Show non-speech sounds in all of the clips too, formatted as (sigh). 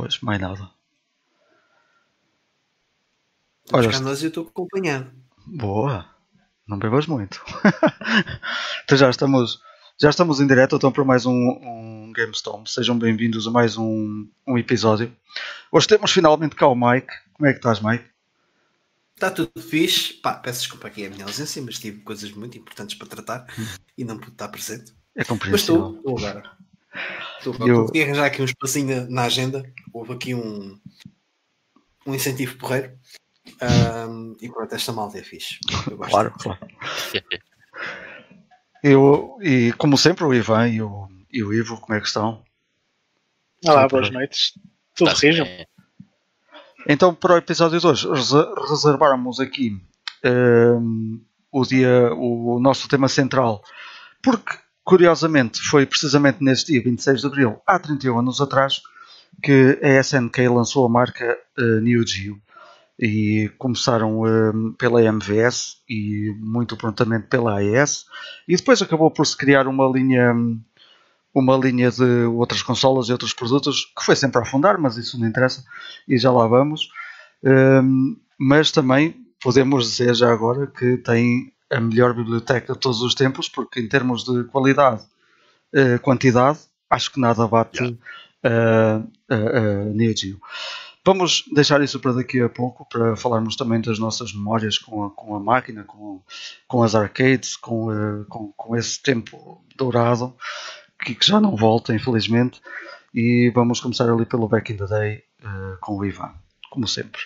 Pois, mais nada. Olha, nós eu estou acompanhado. Boa. Não bebas muito. (laughs) então já estamos, já estamos em direto então para mais um, um GameStorm. Sejam bem-vindos a mais um, um episódio. Hoje temos finalmente cá o Mike. Como é que estás, Mike? Está tudo fixe. Pá, peço desculpa aqui a minha ausência, mas tive coisas muito importantes para tratar e não pude estar presente. É compreensível. Mas estou, estou agora. Estou, eu... Consegui arranjar aqui um espacinho na agenda. Houve aqui um, um incentivo porreiro. Um, e pronto, esta malta é fixe. claro, claro. Eu, e como sempre, o Ivan e o, e o Ivo, como é que estão? Olá, boas noites. Tudo rijam? Então, para o episódio de hoje, reservarmos aqui um, o dia, o, o nosso tema central, porque curiosamente foi precisamente neste dia, 26 de abril, há 31 anos atrás, que a SNK lançou a marca uh, Neo Geo e começaram uh, pela MVS e muito prontamente pela AES e depois acabou por se criar uma linha uma linha de outras consolas e outros produtos que foi sempre a afundar, mas isso não interessa e já lá vamos. Um, mas também podemos dizer já agora que tem a melhor biblioteca de todos os tempos, porque em termos de qualidade, uh, quantidade, acho que nada bate yeah. uh, uh, Neo Geo. Vamos deixar isso para daqui a pouco, para falarmos também das nossas memórias com a, com a máquina, com, com as arcades, com, uh, com, com esse tempo dourado, que, que, já não volta, infelizmente. E vamos começar ali pelo Back in the Day uh, com o Ivan, como sempre.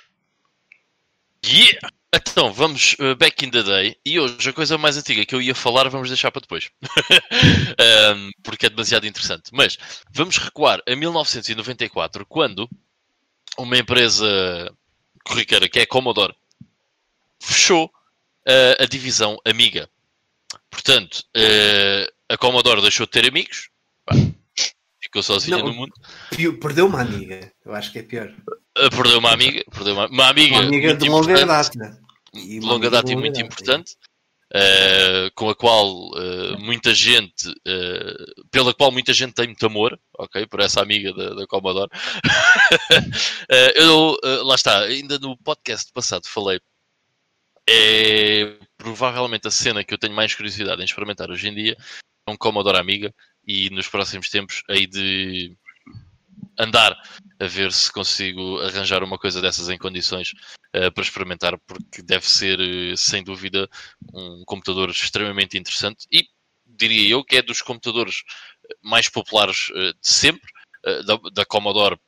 Yeah! Então, vamos uh, back in the day. E hoje a coisa mais antiga que eu ia falar vamos deixar para depois. (laughs) um, porque é demasiado interessante. Mas vamos recuar a 1994, quando uma empresa corriqueira que é a Commodore fechou uh, a divisão Amiga. Portanto, uh, a Commodore deixou de ter amigos, pá, ficou sozinha Não, no mundo. Perdeu uma amiga, eu acho que é pior. Uh, perdeu uma amiga, perdeu uma, uma amiga, uma amiga de longa data. De longa data e muito importante uh, com a qual uh, muita gente, uh, pela qual muita gente tem muito amor, ok, por essa amiga da, da Commodore. (laughs) eu, lá está, ainda no podcast passado falei, é provavelmente a cena que eu tenho mais curiosidade em experimentar hoje em dia, é um Commodore Amiga, e nos próximos tempos aí de andar a ver se consigo arranjar uma coisa dessas em condições uh, para experimentar, porque deve ser, uh, sem dúvida, um computador extremamente interessante e diria eu que é dos computadores mais populares uh, de sempre, da, da, Commodore.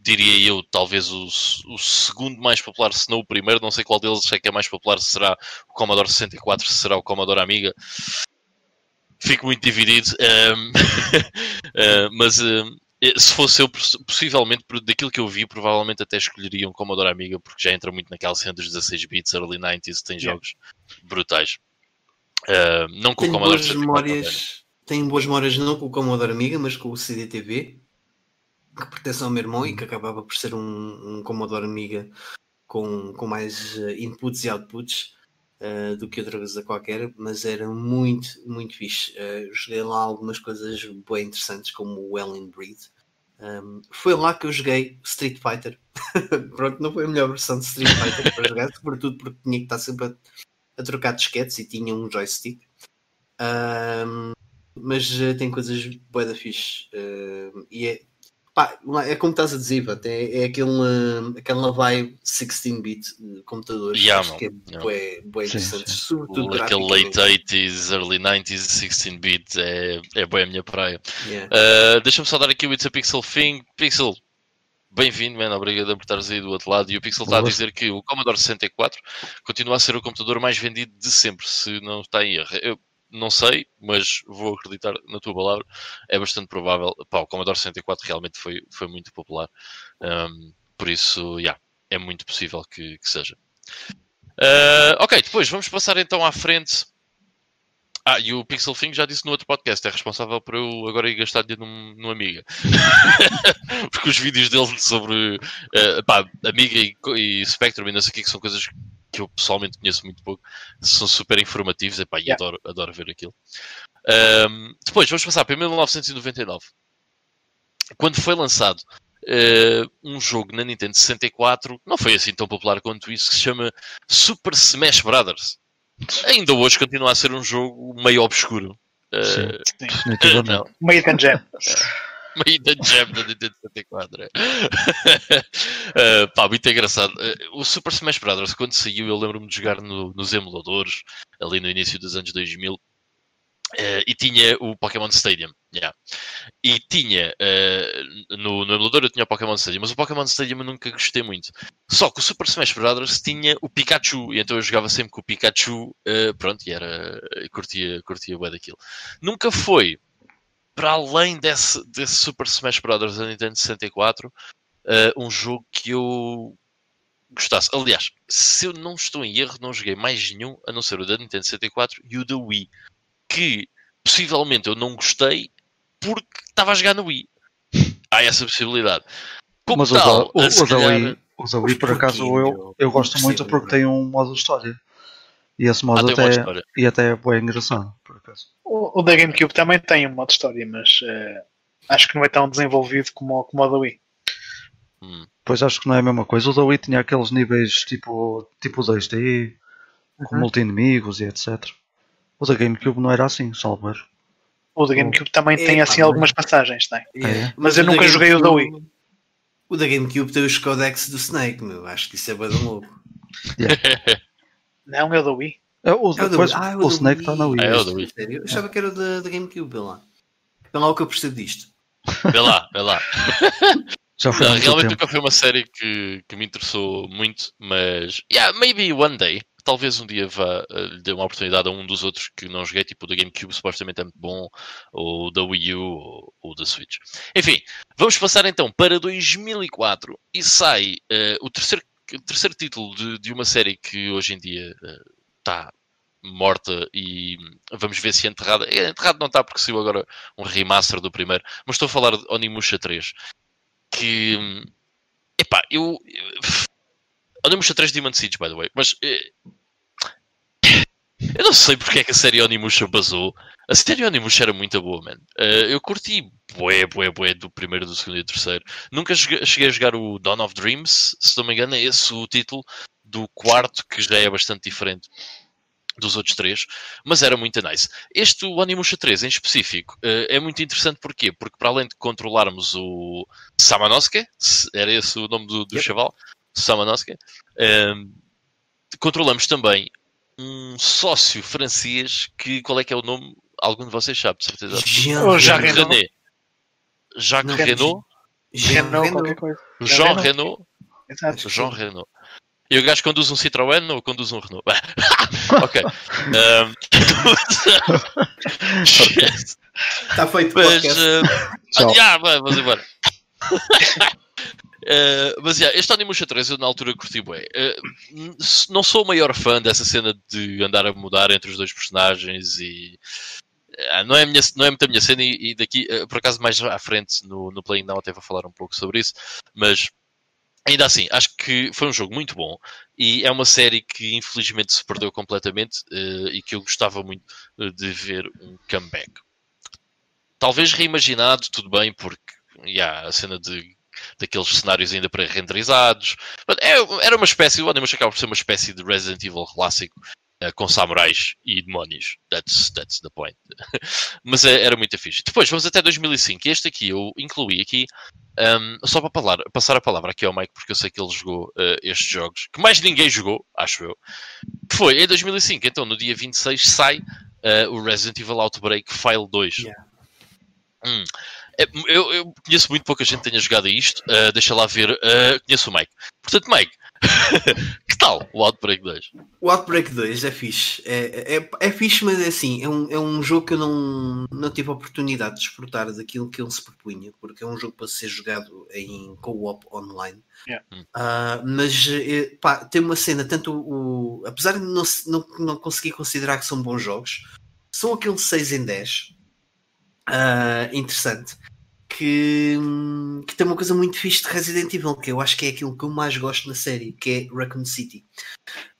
Diria eu, talvez o, o, segundo mais popular, se não o primeiro. Não sei qual deles é que é mais popular, se será o Commodore 64, se será o Commodore Amiga fico muito dividido, um, uh, (laughs) mas uh, se fosse eu, possivelmente, daquilo que eu vi, provavelmente até escolheria um Commodore Amiga, porque já entra muito naquela cena dos 16 bits, early 90s, tem yeah. jogos brutais. Uh, não com tenho o Commodore boas memórias, Tenho boas memórias não com o Commodore Amiga, mas com o CDTV, que pertence ao meu irmão e que acabava por ser um, um Commodore Amiga com, com mais eh, inputs e outputs uh, do que outra coisa qualquer, mas era muito, muito fixe. Uh, joguei lá algumas coisas bem interessantos, como o Ellen Breed. Um, foi lá que eu joguei Street Fighter. (laughs) Pronto, não foi a melhor versão de Street Fighter para jogar, sobretudo porque tinha que estar sempre a, a trocar disquetes e tinha um joystick. Um, mas uh, tem coisas boa da fixe. Uh, e é, Pá, é como estás a dizer, é, é aquele, aquela vibe 16-bit computadores yeah, que é yeah. bué, interessante. Sobretudo aquele late 80s, early 90s, 16-bit é, é bem a minha praia. Yeah. Uh, Deixa-me só dar aqui o It's a Pixel Thing. Pixel, bem-vindo, man. Obrigado por estares aí do outro lado. E o Pixel está a dizer que o Commodore 64 continua a ser o computador mais vendido de sempre, se não está em erro. Eu, não sei, mas vou acreditar na tua palavra. É bastante provável. Pá, o Commodore 64 realmente foi, foi muito popular. Um, por isso, yeah, é muito possível que, que seja. Uh, ok, depois vamos passar então à frente. Ah, e o Pixel Thing já disse no outro podcast, é responsável por eu agora ir gastar dinheiro num, num Amiga. (laughs) Porque os vídeos dele sobre uh, pá, Amiga e, e Spectrum e não sei o que, que são coisas que eu pessoalmente conheço muito pouco, são super informativos epá, e yeah. adoro, adoro ver aquilo. Um, depois, vamos passar para 1999. Quando foi lançado uh, um jogo na Nintendo 64, não foi assim tão popular quanto isso, que se chama Super Smash Brothers. Ainda hoje continua a ser um jogo meio obscuro. Uh, Sim, Sim. definitivamente. (laughs) não, Meio. Meio da jam da Nintendo 64. uh, pá, muito engraçado. Uh, o Super Smash Brothers, quando saiu, eu lembro-me de jogar no- nos emuladores, ali no início dos anos 2000. uh, e tinha o Pokémon Stadium, yeah. e tinha uh, no, no emulador eu tinha o Pokémon Stadium, mas o Pokémon Stadium eu nunca gostei muito. Só que o Super Smash Brothers tinha o Pikachu, e então eu jogava sempre com o Pikachu, uh, pronto, e era, curtia, curtia bué daquilo. Nunca foi para além desse, desse Super Smash Brothers da Nintendo 64, eh, um jogo que eu gostasse. Aliás, se eu não estou em erro, não joguei mais nenhum a não ser o da Nintendo 64 e o da Wii, que possivelmente eu não gostei porque estava a jogar no Wii. Há essa possibilidade. Como Mas o da, tal, o, a o se da calhar- Wii, o da Wii, por acaso, eu, eu gosto muito porque tem um modo história. E esse Ah, modo uma até, e até é bem engraçado, por acaso. O, o da GameCube também tem um modo história, mas eh, acho que não é tão desenvolvido como, o- como o da Wii. Hum. Pois acho que não é a mesma coisa. O da Wii tinha aqueles níveis tipo, tipo 2D, com Uhum. multi-inimigos e etc. O da GameCube não era assim, salvo erro. O da GameCube também tem Epá, assim mas- algumas passagens, tem. É. Mas eu o nunca joguei o da Wii. O da GameCube tem os codex do Snake, meu. Acho que isso é bem louco. (laughs) Não, é o da Wii. É, o, É o depois, Wii. Ah, é o da Snake está na Wii. Wii. É o da Wii. Sério? Eu achava que era o da, da GameCube, vê lá. Vê lá o que eu percebo disto. Vê lá, vê lá. (laughs) Já foi Não, realmente tempo. nunca foi uma série que, que me interessou muito, mas yeah, maybe one day. Talvez um dia vá lhe dê uma oportunidade a um dos outros que não joguei, tipo o da GameCube, supostamente é muito bom, ou da Wii U, ou, ou da Switch. Enfim, vamos passar então para 2004 e sai eh, o terceiro, o terceiro título de, de uma série que hoje em dia está morta e vamos ver se é enterrada. É, enterrado não está porque saiu agora um remaster do primeiro, mas estou a falar de Onimusha 3 que epá, eu, Onimusha 3 Demon Siege, by the way, mas eh, eu não sei porque é que a série Onimusha basou. A série Onimusha era muito boa, man. Eh, eu curti bué, bué, bué do primeiro, do segundo e do terceiro. Nunca cheguei a jogar o Dawn of Dreams, se não me engano, é esse o título do quarto, que já é bastante diferente dos outros três, mas era muito nice. Este o Onimusha 3 em específico eh, é muito interessante porquê? Porque para além de controlarmos o Samanosuke, era esse o nome do, do Yep. chaval, Samanosuke, ehm, controlamos também um sócio francês que qual é que é o nome? Algum de vocês sabe, de certeza? Jean. Renault. René. Jacques Não, Renault, Jean Renault. Jean Renault. Renault. Jean Renault. E o gajo conduz um Citroën ou conduz um Renault? (laughs) ok. (laughs) Está feito o Mas, Tchau. ah, vamos embora. (laughs) Eh, mas yeah, este Onimusha 3 eu na altura curti bem. não sou o maior fã dessa cena de andar a mudar entre os dois personagens e ah, não, é minha, não é muito a minha cena e, e daqui, eh, por acaso mais à frente no, no Playing Now até vou falar um pouco sobre isso, mas ainda assim, acho que foi um jogo muito bom e é uma série que infelizmente se perdeu completamente eh, e que eu gostava muito eh, de ver um comeback talvez reimaginado, tudo bem, porque yeah, a cena de, daqueles cenários ainda pré-renderizados. É- Era uma espécie, o Onimusha acaba por ser uma espécie de Resident Evil clássico eh, com samurais e demónios. That's, that's the point. (laughs) Mas eh, era muito fixe. Depois, vamos até 2005. Este aqui eu incluí aqui, um, só para falar, passar a palavra aqui ao Mike, porque eu sei que ele jogou eh, estes jogos, que mais ninguém jogou, acho eu. Que foi em 2005, então no dia 26 sai eh, o Resident Evil Outbreak File 2. Yeah. Hum. É, Eu, eu conheço muito pouca gente que tenha jogado a isto. Uh, deixa lá ver. Uh, conheço o Mike. Portanto, Mike, (laughs) tal o Outbreak 2? O Outbreak 2 é fixe. É, é, é fixe, mas é assim, é um, é um jogo que eu não, não tive a oportunidade de desfrutar daquilo que ele se propunha, porque é um jogo para ser jogado em co-op online. Yeah. Ah, mas eh, pá, tem uma cena, tanto o. Apesar de não, não, não conseguir considerar que são bons jogos, são aqueles 6 em 10 ah, interessante. Que, que tem uma coisa muito fixe de Resident Evil, que eu acho que é aquilo que eu mais gosto na série, que é Raccoon City.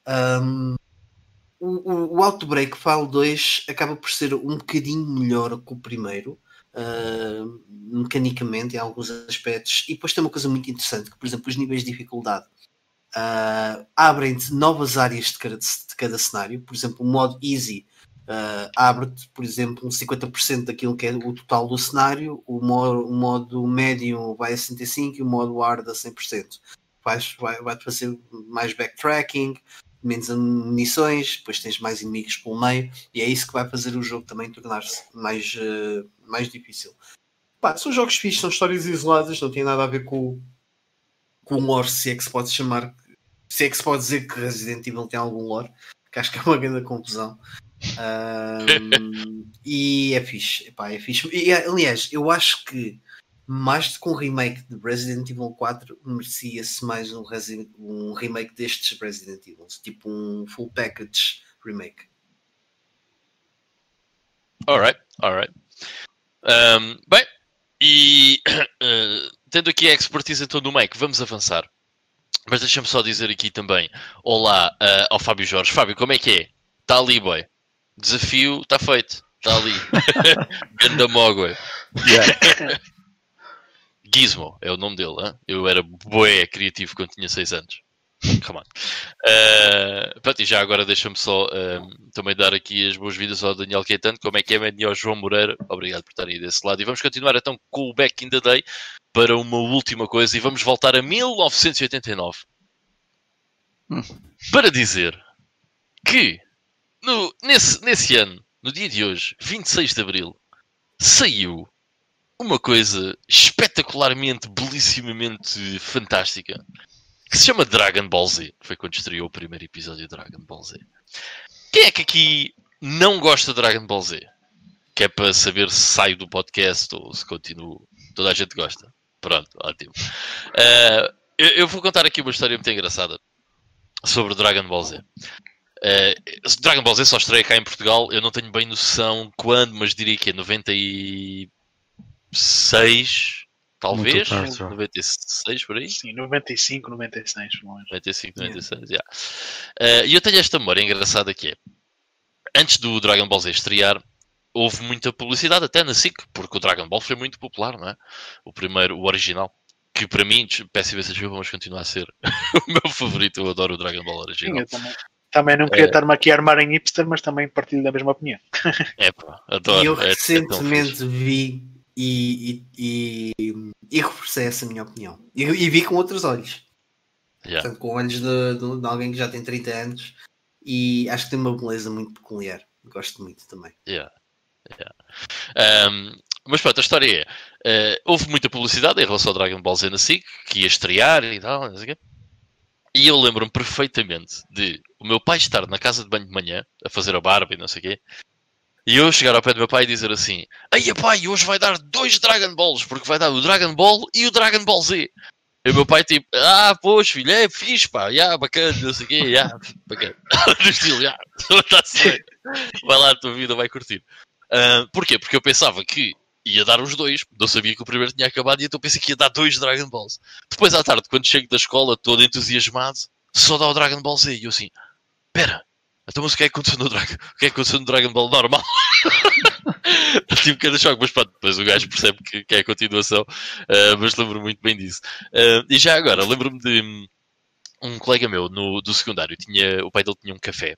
Um, o, o, o Outbreak File 2 acaba por ser um bocadinho melhor que o primeiro, uh, mecanicamente em alguns aspectos. E depois tem uma coisa muito interessante, que por exemplo os níveis de dificuldade uh, abrem-te novas áreas de cada, de cada cenário. Por exemplo, o modo easy uh, abre-te, por exemplo, um 50% daquilo que é o total do cenário, o modo, o modo médio vai a 65% e o modo hard a 100%. Vais, vai, vai-te fazer mais backtracking, menos munições, depois tens mais inimigos pelo meio, e é isso que vai fazer o jogo também tornar-se mais, uh, mais difícil. Pá, são jogos fixos, são histórias isoladas, não tem nada a ver com, com o lore, se é que se pode chamar, se é que se pode dizer que Resident Evil tem algum lore, que acho que é uma grande confusão. E é fixe, Epá, é fixe. E, aliás, eu acho que mais do que um remake de Resident Evil 4 merecia-se mais um, um, remake destes Resident Evil, tipo um full package remake. Alright, alright. Um, bem, e uh, (coughs) tendo aqui a expertise então do Mike, vamos avançar. Mas deixa-me só dizer aqui também: Olá uh, ao Fábio Jorge. Fábio, como é que é? Está ali, boy. Desafio está feito. Está ali. (laughs) Ganda Mogwai. Yeah. Gizmo é o nome dele. Hein? Eu era boé criativo quando tinha 6 anos. Come on. Uh, pronto, e já agora deixa-me só uh, também dar aqui as boas-vindas ao Daniel Caetano. Como é que é, e ao João Moreira? Obrigado por estarem aí desse lado. E vamos continuar então com o Back in the Day para uma última coisa e vamos voltar a 1989 hum. para dizer que no, nesse, nesse ano, no dia de hoje, 26 de Abril, saiu uma coisa espetacularmente, belíssimamente fantástica que se chama Dragon Ball Z. Foi quando estreou o primeiro episódio de Dragon Ball Z. Quem é que aqui não gosta de Dragon Ball Z? Que é para saber se saio do podcast ou se continuo. Toda a gente gosta. Pronto, ótimo. Uh, eu, eu, vou contar aqui uma história muito engraçada sobre Dragon Ball Z. Uh, Dragon Ball Z só estreia cá em Portugal, eu não tenho bem noção quando, mas diria que é 96, talvez, tarde, 96 por aí. Sim, 95, 96, longe. 95, 96, yeah. Uh, e eu tenho esta memória engraçada que é, antes do Dragon Ball Z estrear, houve muita publicidade até na SIC, porque o Dragon Ball foi muito popular, não é? O primeiro, o original que para mim, peço imensa desculpa, mas continua a ser (laughs) o meu favorito. Eu adoro o Dragon Ball original. Sim, eu também. Não queria é... estar-me aqui a armar em hipster, mas também partilho da mesma opinião. (laughs) É, pá, adoro. E eu é, recentemente é vi e, e, e, e, reforcei essa minha opinião. E, e vi com outros olhos. Yeah. Portanto, com olhos de, de, de, alguém que já tem 30 anos e acho que tem uma beleza muito peculiar. Gosto muito também. Yeah. Yeah. Um, mas pronto, a história é: uh, houve muita publicidade em relação ao Dragon Ball Z na SIG, que ia estrear e tal, não sei o quê. E eu lembro-me perfeitamente de o meu pai estar na casa de banho de manhã a fazer a barba e não sei o quê. E eu chegar ao pé do meu pai e dizer assim: Ei, pai, hoje vai dar dois Dragon Balls, porque vai dar o Dragon Ball e o Dragon Ball Z. E o meu pai, tipo, ah, pois, filho, é fixe, pá, yeah, bacana, não sei o quê, yeah, bacana. (laughs) no estilo, yeah, (laughs) bem. Vai lá, a tua vida vai curtir. Uh, porquê? Porque eu pensava que ia dar os dois, não sabia que o primeiro tinha acabado e então pensei que ia dar dois Dragon Balls. Depois à tarde, quando chego da escola, todo entusiasmado, só dá o Dragon Ball Z. E eu assim, pera, então mas o que é que aconteceu no Dragon, o que é que aconteceu no Dragon Ball normal? (laughs) Tive cada choque, mas pronto, depois o gajo percebe que, que é a continuação, uh, mas lembro-me muito bem disso. Uh, e já agora, lembro-me de um, um colega meu no, do secundário, tinha, o pai dele tinha um café.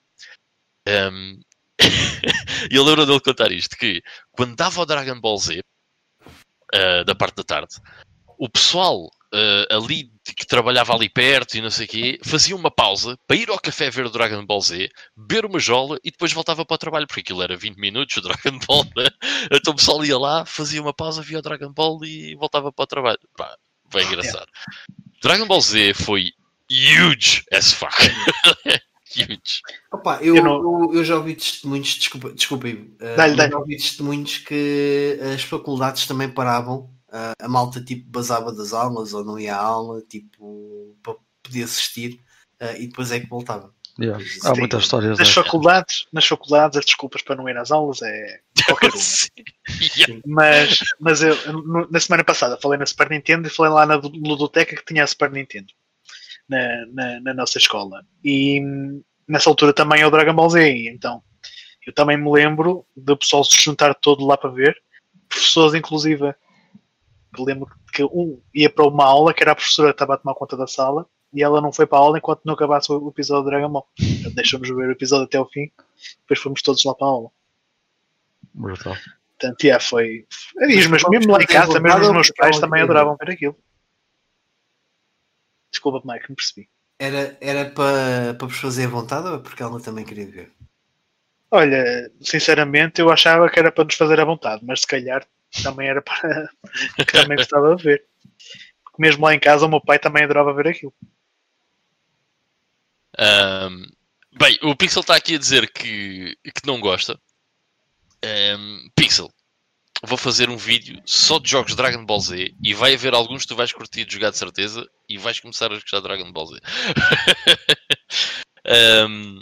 Um, (laughs) e eu lembro dele contar isto: que quando dava o Dragon Ball Z, uh, da parte da tarde, o pessoal uh, ali que trabalhava ali perto e não sei o quê, fazia uma pausa para ir ao café ver o Dragon Ball Z, beber uma jola e depois voltava para o trabalho, porque aquilo era 20 minutos, o Dragon Ball, né? Então o pessoal ia lá, fazia uma pausa, via o Dragon Ball e voltava para o trabalho. Pá, bem engraçado. Dragon Ball Z foi huge as fuck. (laughs) huge. Opa, eu, eu, não... eu, eu, já ouvi testemunhos, desculpa, desculpem, uh, já ouvi testemunhos que as faculdades também paravam, uh, a malta tipo basava das aulas ou não ia à aula, tipo, para poder assistir uh, e depois é que voltava. Yeah. Há muitas histórias. Nas faculdades, nas faculdades, as desculpas para não ir às aulas é qualquer (laughs) uma. mas, mas eu, na semana passada, falei na Super Nintendo e falei lá na ludoteca que tinha a Super Nintendo na, na, na, nossa escola. E nessa altura também é o Dragon Ball Z. Então eu também me lembro do pessoal se juntar todo lá para ver. professores, inclusive, que lembro que um ia para uma aula, que era a professora que estava a tomar conta da sala, e ela não foi para a aula enquanto não acabasse o episódio do Dragon Ball. Deixou-nos ver o episódio até o fim, depois fomos todos lá para a aula. Brutal. Portanto, yeah, foi. Mas, mas mesmo lá em casa, mesmo os meus pais também adoravam ver aquilo. Desculpa, Mike, não percebi. Era, era para, para vos fazer vontade ou é porque ela também queria ver? Olha, sinceramente, eu achava que era para nos fazer a vontade, mas se calhar também era para. (laughs) que também gostava de ver. Porque mesmo lá em casa, o meu pai também adorava ver aquilo. Um, bem, o Pixel está aqui a dizer que, que não gosta. Um, Pixel, vou fazer um vídeo só de jogos Dragon Ball Z e vai haver alguns que tu vais curtir de jogar de certeza e vais começar a gostar de Dragon Ball Z. (laughs) um,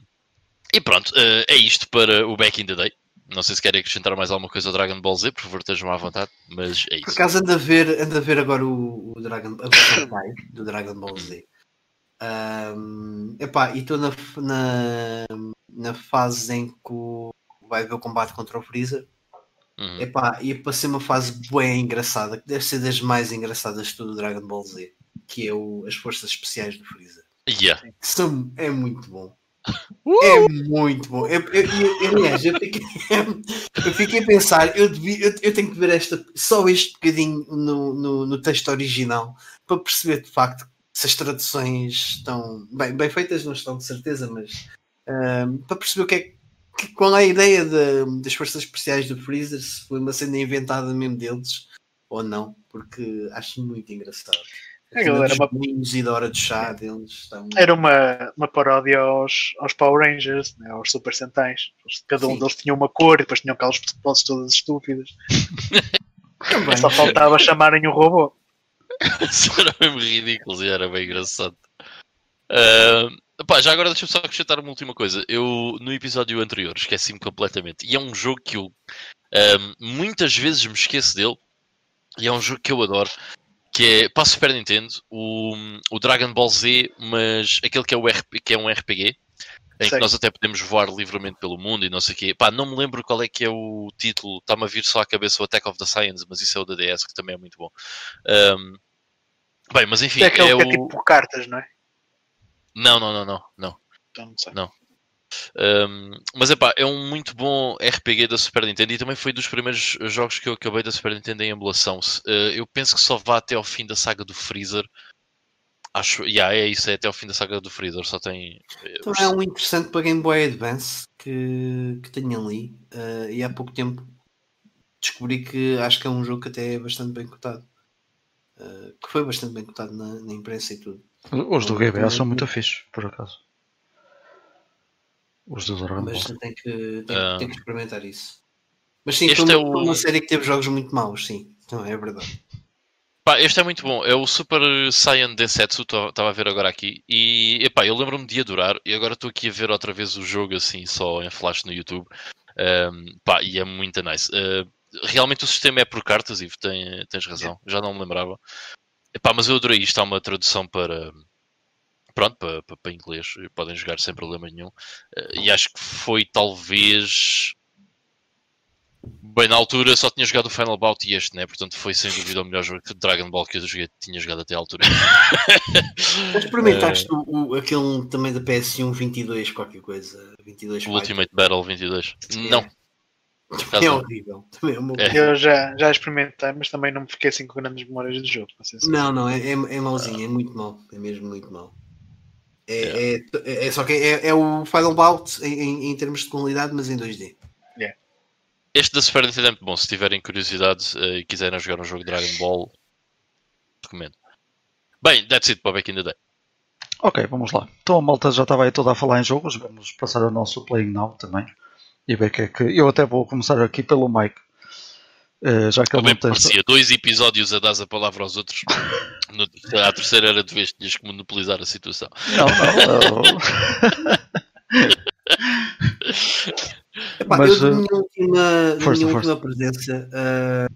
e pronto, uh, é isto para o Back in the Day. Não sei se querem acrescentar mais alguma coisa ao Dragon Ball Z, por favor, estejam à vontade, mas é isso. Por acaso anda a ver, anda a ver agora o, o Dragon, a (coughs) do Dragon Ball Z. Um, epá, e estou na, na, na fase em que vai haver o combate contra o Freezer. Uhum. Epá, e para ser uma fase bem engraçada, que deve ser das mais engraçadas de todo o Dragon Ball Z, que é o, as forças especiais do Freezer. Yeah. São, é muito bom. Uh! É muito bom. Eu, eu, eu, aliás, eu fiquei, (laughs) eu fiquei a pensar, eu, devia, eu, eu, tenho que ver esta, só este bocadinho no, no, no, texto original para perceber de facto se as traduções estão bem, bem feitas, não estão de certeza, mas um, para perceber o que é que, qual é a ideia de, das forças especiais do Freezer, se foi uma cena inventada mesmo deles ou não, porque acho muito engraçado. Aquilo era uma... e da hora de chá deles. Estão... Era uma, uma paródia aos, aos Power Rangers, né? aos Super Sentais. Cada um Sim. deles tinha uma cor e depois tinham aquelas poses todas estúpidas. Só faltava chamarem o robô. (laughs) Isso era mesmo ridículo e era bem engraçado. Uh, pá, já agora deixa-me só acrescentar uma última coisa. Eu, no episódio anterior, esqueci-me completamente. E é um jogo que eu muitas vezes me esqueço dele. E é um jogo que eu adoro que é para Super Nintendo, o, o Dragon Ball Z, mas aquele que é, o RP, que é um RPG, em que nós até podemos voar livremente pelo mundo e não sei o quê. Pá, não me lembro qual é que é o título, está-me a vir só à cabeça o Attack of the Science, mas isso é o da DS, que também é muito bom. Um, bem, mas enfim. É aquele é que é o... tipo cartas, não é? Não, não, não, não. Não. Então não sei. Não. Um, mas epá, é um muito bom RPG da Super Nintendo e também foi dos primeiros jogos que eu acabei da Super Nintendo em emulação. Uh, eu penso que só vá até ao fim da saga do Freezer. Acho, yeah, é isso, é até ao fim da saga do Freezer. Só tem. Eh, então é um interessante para Game Boy Advance que, que tenho ali. Uh, e há pouco tempo descobri que acho que é um jogo que até é bastante bem cotado. Uh, que foi bastante bem cotado na, na imprensa e tudo. Os do GBA são muito fixos, por acaso. Os do Dragon Mas tem que, tem, uh, tem que experimentar isso. Mas sim, foi uma, é o... uma, série que teve jogos muito maus, sim. Não, é verdade. Pá, este é muito bom. É o Super Saiyan Densetsu, estava a ver agora aqui. E epá, eu lembro-me de adorar. E agora estou aqui a ver outra vez o jogo assim, só em flash no YouTube. Um, pá, e é muito nice. Uh, realmente o sistema é por cartas, Ivo, tem, tens razão. Já não me lembrava. Epá, mas eu adorei isto. Há uma tradução para, pronto, para, para, para inglês, podem jogar sem problema nenhum. Eh, e acho que foi talvez. Bem, na altura só tinha jogado o Final Bout e este, né? Portanto, foi sem dúvida o melhor jogo de Dragon Ball que eu joguei, tinha jogado até à altura. (laughs) Mas experimentaste uh, o, aquele também da PS1 22, qualquer coisa? 22 o Ultimate Battle 22? É. Não. Também é horrível. Também é é. Eu já, já experimentei, mas também não me fiquei assim com grandes memórias do jogo. Não, não, é, é, é mauzinho, é muito mau. É mesmo muito mau. É, é, é, é, só que é, é o Final Bout em, em, termos de qualidade, mas em 2D. Yeah. Este da Super Nintendo é muito bom. Se tiverem curiosidade uh, e quiserem jogar um jogo de Dragon Ball, recomendo. Bem, that's it para Back in the Day. Ok, vamos lá. Então a malta já estava aí toda a falar em jogos. Vamos passar ao nosso Playing Now também. E ver que é que. Eu até vou começar aqui pelo Mike. Uh, já que ele não parecia dois episódios a dar a palavra aos outros. (laughs) No, a terceira era de vez tinhas que monopolizar a situação. Não, não. (laughs) (laughs) Epá, Mas, eu, na minha última, força, minha última presença, uh,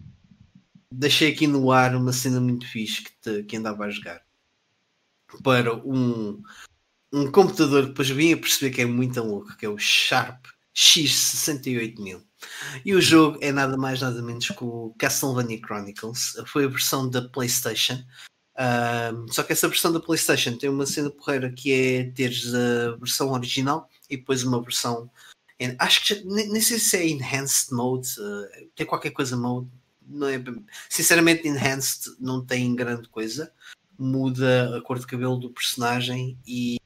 deixei aqui no ar uma cena muito fixe que, te, que andava a jogar para um, um computador que depois vim a perceber que é muito louco, que é o Sharp X68000. E o jogo é nada mais nada menos que o Castlevania Chronicles. Foi a versão da PlayStation. Um, só que essa versão da PlayStation tem uma cena porreira que é teres a versão original e depois uma versão. Acho que nem, nem, sei se é Enhanced Mode, uh, tem qualquer coisa mode. Não é, sinceramente, Enhanced não tem grande coisa. Muda a cor de cabelo do personagem e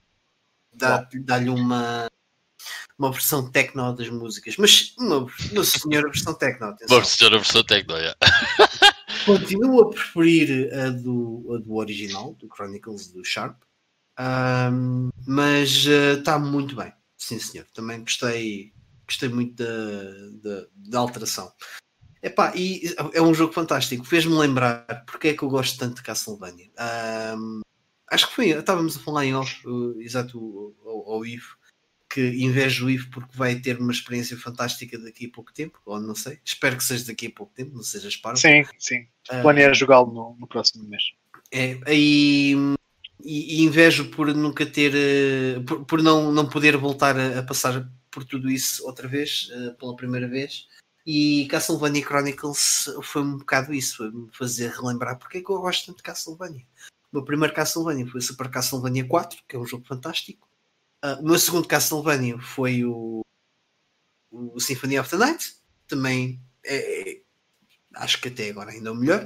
dá-lhe dá uma, uma versão techno das músicas. Mas uma, uma senhora versão techno. Atenção. Uma senhora versão techno, yeah. (laughs) Continuo a preferir a do, a do original, do Chronicles do Sharp, um, mas está uh, muito bem, sim senhor. Também gostei, gostei muito da, da, da alteração. Epá, e é um jogo fantástico, fez-me lembrar porque é que eu gosto tanto de Castlevania. Um, acho que foi, estávamos a falar em off, uh, exato, ao, ao Ivo, que invejo o Ivo porque vai ter uma experiência fantástica daqui a pouco tempo, ou não sei, espero que seja daqui a pouco tempo, não sejas parvo. Sim, sim, uh, planeio jogá-lo no, no, próximo mês. É, aí e, e, invejo por nunca ter, uh, por, por, não, não poder voltar a, a, passar por tudo isso outra vez, uh, pela primeira vez. E Castlevania Chronicles foi um bocado isso, foi me fazer relembrar porque é que eu gosto tanto de Castlevania. O meu primeiro Castlevania foi Super Castlevania 4, que é um jogo fantástico. Uh, o meu segundo Castlevania foi o, o Symphony of the Night, também é, é, acho que até agora ainda é o melhor.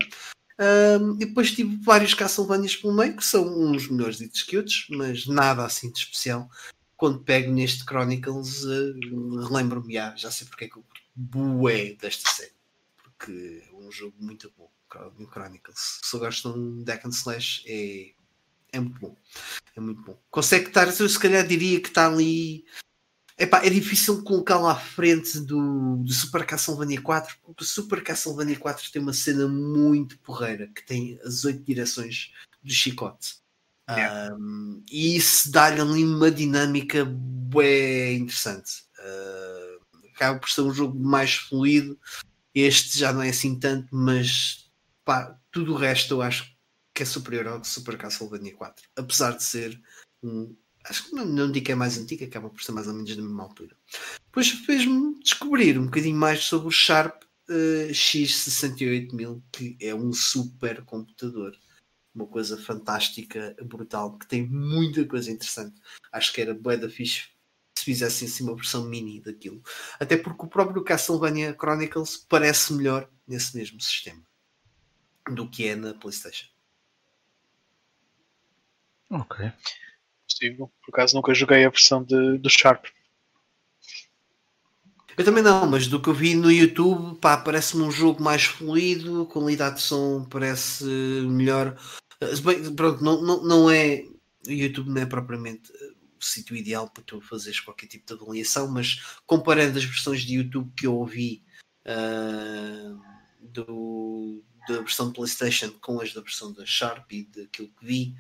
E depois tive vários Castlevanias pelo meio, que são uns melhores e que outros, mas nada assim de especial. Quando pego neste Chronicles, uh, relembro-me, ah, já sei porque é que eu bué desta série, porque é um jogo muito bom. Chronicles. Se gosto de Deck and Slash, é, é muito bom. É muito bom. Consegue estar, eu se calhar diria que está ali. Epá, é difícil colocá-lo à frente do, do Super Castlevania 4, porque o Super Castlevania 4 tem uma cena muito porreira que tem as oito direções do chicote. Yeah. Um, e isso dá-lhe ali uma dinâmica bem interessante. Uh, acaba por ser um jogo mais fluido. Este já não é assim tanto, mas pá, tudo o resto eu acho que é superior ao Super Castlevania 4. Apesar de ser um. Acho que não, não digo que é mais antigo, acaba por ser mais ou menos da mesma altura. Depois fez-me descobrir um bocadinho mais sobre o Sharp uh, X68000, que é um super computador. Uma coisa fantástica, brutal, que tem muita coisa interessante. Acho que era bué da fixe se fizessem assim uma versão mini daquilo. Até porque o próprio Castlevania Chronicles parece melhor nesse mesmo sistema do que é na PlayStation. Ok. Possível. Por acaso nunca joguei a versão de, do Sharp. Eu também não, mas do que eu vi no YouTube, pá, parece-me um jogo mais fluido, qualidade de som parece melhor. Bem, pronto, não, não, não é. O YouTube não é propriamente o sítio ideal para tu fazeres qualquer tipo de avaliação, mas comparando as versões de YouTube que eu ouvi uh, do, da versão de PlayStation com as da versão da Sharp e daquilo que vi,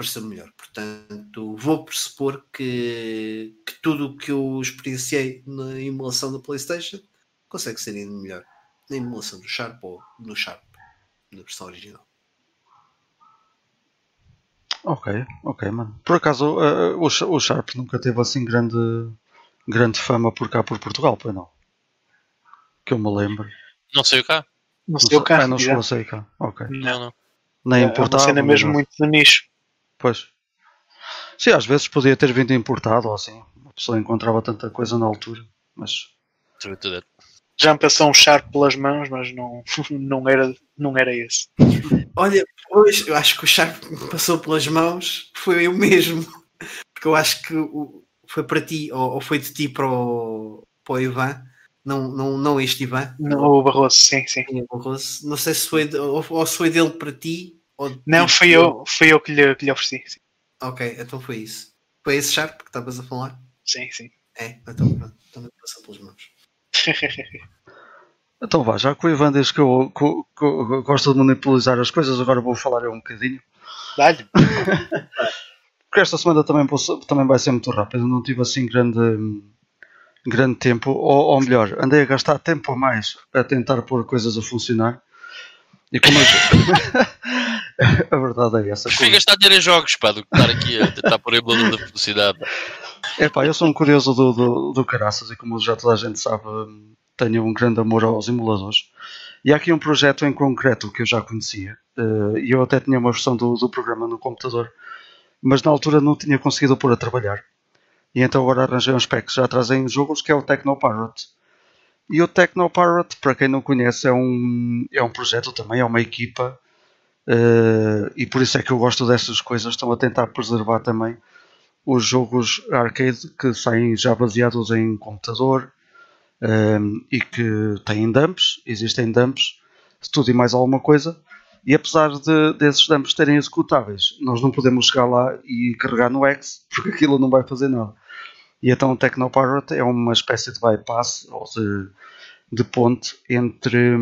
pareceu melhor. Portanto, vou pressupor que, que tudo o que eu experienciei na emulação da PlayStation consegue ser ainda melhor na emulação do Sharp ou no Sharp, na versão original. Ok, ok, mano. Por acaso uh, o, o Sharp nunca teve assim grande, grande fama por cá por Portugal, pois não? Que eu me lembro. Não sei o cá. Não sei o carro. Ah, não chegou a sair cá. Ok. Não, não. Nem é, importado. É uma cena mesmo muito de nicho. Pois. Sim, às vezes podia ter vindo importado ou assim. A pessoa encontrava tanta coisa na altura. Mas. Já me passou um Sharp pelas mãos, mas não, (laughs) não, era, não era esse. Olha, pois, eu acho que o Sharp me passou pelas mãos foi eu mesmo. Porque eu acho que foi para ti, ou, ou foi de ti para o, para o Ivan não, não, não este Ivan. Não, o Barroso, sim, sim. sim Barroso. Não sei se foi, de, ou, ou se foi dele para ti. Ou não, ti, foi eu, foi eu que lhe, que lhe ofereci. Sim. Ok, então foi isso. Foi esse Sharp que estavas a falar? Sim, sim. É, então pronto, também passou pelas mãos. (laughs) então vá, já que o Ivan diz que eu, que, que eu gosto de monopolizar as coisas, agora vou falar eu um bocadinho. Dá-lhe. (laughs) Porque esta semana também, também vai ser muito rápido, não tive assim grande grande tempo, ou, ou melhor, andei a gastar tempo a mais a tentar pôr coisas a funcionar. E como (laughs) (laughs) a verdade é essa. Prefiro gastar dinheiro em jogos, pá, do que estar aqui a tentar pôr em emulador da velocidade. É pá, eu sou um curioso do, do, do caraças e como já toda a gente sabe, tenho um grande amor aos emuladores. E há aqui um projeto em concreto que eu já conhecia, uh, e eu até tinha uma versão do, do programa no computador, mas na altura não tinha conseguido pôr a trabalhar. E então agora arranjei uns packs já trazem jogos que é o Technoparrot. E o Technoparrot, para quem não conhece, é um, é um projeto também, é uma equipa, uh, e por isso é que eu gosto dessas coisas. Estão a tentar preservar também os jogos arcade que saem já baseados em computador um, ehm, e que têm dumps, existem dumps de tudo e mais alguma coisa. E apesar de, desses dumps terem executáveis, nós não podemos chegar lá e carregar no X (laughs) porque aquilo não vai fazer nada. E então o Technopirate é uma espécie de bypass ou de, de ponte entre,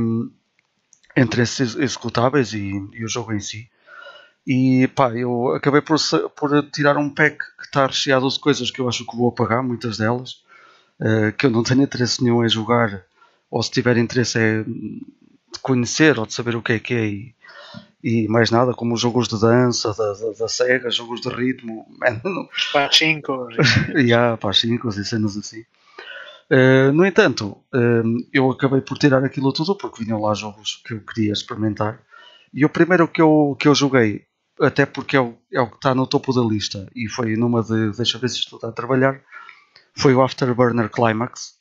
entre esses executáveis e, e o jogo em si. E pá, eu acabei por, por tirar um pack que está recheado de coisas que eu acho que vou apagar, muitas delas, uh, que eu não tenho interesse nenhum em jogar, ou se tiver interesse é de conhecer ou de saber o que é que é e, e mais nada, como os jogos de dança da, da, da SEGA, jogos de ritmo, (laughs) os pachincos, (laughs) yeah, pachincos e cenas assim. Uh, no entanto, uh, eu acabei por tirar aquilo tudo porque vinham lá jogos que eu queria experimentar. E o primeiro que eu, que eu joguei até porque é o, é o que está no topo da lista e foi numa de deixa ver se estou a trabalhar foi o Afterburner Climax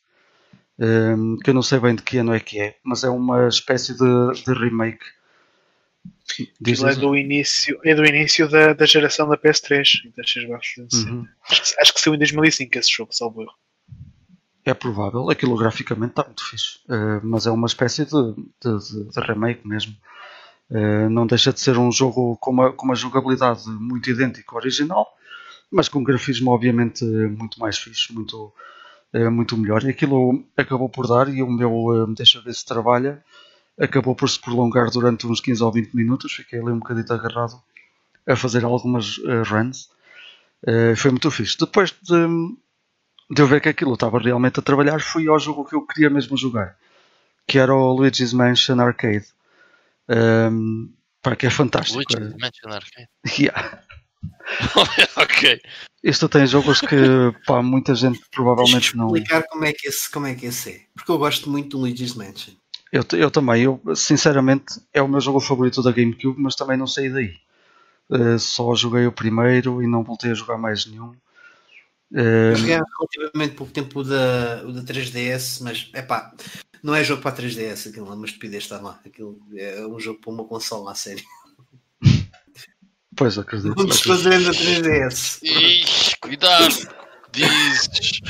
um, que eu não sei bem de que ano é que é mas é uma espécie de, de remake é do início, é do início da, da geração da PS3 e da Xbox uhum. acho, acho que saiu em 2005 esse jogo, salvo erro é provável, aquilo graficamente está muito fixe, uh, mas é uma espécie de, de, de remake mesmo. Eh, não deixa de ser um jogo com uma, com uma jogabilidade muito idêntica ao original, mas com um grafismo obviamente muito mais fixe, muito, uh, muito melhor. E aquilo acabou por dar, e o meu uh, deixa ver se trabalha, acabou por se prolongar durante uns 15 ou 20 minutos. Fiquei ali um bocadito agarrado a fazer algumas runs. foi muito fixe. Depois de, de eu ver que aquilo estava realmente a trabalhar, fui ao jogo que eu queria mesmo jogar, que era o Luigi's Mansion Arcade. Um, pá, que é fantástico. Luigi Mansion Arcade. (laughs) Yeah. (laughs) ok. Isto tem jogos que pá, muita gente provavelmente não. explicar como é, que esse, como é que esse é. Porque eu gosto muito do Luigi's Mansion. Eu, eu também, eu sinceramente é o meu jogo favorito da GameCube, mas também não saí daí. Uh, só joguei o primeiro e não voltei a jogar mais nenhum. Uh, eu joguei há relativamente pouco tempo o da, o da 3DS, mas é pá, não é jogo para a 3DS, aquilo é uma estupidez está lá. Aquilo é um jogo para uma consola a sério. Pois acredito. Vamos fazer a 3DS. Ixi, cuidado, dizes.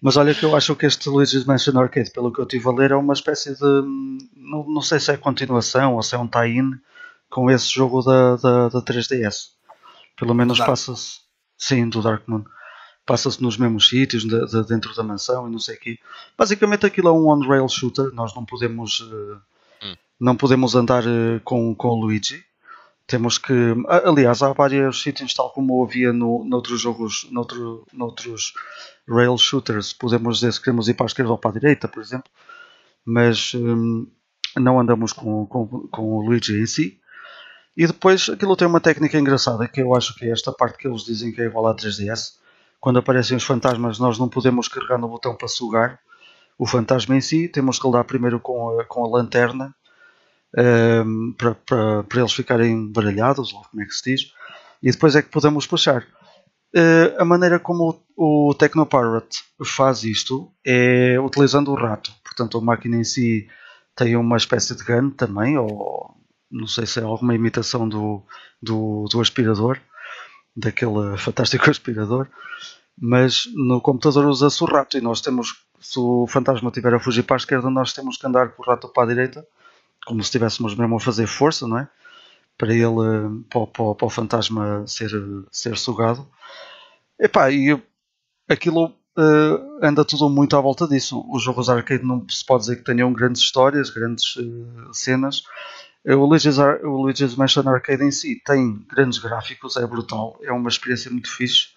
Mas olha que eu acho que este Luigi's Mansion Arcade, pelo que eu estive a ler, é uma espécie de. Não, não sei se é continuação ou se é um tie-in com esse jogo da, da, da 3DS. Pelo menos passa-se. Sim, do Dark Moon passa-se nos mesmos sítios, de, de, dentro da mansão e não sei o quê. Basicamente aquilo é um on-rail shooter, nós não podemos, uh, hum. não podemos andar uh, com, com o Luigi. Temos que. Aliás, há vários sítios, tal como havia no, noutros jogos, noutro, noutros rail shooters, podemos dizer se queremos ir para a esquerda ou para a direita, por exemplo, mas um, não andamos com, com, com o Luigi em si. E depois aquilo tem uma técnica engraçada que eu acho que é esta parte que eles dizem que é igual à 3DS quando aparecem os fantasmas, nós não podemos carregar no botão para sugar o fantasma em si, temos que dar primeiro com a, com a lanterna um, ehm, para, para, para, eles ficarem baralhados, ou como é que se diz, e depois é que podemos puxar. Uh, a maneira como o, o Technopirate faz isto é utilizando o rato, portanto a máquina em si tem uma espécie de gun também, ou não sei se é alguma imitação do, do, do aspirador, daquele fantástico (laughs) aspirador, mas no computador usa-se o rato e nós temos, se o fantasma estiver a fugir para a esquerda, nós temos que andar com o rato para a direita, como se estivéssemos mesmo a fazer força, não é? Para ele, para, para, para o fantasma ser, ser sugado. Epá, e aquilo uh, anda tudo muito à volta disso. Os jogos arcade não se pode dizer que tenham grandes histórias, grandes uh, cenas, o Luigi's, Mansion Arcade em si tem grandes gráficos, é brutal, é uma experiência muito fixe.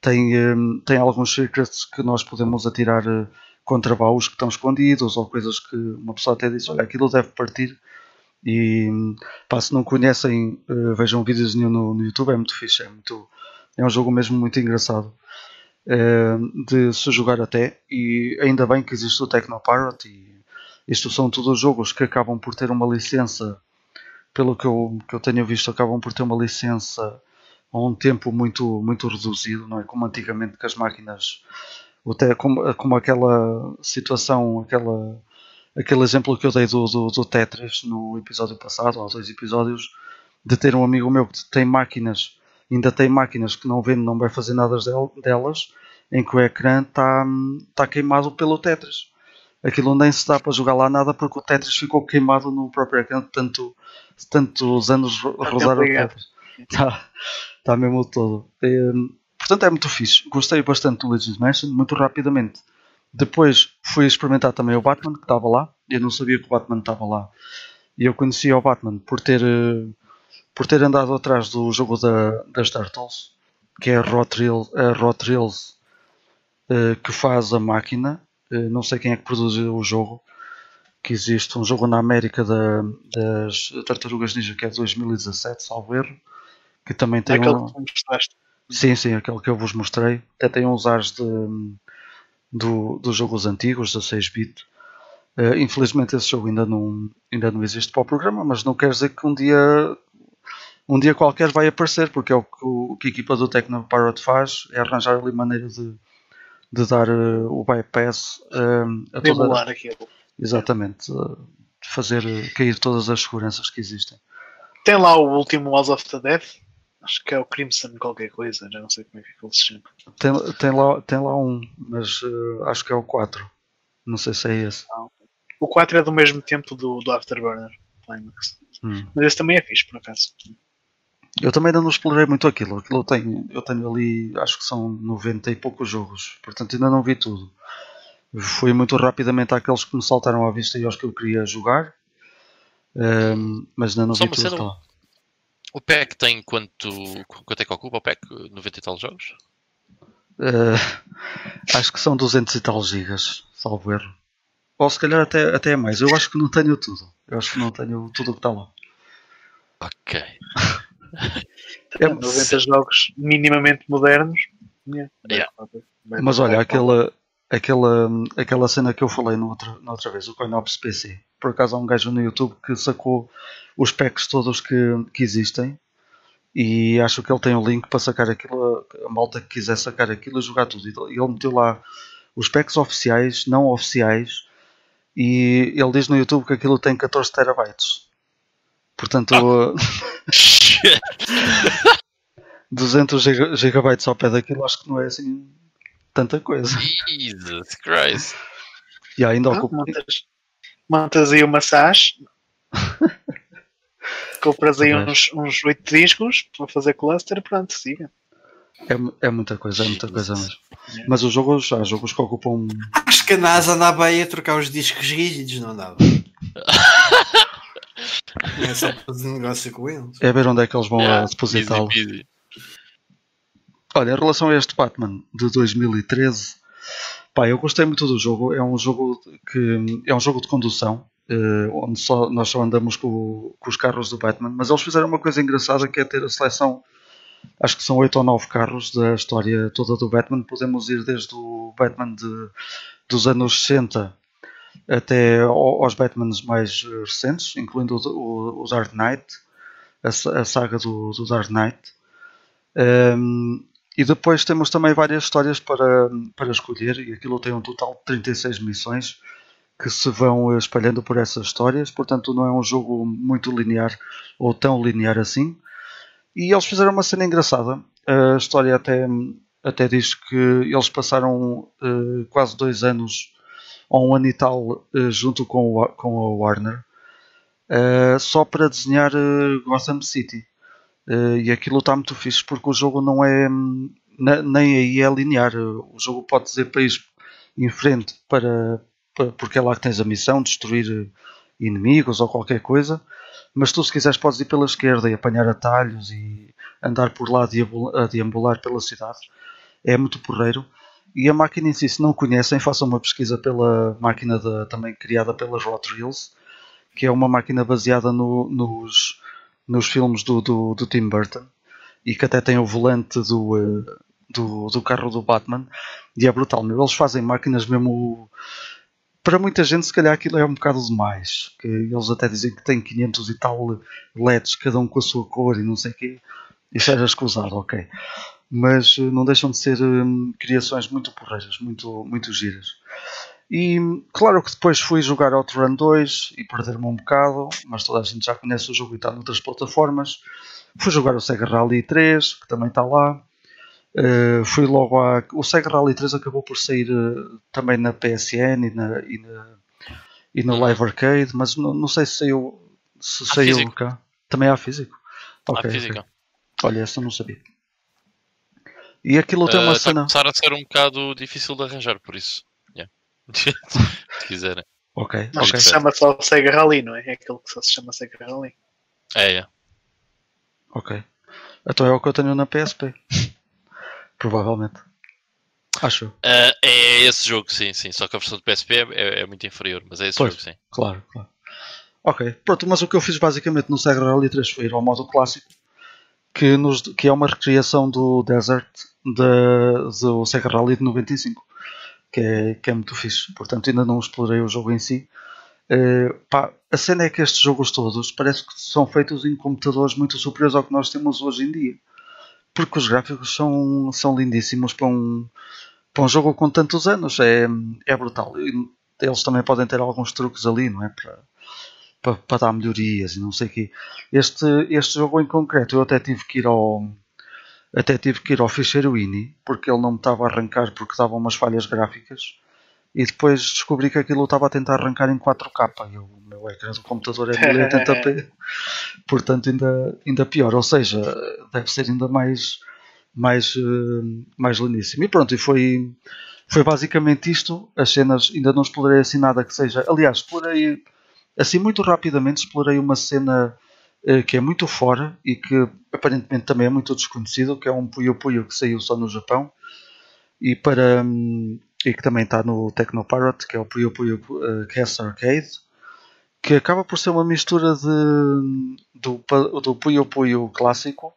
Tem, um, tem alguns secrets que nós podemos atirar uh, contra baús que estão escondidos ou coisas que uma pessoa até diz: Olha, aquilo deve partir. E hum, pá, se não conhecem, uh, vejam vídeos no, no YouTube, é muito fixe, é, muito, é um jogo mesmo muito engraçado. uh, de se jogar até. E ainda bem que existe o Tecnopirate. E isto são todos jogos que acabam por ter uma licença, pelo que eu, que eu tenho visto, acabam por ter uma licença a um tempo muito, muito reduzido, não é? Como antigamente que as máquinas, até como, como aquela situação, aquela, aquele exemplo que eu dei do, do, do Tetris no episódio passado, ou dois episódios, de ter um amigo meu que tem máquinas, ainda tem máquinas que não vende, não vai fazer nada delas, em que o ecrã está tá queimado pelo Tetris. Aquilo nem se dá para jogar lá nada porque o Tetris ficou queimado no próprio ecrã, tanto, tantos anos rodar o Tetris. Está, está mesmo todo. É, portanto, é muito fixe. Gostei bastante do Legends Mansion, muito rapidamente. Depois fui experimentar também o Batman, que estava lá. Eu não sabia que o Batman estava lá. E eu conhecia o Batman por ter, eh, por ter andado atrás do jogo da, das Turtles, que é a Rotrails, a Rotrails uh, que faz a máquina. Uh, não sei quem é que produz o jogo. Que existe um jogo na América da, das Tartarugas Ninja que é 2017, salvo erro que também tem aquele um... que tu mostraste. Sim, sim, aquele que eu vos mostrei. Até tem uns ares de, do, dos jogos antigos, 16-bit. Uh, eh, infelizmente esse jogo ainda não, ainda não existe para o programa, mas não quer dizer que um dia um dia qualquer vai aparecer, porque é o que, o, que a equipa do Tecno Pirate faz, é arranjar ali maneira de, de dar uh, o bypass uh, a de toda... aquilo. Exatamente, de fazer cair todas as seguranças que existem. Tem lá o último House of the Dead, Acho que é o Crimson qualquer coisa, já não sei como é que ele se chama. Tem, tem, lá, tem lá um, mas uh, acho que é o 4. Não sei se é esse. Ah, o 4 é do mesmo tempo do, do Afterburner Climax. Hum. Mas esse também é fixe, por acaso. Eu também ainda não explorei muito aquilo. aquilo eu, tenho, eu tenho ali, acho que são 90 e poucos jogos. Portanto, ainda não vi tudo. Fui muito rapidamente àqueles que me saltaram à vista e aos que eu queria jogar. Um, mas ainda não Só vi tudo. Cena, o PEC tem quanto, quanto é que ocupa o PEC? 90 e tal jogos? Uh, acho que são 200 e tal gigas, salvo erro. Ou se calhar até, até é mais. Eu acho que não tenho tudo. Eu acho que não tenho tudo o que está lá. Ok. (laughs) é, 90 jogos minimamente modernos. Yeah. Yeah. Mas olha, aquela, aquela, aquela cena que eu falei no outra, na outra vez, o CoinOps PC. Por acaso há um gajo no YouTube que sacou os packs todos que, que existem e acho que ele tem o um link para sacar aquilo, a malta que quiser sacar aquilo e jogar tudo. E ele meteu lá os packs oficiais, não oficiais, e ele diz no YouTube que aquilo tem 14 terabytes. Portanto, (laughs) oh. 200 gigabytes ao pé daquilo acho que não é assim tanta coisa. Jesus Christ. E ainda ah, ocupa... montas, montas aí uma SAS, (laughs) compras aí uns, uns 8 discos para fazer cluster, pronto, siga. É, é muita coisa, é muita coisa mesmo. Mas os jogos, há jogos que ocupam. Acho que a NASA andava aí a trocar os discos rígidos, não andava? (laughs) é só fazer negócio com eles. É ver onde é que eles vão yeah, depositá-lo. Olha, em relação a este Batman de 2013, pá, eu gostei muito do jogo. É um jogo que é um jogo de condução, eh, onde só, nós só andamos com, com, os carros do Batman. Mas eles fizeram uma coisa engraçada que é ter a seleção. Acho que são 8 ou 9 carros da história toda do Batman. Podemos ir desde o Batman de, dos anos 60 até aos Batmans mais recentes, incluindo o, Dark Knight, a, a saga do, do Dark Knight. Um, e depois temos também várias histórias para, para escolher, e aquilo tem um total de 36 missões que se vão espalhando por essas histórias, portanto não é um jogo muito linear ou tão linear assim. E eles fizeram uma cena engraçada. A história até, até diz que eles passaram uh, quase dois anos, ou um ano e tal, uh, junto com, o, com a Warner, uh, só para desenhar Gotham City. E aquilo está muito fixe porque o jogo não é nem aí é linear. O jogo pode dizer ir em frente para, para, porque é lá que tens a missão, destruir inimigos ou qualquer coisa. Mas tu se quiseres podes ir pela esquerda e apanhar atalhos e andar por lá a deambular pela cidade. É muito porreiro. E a máquina em si, se não conhecem, façam uma pesquisa pela máquina de, também criada pelas Reels, que é uma máquina baseada no, nos nos filmes do, do, do, Tim Burton e que até tem o volante do, uh, do, do carro do Batman e é brutal. Meu. Eles fazem máquinas mesmo. Para muita gente, se calhar aquilo é um bocado demais. Que eles até dizem que tem 500 e tal LEDs, cada um com a sua cor e não sei o quê. Isso era escusado, ok. Mas eh, não deixam de ser hum, criações muito porreiras, muito, muito giras. E claro que depois fui jogar Outrun 2 e perder-me um bocado, mas toda a gente já conhece o jogo e está noutras plataformas. Fui jogar o Sega Rally 3, que também está lá. Uh, fui logo a. O Sega Rally 3 acabou por sair uh, também na PSN e, na, e, na, e no Live Arcade, mas não, não sei se saiu, se Há saiu físico. cá. Também há físico? Há física. Olha, essa não sabia. E aquilo tem uma Ah, Está a cena. começar a ser um bocado difícil de arranjar, por isso. Yeah. (laughs) Se quiserem. Ok, Mas ok. se chama só Sega Rally, não é? É aquele que só se chama Sega Rally. É, é. Ok. Então é o que eu tenho na PSP. (laughs) Provavelmente. Acho. Ah, é esse jogo, sim, sim. Só que a versão de PSP é, é- é muito inferior, mas é esse Pois. jogo, sim. Claro, claro. Ok, pronto, mas o que eu fiz basicamente no Sega Rally 3 foi ir ao modo clássico, que, nos, que é uma recriação do Desert da- do Sega Rally de 95, que é, que é muito fixe. Portanto, ainda não explorei o jogo em si. Eh, pá, a cena é que estes jogos todos parece que são feitos em computadores muito superiores ao que nós temos hoje em dia. Porque os gráficos são, são lindíssimos para um, para um jogo com tantos anos. É, é brutal. Eles também podem ter alguns truques ali, não é? Para, para, para dar melhorias e não sei o quê. Este, este jogo em concreto eu até tive que ir ao até tive que ir ao ficheiro INI porque ele não me estava a arrancar porque dava umas falhas gráficas e depois descobri que aquilo estava a tentar arrancar em 4K e o meu ecrã do computador é 1080p (laughs) portanto ainda, ainda pior. Ou seja, deve ser ainda mais mais, eh, mais lindíssimo. E pronto, e foi foi basicamente isto, as cenas ainda não explorei assim nada que seja, aliás explorei assim muito rapidamente explorei uma cena eh, que é muito fora e que aparentemente também é muito desconhecido, que é um Puyo Puyo que saiu só no Japão e para hum, e que também está no Technopirate, que é o Puyo Puyo Cast Arcade, que acaba por ser uma mistura de, do, do Puyo Puyo clássico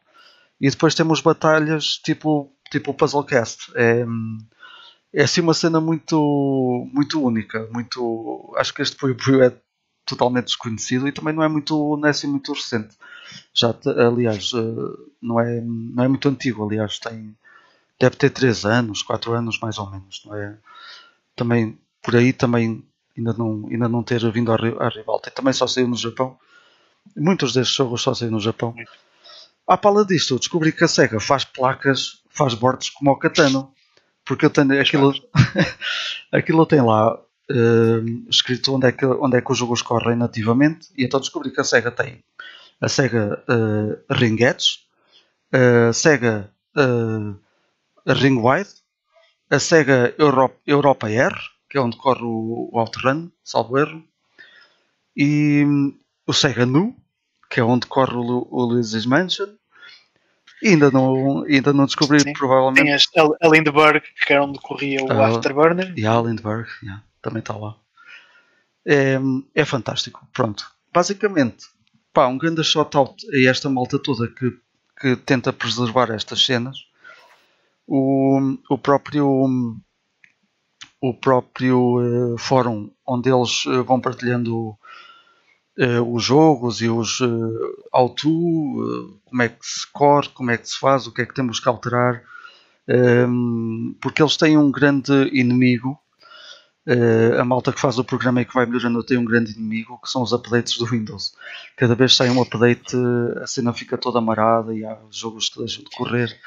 e depois temos batalhas tipo tipo Puzzle Cast. É, hum, é assim uma cena muito muito única, muito acho que este Puyo Puyo é totalmente desconhecido e também não é muito não é assim muito recente. Já aliás eh, não é não é muito antigo, aliás tem deve ter 3 anos, 4 anos mais ou menos, não é? Também por aí também ainda não ainda não ter vindo à, à. E também só saiu no Japão. Muitos destes jogos só saíram no Japão. À pala disto, eu descobri que a SEGA faz placas, faz bordes como o Katano. Porque eu tenho aquilo, (laughs) aquilo tem lá eh, escrito onde é, que, onde é que os jogos correm nativamente. E então descobri que a SEGA tem a SEGA eh, Ring Edge, a SEGA eh, Ring Wide, a SEGA Europa, Europa R, que é onde corre o, o Outrun, salvo erro, e hum, o SEGA Nu, que é onde corre o, o Luigi's Mansion. E ainda não, ainda não descobri, Sim. provavelmente. Tinhas a Lindbergh, que era onde corria o Ah, Afterburner. E a Lindbergh, yeah, também está lá. É, é fantástico. Pronto. Basicamente, pá, um grande shout-out a esta malta toda que, que tenta preservar estas cenas. O, o próprio o próprio eh, fórum onde eles eh, vão partilhando eh, os jogos e os uh, como é que se corre, como é que se faz, o que é que temos que alterar. Um, porque eles têm um grande inimigo. Uh, a malta que faz o programa e que vai melhorando tem um grande inimigo que são os updates do Windows. Cada vez que sai um update, a cena fica toda amarada e há jogos que deixam de correr.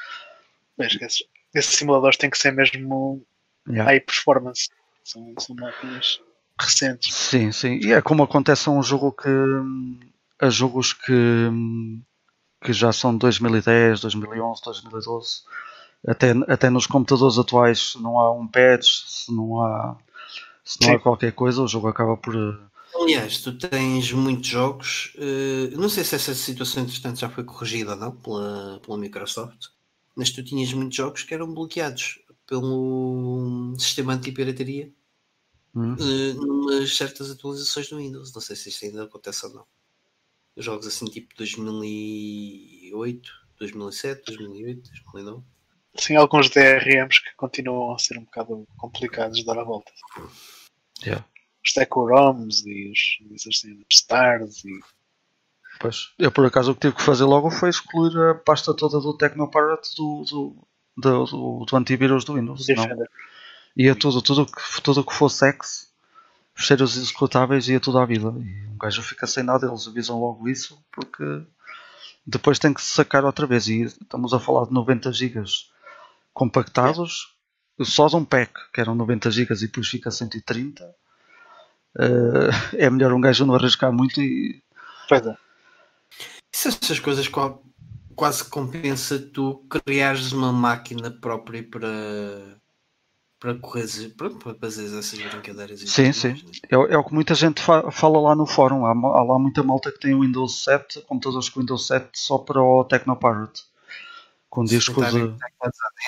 Mas esses, esses simuladores têm que ser mesmo Yeah. high performance. São, são máquinas recentes. Sim, sim. E é como acontece a um jogo que. a jogos que. que já são 2010, 2011, 2012. Até, até nos computadores atuais, se não há um patch, se não há. Se não há Sim. qualquer coisa, o jogo acaba por. uh, Aliás, tu tens muitos jogos. eh, não sei se essa situação, entretanto, já foi corrigida ou não pela, pela Microsoft, mas tu tinhas muitos jogos que eram bloqueados pelo sistema anti-pirataria hum, eh, numas certas atualizações do Windows. Não sei se isto ainda acontece ou não. Jogos assim tipo 2008, 2007, 2008, 2009. sim, alguns DRMs que continuam a ser um bocado complicados de dar a volta. Yeah. Os Tecoroms e os, os Stars e Pois, eu por acaso o que tive que fazer logo foi excluir a pasta toda do Tecnopirate do, do, do, do, do antivírus do Windows. Não. Defender. Ia tudo, tudo que, tudo que fosse X, fechar os executáveis, ia tudo à vida. E um gajo fica sem nada, eles avisam logo isso, porque depois tem que se sacar outra vez. E estamos a falar de 90 GB compactados, só de um pack, que eram 90 GB e depois fica 130. Eh, é melhor um gajo não arriscar muito e Pois é. Se essas coisas qua- quase compensa tu criares uma máquina própria para para correr para fazer essas brincadeiras Sim, sim. É, o- é o que muita gente fa- fala lá no fórum. Há, há lá muita malta que tem o Windows 7, computadores com Windows 7 só para o Tecnopirate. Com discos de.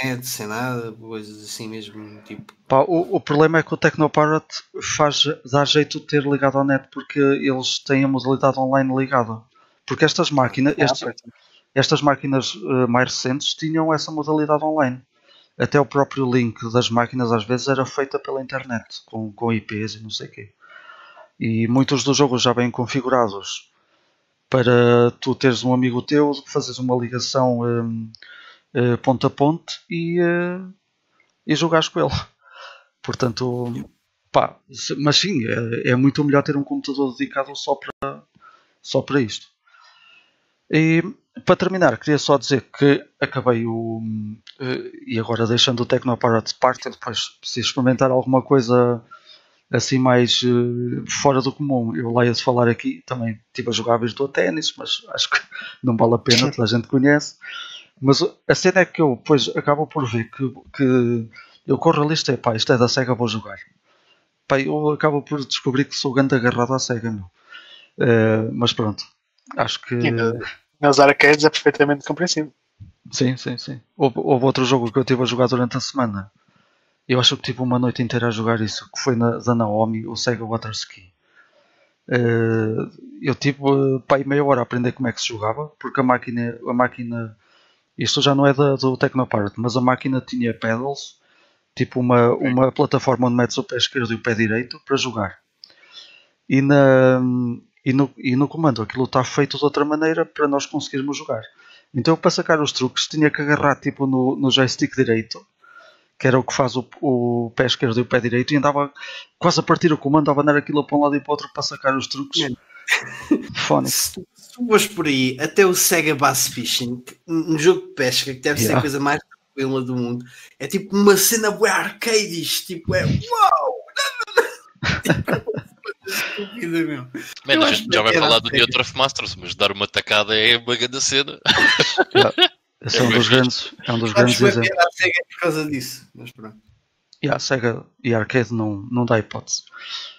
net, sem nada, coisas assim mesmo, tipo. Pá, o, o problema é que o Tecnopirate faz, dá jeito de ter ligado à net porque eles têm a modalidade online ligada. Porque estas máquinas, Ah, estes- estas máquinas eh, mais recentes tinham essa modalidade online. Até o próprio link das máquinas às vezes era feita pela internet, com, com IPs e não sei o quê. E muitos dos jogos já vêm configurados para tu teres um amigo teu, fazeres uma ligação hum, eh, ponto a ponto e, eh, e jogares com ele. Portanto, pá, se- mas sim, é, é muito melhor ter um computador dedicado só para, só para isto. E para terminar, queria só dizer que acabei o. eh, E agora deixando o Tecnopirate de parte, depois preciso experimentar alguma coisa assim mais eh, fora do comum. Eu lá ia de falar aqui, também estive a jogar Virtua Tennis, mas acho que (laughs) não vale a pena, toda a gente conhece. Mas a cena é que eu depois acabo por ver que, que eu corro a lista e pá, isto é da SEGA, vou jogar. Pá, eu acabo por descobrir que sou grande agarrado à SEGA, meu. Eh, mas pronto, acho que. Nas arcades é perfeitamente compreensível. Sim, sim, sim. Houve, houve outro jogo que eu estive a jogar durante a semana. Eu acho que tive uma noite inteira a jogar isso, que foi na, da Naomi, o Sega Water Ski. Eh, eu tive uh, pai meia hora a aprender como é que se jogava, porque a máquina, a máquina isto já não é da, do Tecnopirate, mas a máquina tinha pedals, tipo uma, uma plataforma onde metes o pé esquerdo e o pé direito para jogar. E, na, e, no, e no comando aquilo está feito de outra maneira para nós conseguirmos jogar. Então eu, para sacar os truques tinha que agarrar tipo no, no joystick direito, que era o que faz o, o pé esquerdo e o pé direito, e andava quase a partir o comando, a andar aquilo para um lado e para o outro para sacar os truques. Fónico. Se tu, se tu fores por aí, até o Sega Bass Fishing, um jogo de pesca que deve ser Yeah. a coisa mais tranquila do mundo, é tipo uma cena bué arcades, tipo, é uau! Estúpida, meu. Man, já vai falar do. New Masters, mas dar uma tacada é uma grande cena. Esse é um dos grandes, é um dos Acho grandes exemplos. a Sega por causa disso, mas pronto. E a Sega e a Arcade não, não dá hipótese.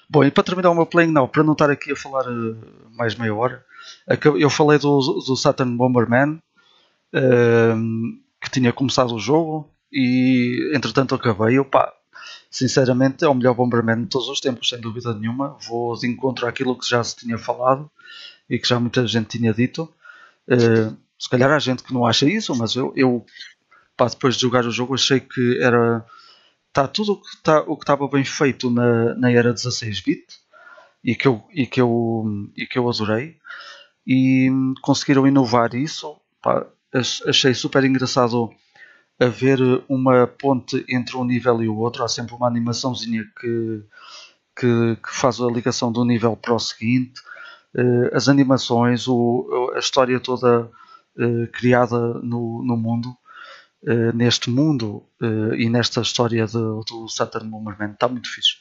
Bom, e para terminar o meu playing now, para não estar aqui a falar eh, mais meia hora, eu falei do, do Saturn Bomberman, ehm, que tinha começado o jogo, e entretanto acabei. Eu, pá, sinceramente, é o melhor Bomberman de todos os tempos, sem dúvida nenhuma. Vou de encontro àquilo que já se tinha falado e que já muita gente tinha dito. Eh, se calhar há gente que não acha isso, mas eu, eu pá, depois de jogar o jogo, achei que era está tudo o que tá, o que estava bem feito na, na era 16-bit e que eu e que eu e que eu adorei. E conseguiram inovar isso pá, ach- achei super engraçado haver uma ponte entre um nível e o outro. Há sempre uma animaçãozinha que que, que faz a ligação um nível para o seguinte. Eh, as animações o, a história toda eh, criada no, no mundo eh, neste mundo eh, e nesta história do, do Saturn Bomberman. Está muito fixe.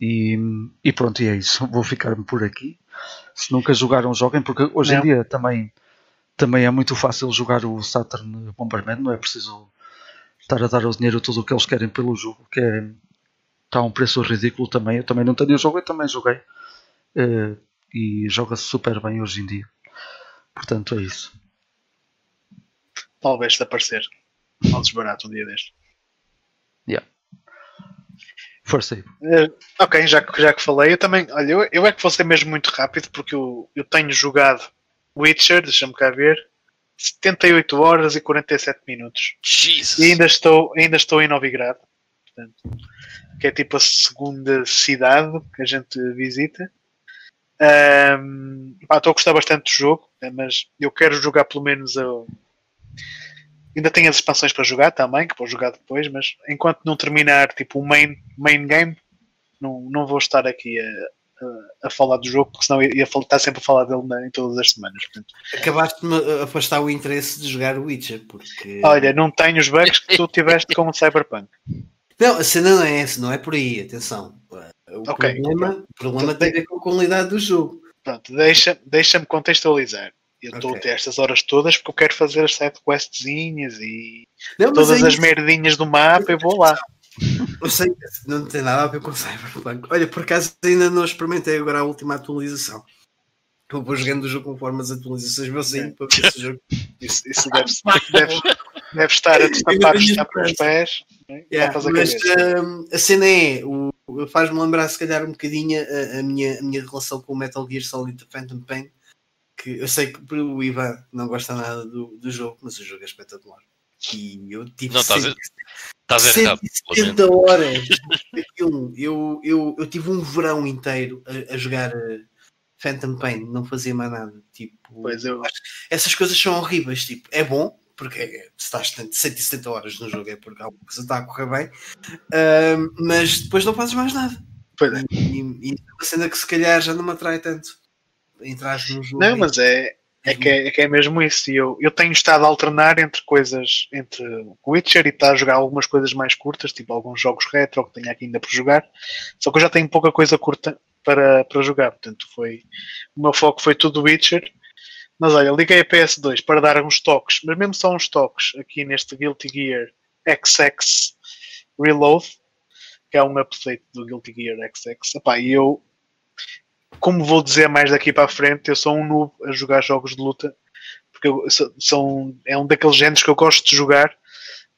E, e pronto, e é isso. Vou ficar-me por aqui. Se nunca jogaram, joguem, porque hoje em Não. dia também, também é muito fácil jogar o Saturn Bomberman. Não é preciso estar a dar o dinheiro tudo o que eles querem pelo jogo, que é, está a um preço ridículo também. Eu também não tenho o jogo, eu também joguei. Eh, e joga-se super bem hoje em dia. Portanto, é isso. Talvez se aparecer ao desbarato um dia deste. Força aí. Eh, ok, já que, já que falei, eu também, olha, eu, eu é que vou ser mesmo muito rápido porque eu, eu tenho jogado Witcher, deixa-me cá ver, 78 horas e 47 minutos. Jesus. E ainda estou, ainda estou em Novigrado, portanto, que é tipo a segunda cidade que a gente visita. Ahm, pá, estou a gostar bastante do jogo, né, mas eu quero jogar pelo menos a. Ainda tenho as expansões para jogar também, que vou jogar depois, mas enquanto não terminar tipo o main, main game, não, não vou estar aqui a, a, a falar do jogo, porque senão ia, ia estar sempre a falar dele na- em todas as semanas. Portanto, Acabaste-me a afastar o interesse de jogar o Witcher, porque. olha, não tenho os bugs que tu tiveste com o Cyberpunk. Não, a cena não é essa, não é por aí, atenção. O Ok. problema, o problema tem a ver com a qualidade do jogo. Pronto, deixa- deixa-me contextualizar. Eu estou Ok. a ter estas horas todas porque eu quero fazer as side questzinhas e Não, todas é as merdinhas do mapa eu vou lá. Eu sei, não tem nada a ver com Cyberpunk. Olha, por acaso ainda não experimentei agora a última atualização. Eu vou jogando o jogo conforme as atualizações vão saindo para ver se o jogo. (laughs) Isso, isso deve, deve, deve estar a destapar os pés. né? Yeah, Tapas a mas hum, a cena é, faz-me lembrar se calhar um bocadinho a, a minha, a minha relação com o Metal Gear Solid Phantom Pain. Que eu sei que o Ivan não gosta nada do, do jogo, mas o jogo é espetacular. E eu tive Não, estás a- sempre- Estás errado. lamento. 170 horas daquilo. Eu, eu, eu tive um verão inteiro a, a jogar eh, Phantom Pain, não fazia mais nada. Tipo, Pois eu- essas coisas são horríveis. Tipo, é bom, porque é- se estás 170 horas no jogo é porque alguma coisa está a correr bem, Ahm, mas depois não fazes mais nada. Pois é. E, e, e é uma cena que se calhar já não me atrai tanto. Entrar no jogo. Não, mas é, é, que é, é que é mesmo isso. E Eu, eu tenho estado a alternar entre coisas, entre Witcher e estar a jogar algumas coisas mais curtas, tipo alguns jogos retro que tenho aqui ainda por jogar. Só que eu já tenho pouca coisa curta para, para jogar. Portanto, foi, o meu foco foi tudo Witcher. Mas olha, liguei a PS2 para dar uns toques, mas mesmo só uns toques aqui neste Guilty Gear XX Reload, que é um update do Guilty Gear XX. Epá, e eu como vou dizer mais daqui para a frente, eu sou um noob a jogar jogos de luta, porque eu, são, é um daqueles géneros que eu gosto de jogar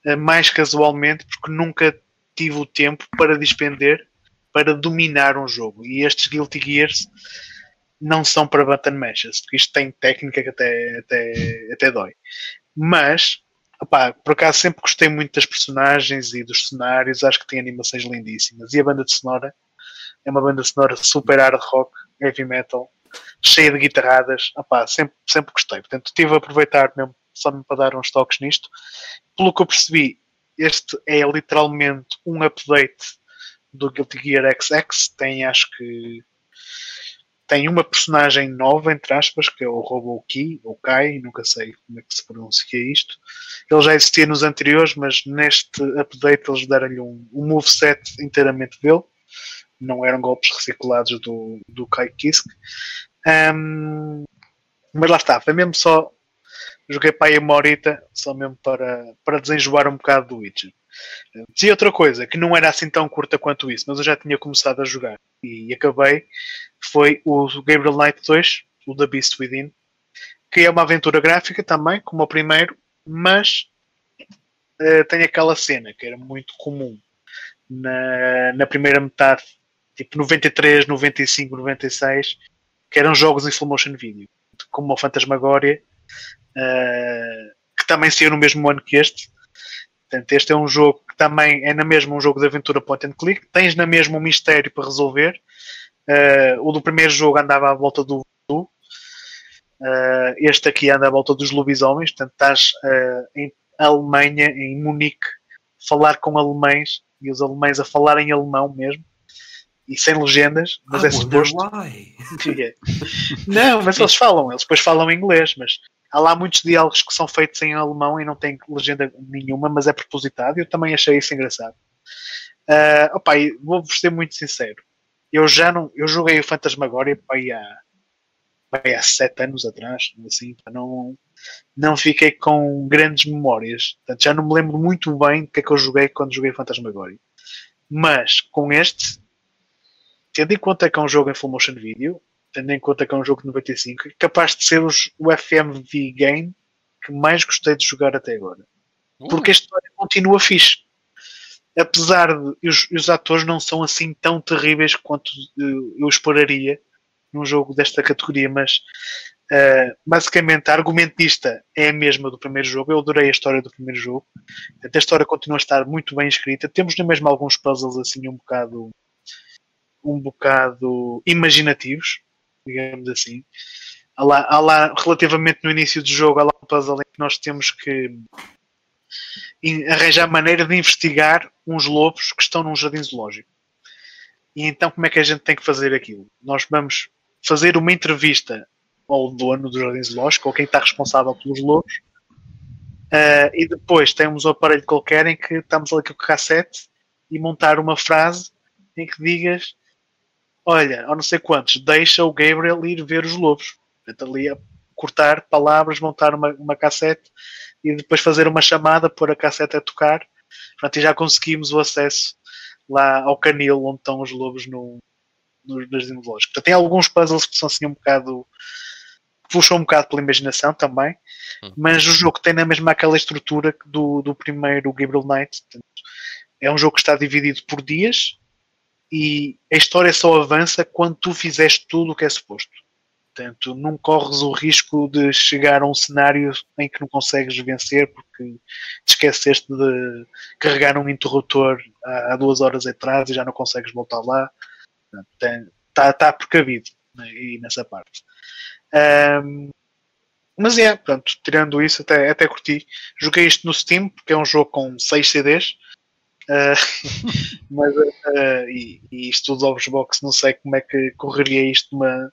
eh, mais casualmente, porque nunca tive o tempo para despender para dominar um jogo. E estes Guilty Gears não são para button mashes, porque isto tem técnica que até, até, até dói. Mas, opá, por acaso sempre gostei muito das personagens e dos cenários, acho que tem animações lindíssimas. E a banda sonora é uma banda sonora super hard rock, heavy metal, cheia de guitarradas. Opá, sempre, sempre gostei. Portanto, estive a aproveitar mesmo só para dar uns toques nisto. Pelo que eu percebi, este é literalmente um update do Guilty Gear XX. Tem, acho que. Tem uma personagem nova, entre aspas, que é o Robo ou Kai, nunca sei como é que se pronuncia isto. Ele já existia nos anteriores, mas neste update eles deram-lhe um, um moveset inteiramente dele não eram golpes reciclados do, do Kai Kisk. Um, mas lá está, foi mesmo só. Joguei para aí uma horita, só mesmo para, para desenjoar um bocado do Witcher. Dizia outra coisa, que não era assim tão curta quanto isso, mas eu já tinha começado a jogar e acabei. Foi o Gabriel Knight 2, o The Beast Within, que é uma aventura gráfica também, como o primeiro, mas eh, tem aquela cena que era muito comum na, na primeira metade tipo 93, 95, 96, que eram jogos em slow motion video, como o Fantasmagoria, uh, que também saiu no mesmo ano que este. Portanto, este é um jogo que também é na mesma um jogo de aventura point and click. Tens na mesma um mistério para resolver. Uh, o do primeiro jogo andava à volta do voodoo. Uh, este aqui anda à volta dos lobisomens. Portanto, estás em Alemanha, em Munique, falar com alemães e os alemães a falar em alemão mesmo e sem legendas, mas I é suposto. why. (laughs) não, mas eles falam, eles depois falam inglês, mas há lá muitos diálogos que são feitos em alemão e não tem legenda nenhuma, mas é propositado. Eu também achei isso engraçado. Uh, opa, vou-vos ser muito sincero. Eu já não. Eu joguei o Fantasmagoria há, há sete anos atrás, assim, não, não fiquei com grandes memórias. Portanto, já não me lembro muito bem do que é que eu joguei quando joguei Fantasmagoria. Mas com este, tendo em conta que é um jogo em full motion video, tendo em conta que é um jogo de 95, é capaz de ser os, o FMV game que mais gostei de jogar até agora. Porque a história continua fixe. Apesar de os, os atores não são assim tão terríveis quanto uh, eu esperaria num jogo desta categoria, mas Uh, basicamente, a argumentista é a mesma do primeiro jogo. Eu adorei a história do primeiro jogo. A história continua a estar muito bem escrita. Temos na mesma alguns puzzles assim um bocado um bocado imaginativos, digamos assim. Há lá, há lá, relativamente no início do jogo, há lá um puzzle em que nós temos que arranjar maneira de investigar uns lobos que estão num jardim zoológico. E então como é que a gente tem que fazer aquilo? Nós vamos fazer uma entrevista ao dono do jardim zoológico, ou quem está responsável pelos lobos, uh, e depois temos um aparelho qualquer em que estamos ali com o cassete e montar uma frase em que digas olha, ou não sei quantos, deixa o Gabriel ir ver os lobos. Portanto, ali a cortar palavras, montar uma, uma cassete e depois fazer uma chamada, pôr a cassete a tocar. Portanto, e já conseguimos o acesso lá ao canil onde estão os lobos no, no, no jardim Portanto, tem alguns puzzles que são assim um bocado puxam um bocado pela imaginação também, hum. mas o jogo tem na mesma aquela estrutura do, do primeiro Gabriel Knight. Portanto, é um jogo que está dividido por dias e a história só avança quando tu fizeste tudo o que é suposto. Portanto, não corres o risco de chegar a um cenário em que não consegues vencer porque te esqueceste de carregar um interruptor há, duas horas atrás e já não consegues voltar lá. Está tá precavido né, nessa parte. Um, mas é, pronto, tirando isso, até, até curti. Joguei isto no Steam, porque é um jogo com 6 CDs. Uh, (laughs) mas, uh, e, e isto do DOSBox, não sei como é que correria isto numa.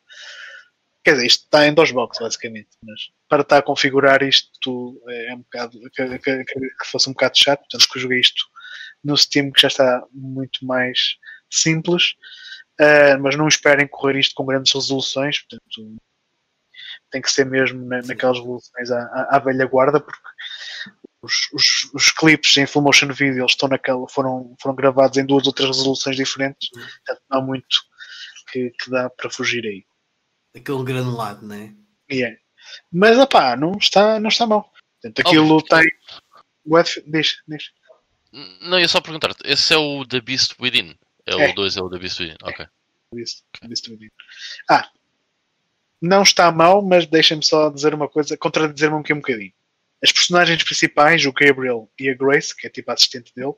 Quer dizer, isto está em DOSBox, basicamente. Mas para estar a configurar isto é um bocado. Que, que, que fosse um bocado chato, portanto, que eu joguei isto no Steam, que já está muito mais simples. Uh, mas não esperem correr isto com grandes resoluções, portanto, tem que ser mesmo na, naquelas resoluções à, à, à velha guarda, porque os, os, os clipes em full motion video estão naquela, foram, foram gravados em duas ou três resoluções diferentes, uhum. portanto não há muito que, que dá para fugir aí. Aquele granulado, não é? Yeah. Mas opá, não está, não está mal. Portanto, aquilo oh, tem. Diz, diz. Não, ia só perguntar-te, esse é o The Beast Within? É, é. o 2 é o The Beast Within, ok. Beast, Beast Within. Ah, não está mal, mas deixem-me só dizer uma coisa, contradizer-me um bocadinho. As personagens principais, o Gabriel e a Grace, que é tipo a assistente dele,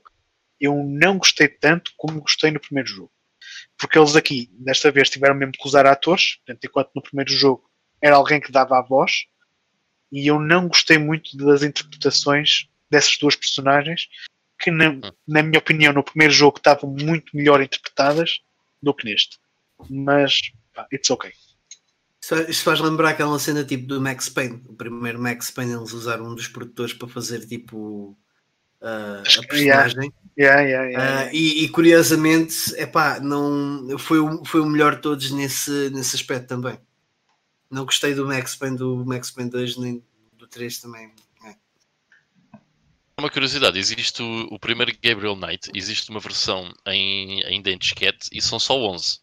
eu não gostei tanto como gostei no primeiro jogo. Porque eles aqui, desta vez, tiveram mesmo que usar atores, portanto, enquanto no primeiro jogo era alguém que dava a voz, e eu não gostei muito das interpretações dessas duas personagens, que na, hum. na minha opinião no primeiro jogo estavam muito melhor interpretadas do que neste. Mas, pá, it's okay. Isto faz lembrar aquela cena tipo do Max Payne. O primeiro Max Payne eles usaram um dos produtores para fazer tipo uh, a personagem. Yeah, yeah, yeah, uh, e, e, curiosamente, epá, não, foi, o, foi o melhor de todos nesse, nesse aspecto também. Não gostei do Max Payne do Max Payne 2 nem do 3 também. É. Uma curiosidade, existe o, o, primeiro Gabriel Knight, existe uma versão em, ainda em disquete e são só 11.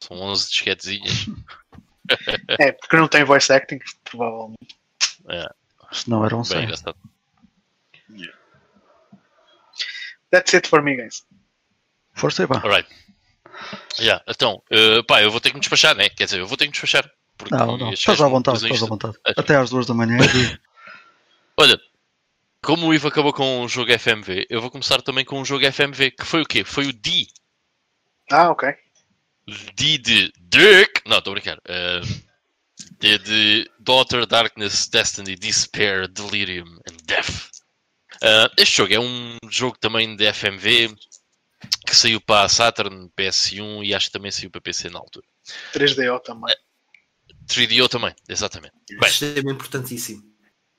São 11 disquetezinhas. (laughs) é, porque não tem voice acting, provavelmente. É. não eram 100. Yeah. That's it for me, guys. Força aí, pá. Alright. Yeah, então, uh, pá, eu vou ter que me despachar, né? Quer dizer, eu vou ter que me despachar. Não, não, estás à vontade, estás à vontade. Até às duas da manhã. (laughs) Olha, como o Ivo acabou com um jogo FMV, eu vou começar também com um jogo FMV, que foi o quê? Foi o D. Ah, ok. D de Dick. Não, estou a brincar. Uh, D de Daughter, Darkness, Destiny, Despair, Delirium and Death. Uh, este jogo é um jogo também de FMV que saiu para a Saturn, PS1 e acho que também saiu para PC na altura. 3DO também. Uh, 3DO também, exatamente. Bem, é importantíssimo.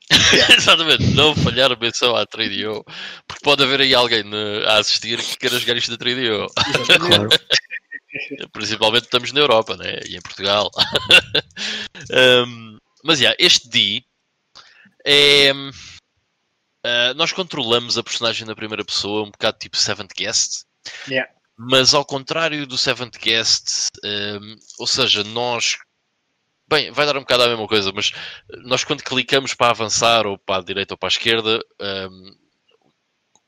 (laughs) exatamente, não falhar a menção à 3DO, porque pode haver aí alguém a assistir que queira jogar isto da 3DO. Claro. (laughs) Principalmente estamos na Europa, né? E em Portugal. (laughs) um, mas, yeah, este D é... Uh, nós controlamos a personagem na primeira pessoa, um bocado tipo Seventh Guest. Yeah. Mas ao contrário do Seventh Guest, um, ou seja, nós Bem, vai dar um bocado a mesma coisa, mas nós quando clicamos para avançar ou para a direita ou para a esquerda, um,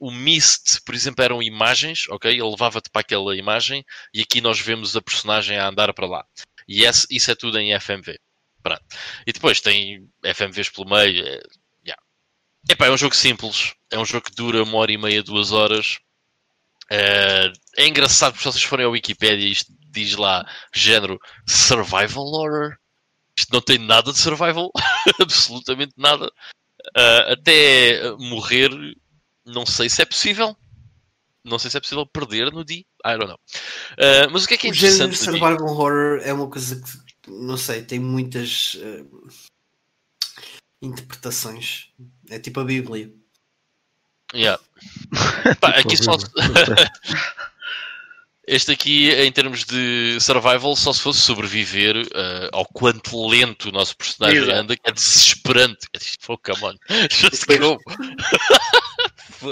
o Mist, por exemplo, eram imagens, ok? Ele levava-te para aquela imagem e aqui nós vemos a personagem a andar para lá. E esse, isso é tudo em FMV. Pronto. E depois tem FMVs pelo meio. É, yeah. Epá, é um jogo simples. É um jogo que dura uma hora e meia, duas horas. É, é engraçado porque se vocês forem ao Wikipedia isto diz lá género survival horror. Isto não tem nada de survival. (laughs) Absolutamente nada. Uh, até morrer, não sei se é possível. Não sei se é possível perder no D. I don't know. Uh, mas o que é que é o interessante? O survival horror é uma coisa que, não sei, tem muitas uh, interpretações. É tipo a Bíblia. Yeah. (laughs) Pá, aqui só. Este aqui, em termos de survival, só se fosse sobreviver uh, ao quanto lento o nosso personagem Exato. anda, que é desesperante. É tipo, oh, come on, (laughs) just go. (laughs)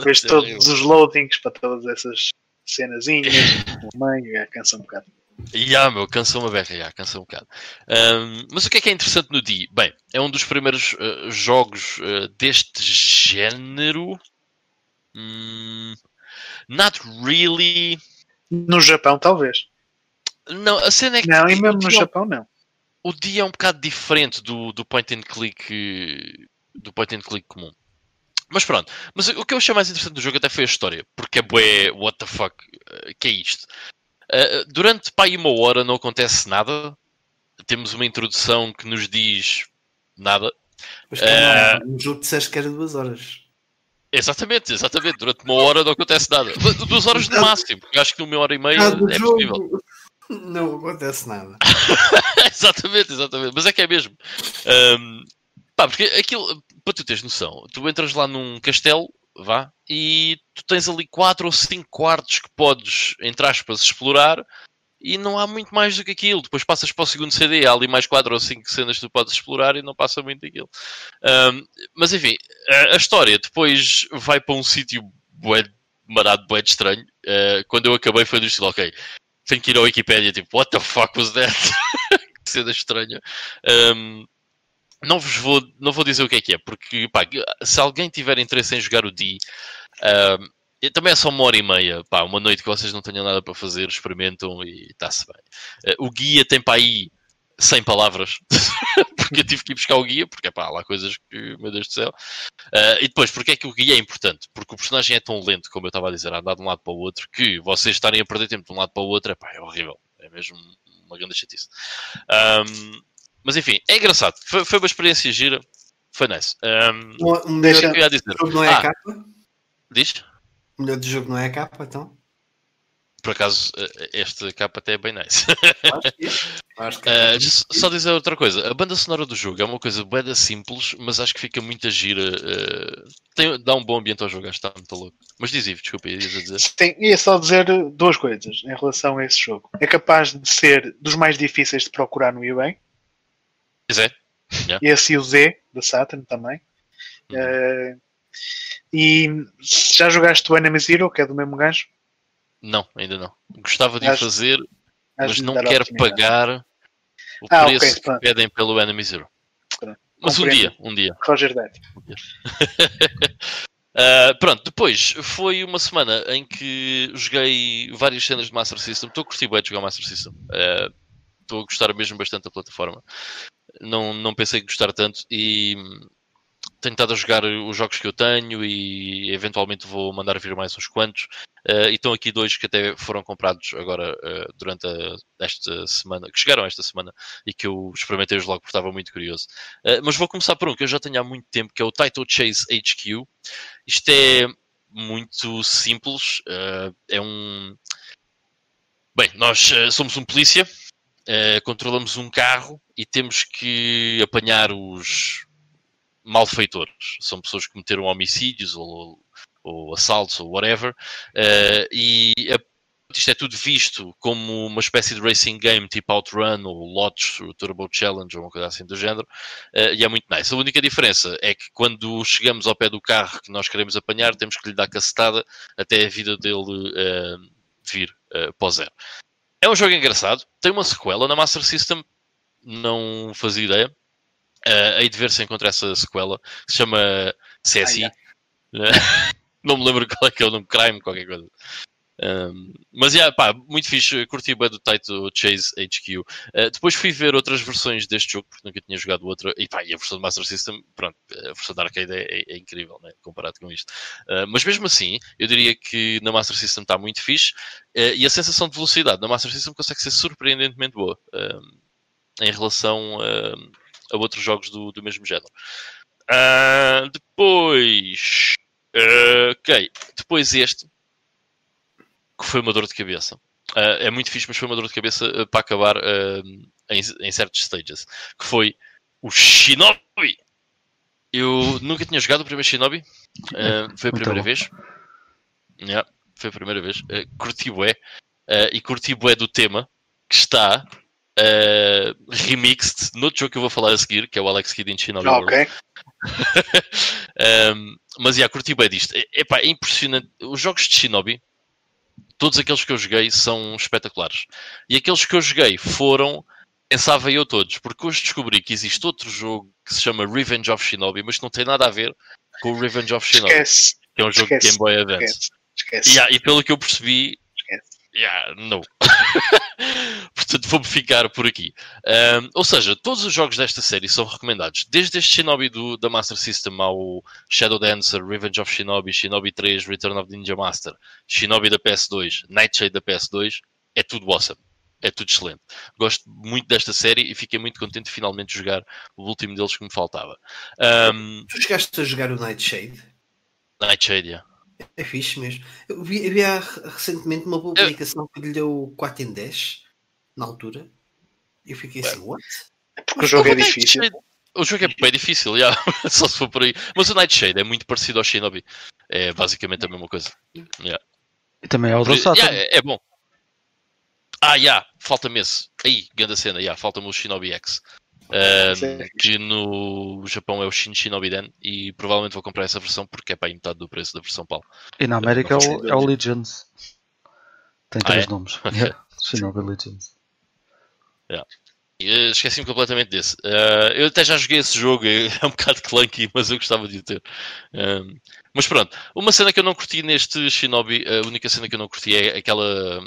Fez todos os loadings para todas essas cenazinhas, (laughs) mãe, cansa um bocado. Yeah, meu, cansa uma beca, yeah, cansa um bocado. Um, mas o que é que é interessante no D? Bem, é um dos primeiros uh, jogos uh, deste género. Mm, not really. No Japão, talvez. Não, a cena é que. Não, e mesmo no Japão, não. O dia é um bocado diferente do, do point and click do point and click comum. Mas pronto, mas o que eu achei mais interessante do jogo até foi a história, porque é bué, what the fuck, uh, que é isto? Uh, durante pá, uma hora não acontece nada, temos uma introdução que nos diz nada. Mas uh, no jogo disseste que era duas horas. Exatamente, exatamente. Durante uma hora não acontece nada. Duas horas no máximo, porque acho que numa hora e meia é jogo, possível. (laughs) Não acontece nada. (laughs) exatamente, exatamente. Mas é que é mesmo. Um, pá, porque aquilo, para tu teres noção, tu entras lá num castelo, vá, e tu tens ali quatro ou cinco quartos que podes, entre aspas, explorar e não há muito mais do que aquilo. Depois passas para o segundo CD, há ali mais 4 ou 5 cenas que tu podes explorar e não passa muito daquilo. Um, mas enfim, a, a, história depois vai para um sítio bué, marado, bué de estranho. Uh, quando eu acabei foi do estilo, ok, tenho que ir ao Wikipedia, tipo, what the fuck was that? (laughs) que cena estranha. Um, não vos vou, não vou dizer o que é que é, porque pá, se alguém tiver interesse em jogar o D, um, também é só uma hora e meia, pá, uma noite que vocês não tenham nada para fazer, experimentam e está-se bem. Uh, o guia tem para aí 100 palavras, (laughs) porque eu tive que ir buscar o guia, porque pá, lá coisas que, meu Deus do céu. Uh, e depois, porque é que o guia é importante? Porque o personagem é tão lento, como eu estava a dizer, a andar de um lado para o outro, que vocês estarem a perder tempo de um lado para o outro, pá, é horrível. É mesmo uma grande chatice. Um, mas enfim, é engraçado. Foi, foi uma experiência gira. Foi nice. Um, não, não deixa, dizer. Não é ah, capa? Diz? O melhor do jogo não é a capa, então? Por acaso, eh, esta capa até é bem nice. Acho que é. uh, só dizer outra coisa. A banda sonora do jogo é uma coisa bem simples, mas acho que fica muita gira. Uh, tem, dá um bom ambiente ao jogo, acho que está muito louco. Mas diz, Ivo, desculpa, ias a dizer. Tem, ia só dizer duas coisas em relação a esse jogo. É capaz de ser dos mais difíceis de procurar no eBay. Pois é. Yeah. Esse e o Z, da Saturn também. Uhum. Uh, e já jogaste o Enemy Zero, que é do mesmo gajo? Não, ainda não. Gostava de acho, o fazer, mas não quero pagar o ah, preço okay, que pedem pelo Enemy Zero. Pronto. Mas um dia, um dia. Roger Dead. uh, (laughs) pronto, depois foi uma semana em que joguei várias cenas de Master System. Estou a curtir bem de jogar Master System. Uh, estou a gostar mesmo bastante da plataforma. Não, não pensei gostar tanto e tenho estado a jogar os jogos que eu tenho e eventualmente vou mandar vir mais uns quantos. Uh, e estão aqui dois que até foram comprados agora uh, durante a, esta semana, que chegaram esta semana e que eu experimentei-os logo porque estava muito curioso. Uh, mas vou começar por um que eu já tenho há muito tempo, que é o Title Chase HQ. Isto é muito simples, é um. Bem, nós somos um polícia, controlamos um carro e temos que apanhar os malfeitores. São pessoas que cometeram homicídios ou, ou assaltos ou whatever. Uh, e isto é tudo visto como uma espécie de racing game tipo Outrun ou Lotus, o Turbo Challenge ou uma coisa assim do género. Uh, e é muito nice. A única diferença é que quando chegamos ao pé do carro que nós queremos apanhar, temos que lhe dar cacetada até a vida dele uh, vir uh, para o zero. É um jogo engraçado. Tem uma sequela na Master System. Não fazia ideia. Uh, hei de ver se encontro essa sequela, que se chama CSI. Ah, yeah. (laughs) não me lembro qual é que é o nome, Crime, qualquer coisa. Um, mas, yeah, pá, muito fixe, curti bem do Taito Chase HQ. Uh, depois fui ver outras versões deste jogo, porque nunca tinha jogado outra, e, pá, e a versão do Master System, pronto, a versão da arcade é, é, é incrível, né, comparado com isto. Uh, mas mesmo assim, eu diria que na Master System está muito fixe, uh, e a sensação de velocidade na Master System consegue ser surpreendentemente boa, em relação a outros jogos do, do mesmo género. depois... ok, depois este, que foi uma dor de cabeça. Uh, é muito fixe, mas foi uma dor de cabeça uh, para acabar uh, em, em, certos stages. Que foi o Shinobi. Eu nunca tinha jogado o primeiro Shinobi. foi a primeira vez. Yeah, foi a primeira vez. Uh, curti bué. e curti bué do tema que está remixed no jogo que eu vou falar a seguir, que é o Alex Kidd em Shinobi ah, Ok. um, (laughs) mas, yeah, curti bué disto. É, epá, é impressionante. Os jogos de Shinobi todos aqueles que eu joguei são espetaculares. E aqueles que eu joguei foram, pensava eu todos, porque hoje descobri que existe outro jogo que se chama Revenge of Shinobi, mas que não tem nada a ver com o Revenge of Shinobi. Esquece. Que é um jogo Esquece. de Game Boy Advance. Esquece. Esquece. Yeah, e pelo que eu percebi, Esquece. yeah, não. (laughs) Portanto, vou-me ficar por aqui. Um, ou seja, todos os jogos desta série são recomendados. Desde este Shinobi do, da Master System ao Shadow Dancer, Revenge of Shinobi, Shinobi 3, Return of the Ninja Master, Shinobi da PS2, Nightshade da PS2, é tudo awesome. É tudo excelente. Gosto muito desta série e fiquei muito contente de finalmente jogar o último deles que me faltava. Um, tu chegaste a jogar o Nightshade? Nightshade, yeah. É fixe mesmo. Eu vi, eu vi recentemente uma publicação eu... que lhe deu 4 em 10 na altura. Eu fiquei assim, what? É porque o jogo é difícil. O jogo é bem difícil, yeah. (laughs) só se for por aí. Mas o Nightshade é muito parecido ao Shinobi. É basicamente a mesma coisa. Yeah. E também é o do Saturn. Yeah, é, é, bom. Ah, yeah, falta-me esse. Aí, grande cena, yeah, falta-me o Shinobi X. Um, que no Japão é o Shin Shinobi Den e provavelmente vou comprar essa versão porque é para metade do preço da versão PAL. E na América é o, é o Legends. Tem três ah, é? nomes. Okay. (laughs) Yeah. Shinobi Legends. Yeah. Esqueci-me completamente desse. Uh, eu até já joguei esse jogo, (laughs) é um bocado clunky, mas eu gostava de o ter. Um, mas pronto, uma cena que eu não curti neste Shinobi, a única cena que eu não curti é aquela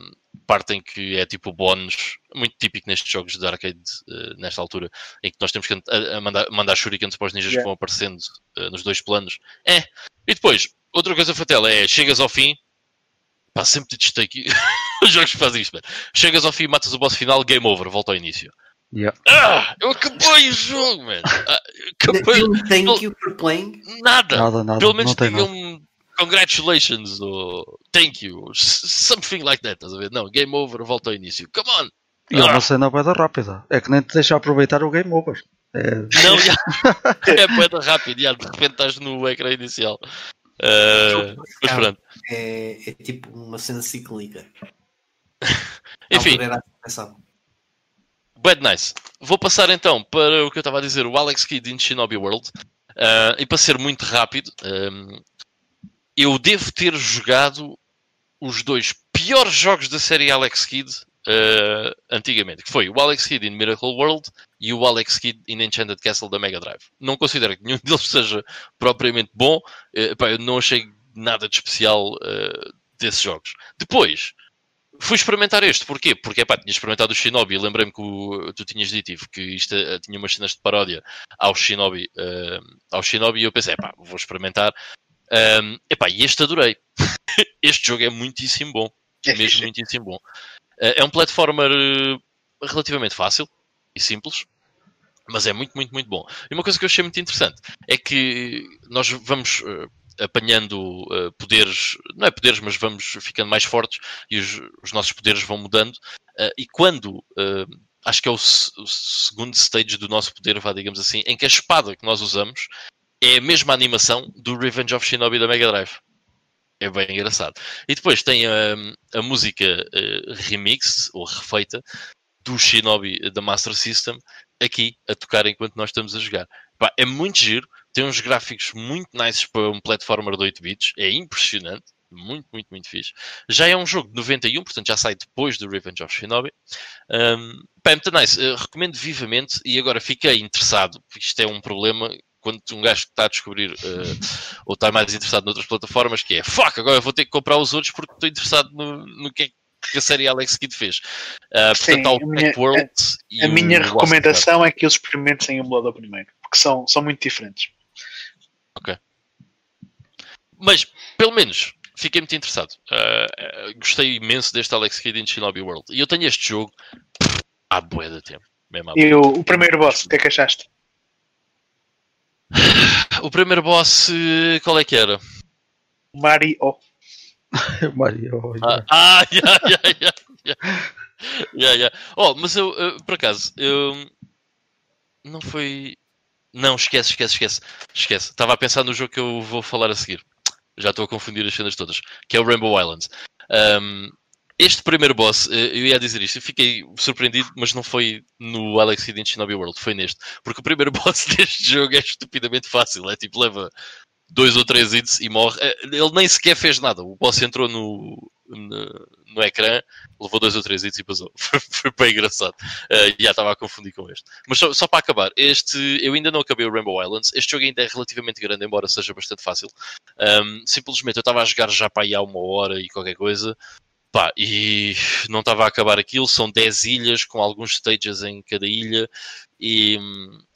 parte em que é tipo bónus, muito típico nestes jogos de arcade, uh, nesta altura, em que nós temos que a, a mandar, mandar shurikens para os ninjas yeah. que vão aparecendo uh, nos dois planos. É. E depois, outra coisa fatela é, chegas ao fim, pá, sempre te destaque. (laughs) os jogos fazem isto, man. Chegas ao fim, matas o boss final, game over, volta ao início. Yeah. Ah, eu acabei o jogo, man. Ah, acabei... Thank you for playing. Nada. Nada, nada. Pelo menos digam congratulations ou thank you, something like that, estás a ver? Não, game over, volta ao início. Come on. E é uma cena bem rápida. É que nem te deixa aproveitar o game over. É... Não, (laughs) já. (laughs) é rápido, já. de repente estás no ecrã inicial. Uh, mas pronto. É, é tipo uma cena cíclica. (laughs) Enfim. Bad Nice. Vou passar então para o que eu estava a dizer, o Alex Kidd in Shinobi World. Uh, e para ser muito rápido, um, eu devo ter jogado os dois piores jogos da série Alex Kidd uh, antigamente, que foi o Alex Kidd in Miracle World e o Alex Kidd in Enchanted Castle da Mega Drive. Não considero que nenhum (laughs) deles seja propriamente bom, uh, pá, eu não achei nada de especial uh, desses jogos. Depois, fui experimentar este. Porquê? Porque pá, tinha experimentado o Shinobi. Lembrei-me que o, tu tinhas dito que isto uh, tinha umas cenas de paródia ao Shinobi, uh, ao Shinobi e eu pensei, pá, vou experimentar. Um, epá, e este adorei. (laughs) este jogo é muitíssimo bom. É mesmo muitíssimo bom. Uh, é um platformer relativamente fácil e simples. Mas é muito, muito, muito bom. E uma coisa que eu achei muito interessante é que nós vamos apanhando uh, poderes, não é poderes, mas vamos ficando mais fortes e os, os nossos poderes vão mudando. Uh, e quando, uh, acho que é o, o, segundo stage do nosso poder, vá, digamos assim, em que a espada que nós usamos é a mesma animação do Revenge of Shinobi da Mega Drive. É bem engraçado. E depois tem a, a música remix, ou refeita, do Shinobi da Master System, aqui a tocar enquanto nós estamos a jogar. é muito giro tem uns gráficos muito nice para um platformer de 8 bits. É impressionante. Muito, muito, muito fixe. Já é um jogo de 91, portanto já sai depois do Revenge of Shinobi. Um, pá, é muito nice. Uh, recomendo vivamente e agora fiquei interessado, isto é um problema quando um gajo está a descobrir uh, ou está mais interessado noutras plataformas, que é fuck, agora eu vou ter que comprar os outros porque estou interessado no, no que é que a série Alex Kidd fez. Uh, Sim, portanto, há o a minha- World A minha recomendação é que eles experimentem o emulador primeiro, porque são, são muito diferentes. Mas, pelo menos, fiquei muito interessado. Uh, gostei imenso deste Alex Kidd em Shinobi World. E eu tenho este jogo há bué de tempo. Mesmo bué E o, o primeiro boss, o que é que achaste? (sighs) O primeiro boss, qual é que era? Mario. (laughs) Mario. Ah, (laughs) ah yeah, yeah, yeah, yeah. Yeah, yeah. Oh, mas eu, eh, por acaso, eu não foi. Não, esquece, esquece, esquece. Esquece. Estava a pensar no jogo que eu vou falar a seguir. Já estou a confundir as cenas todas. Que é o Rainbow Islands. Um, este primeiro boss, eh, eu ia dizer isto, eu fiquei surpreendido, mas não foi no Alex Kidd in Shinobi World, foi neste. Porque o primeiro (laughs) boss deste jogo é estupidamente fácil. É tipo, leva dois ou três hits e morre. Eh, Ele nem sequer fez nada. O boss entrou no, no, no ecrã, levou dois ou três hits e passou. (laughs) Foi, foi bem engraçado. Uh, já estava a confundir com este. Mas só, só para acabar, este, eu ainda não acabei o Rainbow Islands. Este jogo ainda é relativamente grande, embora seja bastante fácil. Um, simplesmente eu estava a jogar já para aí há uma hora e qualquer coisa. Pá, e não estava a acabar aquilo, são 10 ilhas com alguns stages em cada ilha e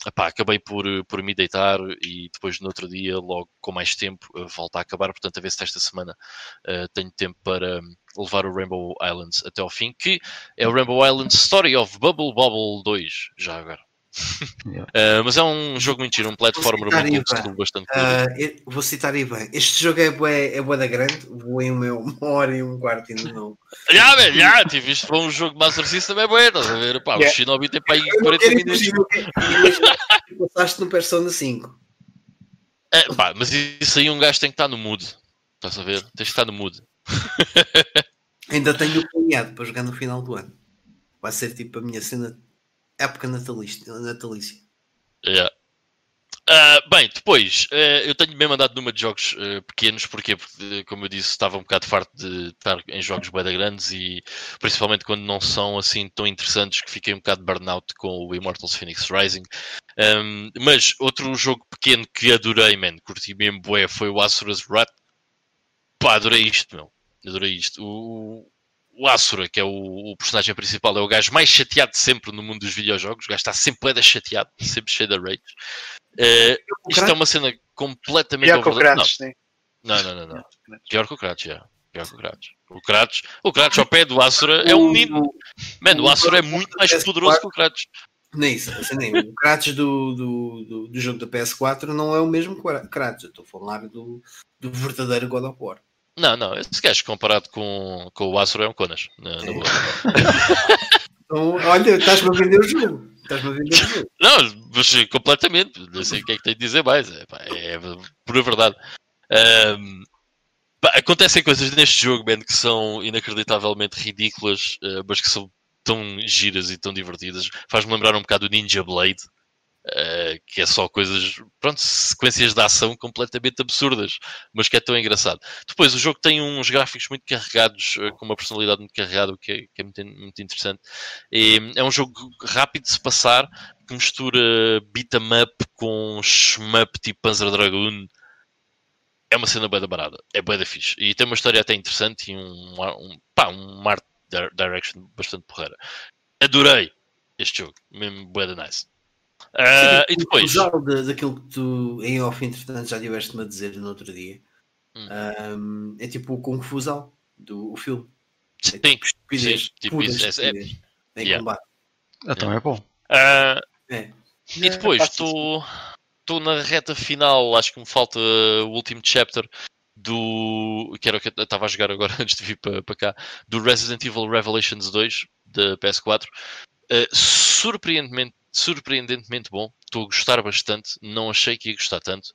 epá, acabei por, por me deitar e depois no outro dia, logo com mais tempo, eh, volta a acabar, portanto a ver se esta semana uh, tenho tempo para levar o Rainbow Islands até ao fim, que é o Rainbow Islands Story of Bubble Bobble 2, já agora. Yeah. Uh, mas é um jogo muito giro, um platformer muito bastante. Ah, eu vou citar aí bem. Este jogo é bué, é bué da grande. Vou em uma uma hora e um quarto ainda não. Já, velho, já, tive isto para um jogo de Master System é bueno, estás a ver? Pá, Yeah. O Shinobi tem para aí Eu não 40 quero minutos. imaginar o que imagina que passaste no Persona 5. É, pá, mas isso aí um gajo tem que estar no mood. Estás a ver? Tens que estar no mood. (laughs) Ainda tenho planeado para jogar no final do ano. Vai ser tipo a minha cena época natalícia. Yeah. Ah, bem, depois, eh, eu tenho mesmo andado numa de jogos eh, pequenos? Porque, eh, como eu disse, estava um bocado farto de estar em jogos bem grandes e principalmente quando não são assim tão interessantes que fiquei um bocado burnout com o Immortals Phoenix Rising. Um, mas outro jogo pequeno que adorei, man, curti mesmo bué, foi o Asura's Wrath. Pá, adorei isto, meu. Adorei isto. O, o Asura, que é o, o personagem principal, é o gajo mais chateado de sempre no mundo dos videojogos. O gajo está sempre da chateado, sempre cheio de rage. Eh, isto é uma cena completamente Pior que o Kratos. Não, não, não, não. não. Pior que o Kratos, já. Pior que o Kratos. O Kratos, o Kratos ao pé do Asura é um menino. Mano, o Asura é muito mais poderoso que o Kratos. Nem isso, assim, nem. O Kratos do, do, do, do jogo da PS4 não é o mesmo Kratos. Eu estou a falar do, do verdadeiro God of War. Não, não, esse gajo comparado com, com o Asura é um conas. Na, na boa. Então, olha, estás-me a vender o jogo. Estás-me a vender o jogo. Não, mas completamente. Não sei o que é que tenho de dizer mais. É, pá, é pura verdade. Ahm, pá, acontecem coisas neste jogo, man, que são inacreditavelmente ridículas, eh, mas que são tão giras e tão divertidas. Faz-me lembrar um bocado do Ninja Blade. Eh, que é só coisas, pronto, sequências de ação completamente absurdas, mas que é tão engraçado. Depois, o jogo tem uns gráficos muito carregados, eh, com uma personalidade muito carregada, o que é, que é muito, muito interessante. E é um jogo rápido de se passar, que mistura beat 'em up com shmup tipo Panzer Dragoon. É uma cena bem da barada, é bem da fixe. E tem uma história até interessante e um, um, pá, um art di- direction bastante porreira. Adorei este jogo, mesmo bem da nice. Ah, e depois, de- daquilo que tu em off, entretanto, já tiveste-me a dizer no outro dia. Hum. Ahm, é tipo o Confusão do o filme. É sim, estupidez, sim, tipo isso, é- estupidez em yeah. combate. Então é bom. ah, É. E depois estou estou na reta final, acho que me falta o último chapter do que era o que eu estava a jogar agora (laughs) antes de vir para, para cá, do Resident Evil Revelations 2 da PS4. Uh, surpreendentemente, surpreendentemente bom, estou a gostar bastante, não achei que ia gostar tanto.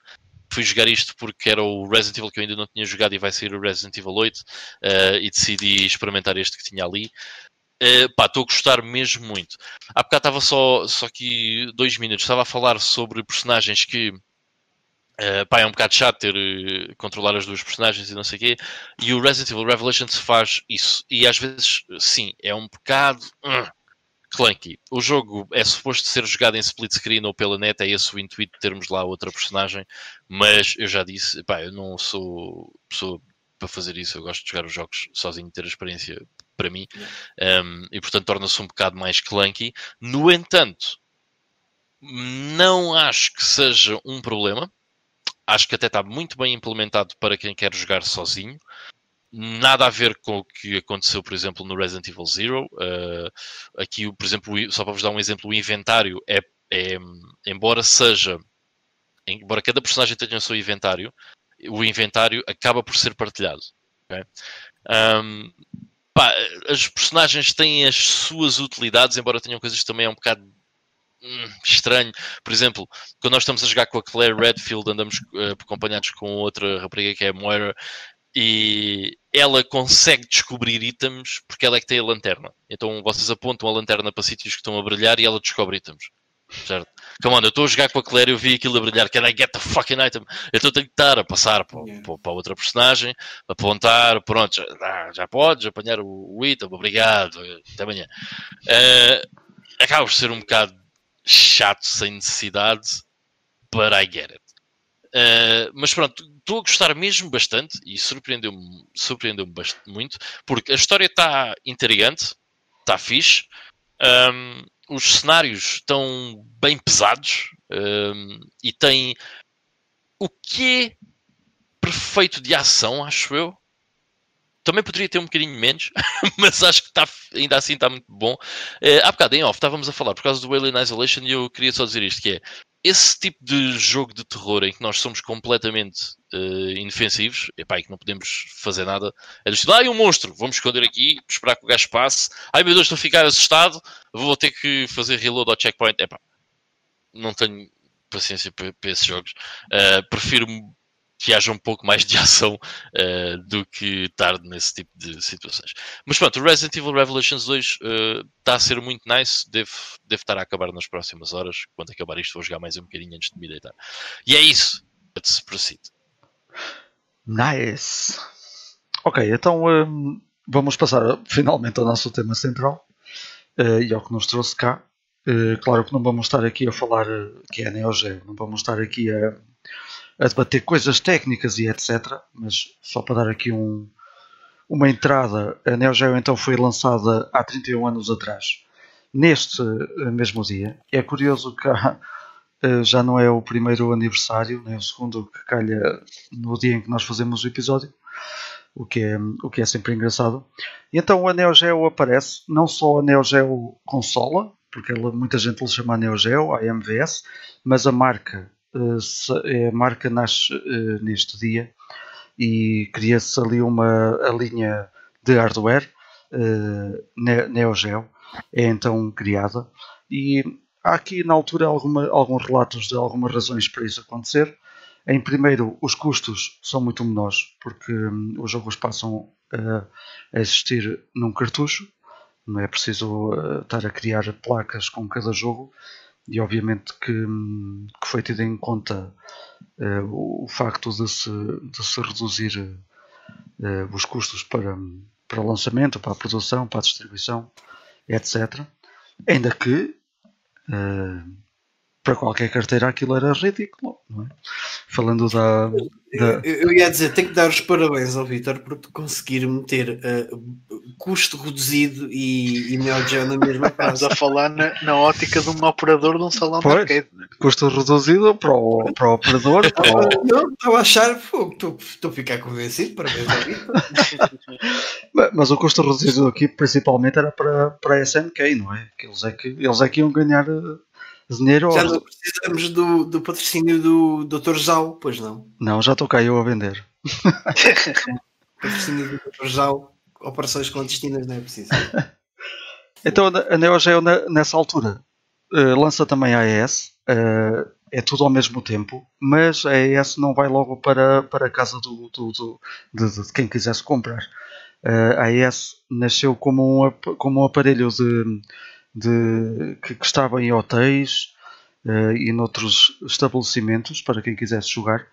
Fui jogar isto porque era o Resident Evil que eu ainda não tinha jogado e vai sair o Resident Evil 8 uh, e decidi experimentar este que tinha ali. Uh, pá, estou a gostar mesmo muito. Há bocado estava só, só aqui dois minutos, estava a falar sobre personagens que uh, pá, é um bocado chato ter uh, controlar as duas personagens e não sei o quê, e o Resident Evil Revelations faz isso. E às vezes, sim, é um bocado. uh, clunky. O jogo é suposto ser jogado em split screen ou pela net, é esse o intuito de termos lá outra personagem, mas eu já disse, pá, eu não sou pessoa para fazer isso, eu gosto de jogar os jogos sozinho, ter a experiência para mim, um, e portanto torna-se um bocado mais clunky. No entanto, não acho que seja um problema. Acho que até está muito bem implementado para quem quer jogar sozinho. Nada a ver com o que aconteceu, por exemplo, no Resident Evil Zero. Uh, aqui, por exemplo, só para vos dar um exemplo, o inventário é, é embora seja, embora cada personagem tenha o seu inventário, o inventário acaba por ser partilhado. Okay? Um, pá, as personagens têm as suas utilidades, embora tenham coisas também é um bocado hum, estranho. Por exemplo, quando nós estamos a jogar com a Claire Redfield, andamos uh, acompanhados com outra rapariga que é a Moira, e ela consegue descobrir itens porque ela é que tem a lanterna. Então vocês apontam a lanterna para sítios que estão a brilhar e ela descobre itens. Certo? Come on, eu estou a jogar com a Claire e eu vi aquilo a brilhar. Can I get the fucking item? Então tenho que estar a passar para, yeah. para, outra personagem, apontar, pronto, já, já podes apanhar o, o item, obrigado, até amanhã. Uh, acaba por ser um bocado chato, sem necessidade, but I get it. Uh, mas pronto, estou a gostar mesmo bastante e surpreendeu-me surpreendeu muito, porque a história está intrigante, está fixe. Um, os cenários estão bem pesados um, e tem o que é perfeito de ação, acho eu. Também poderia ter um bocadinho menos, (laughs) mas acho que está, ainda assim está muito bom. Uh, há bocado em off estávamos a falar por causa do Alien Isolation e eu queria só dizer isto, que é esse tipo de jogo de terror em que nós somos completamente uh, indefensivos, epá, e que não podemos fazer nada, é do estilo, ai, um monstro, vamos esconder aqui, esperar que o gajo passe, ai meu Deus, estou a ficar assustado, vou ter que fazer reload ao checkpoint, epá, não tenho paciência para, para esses jogos, uh, prefiro que haja um pouco mais de (laughs) ação uh, do que tarde nesse tipo de situações. Mas pronto, o Resident Evil Revelations 2 uh, está a ser muito nice, deve, deve estar a acabar nas próximas horas. Quando acabar isto, vou jogar mais um bocadinho antes de me deitar. E é isso. Let's proceed. Nice. Ok, então um, vamos passar finalmente ao nosso tema central uh, e ao que nos trouxe cá. claro que não vamos estar aqui a falar que é a Neo Geo, não vamos estar aqui a a debater coisas técnicas e etc. Mas só para dar aqui um, uma entrada, a Neo Geo então foi lançada há 31 anos atrás, neste eh, mesmo dia. É curioso que há, eh, já não é o primeiro aniversário, nem o segundo que calha no dia em que nós fazemos o episódio, o que é, o que é sempre engraçado. E então a Neo Geo aparece, não só a Neo Geo consola, porque ela, muita gente lhe chama a Neo Geo, a MVS, mas a marca a marca nasce eh, neste dia e cria-se ali uma a linha de hardware eh, Neo Geo é então criada e há aqui na altura alguma, alguns relatos de algumas razões para isso acontecer. Em primeiro, os custos são muito menores porque hum, os jogos passam a existir num cartucho, não é preciso estar a criar placas com cada jogo e obviamente que, que foi tido em conta uh, o facto de se, de se reduzir uh, os custos para, para lançamento, para a produção, para a distribuição, etc. Ainda que uh, para qualquer carteira aquilo era ridículo, não é? Falando da. da... Eu, eu, ia dizer, tenho que dar os parabéns ao Vitor por conseguir meter uh, custo reduzido e, e Geo na mesma (laughs) casa. Estamos a falar na, na, ótica de um operador de um salão pois, de arcade. Né? Custo reduzido para o, para o operador. Para o... Não, estou a achar, estou, estou a ficar convencido, parabéns ao Vitor. (laughs) Mas o custo reduzido aqui principalmente era para, para a SNK, não é? Que eles, é que, eles é que iam ganhar eh, dinheiro. Já não precisamos do, do patrocínio do Dr. Jau, pois não? Não, já estou cá eu a vender. (laughs) patrocínio do Dr. Jau, operações clandestinas não é preciso. (laughs) então a Neo Geo nessa altura uh, lança também a AES, uh, é tudo ao mesmo tempo, mas a AES não vai logo para, para a casa do, do, do de, de, quem quisesse comprar. Uh, a AES nasceu como um, como um aparelho de de, que, que estava em hotéis uh, e noutros estabelecimentos para quem quisesse jogar.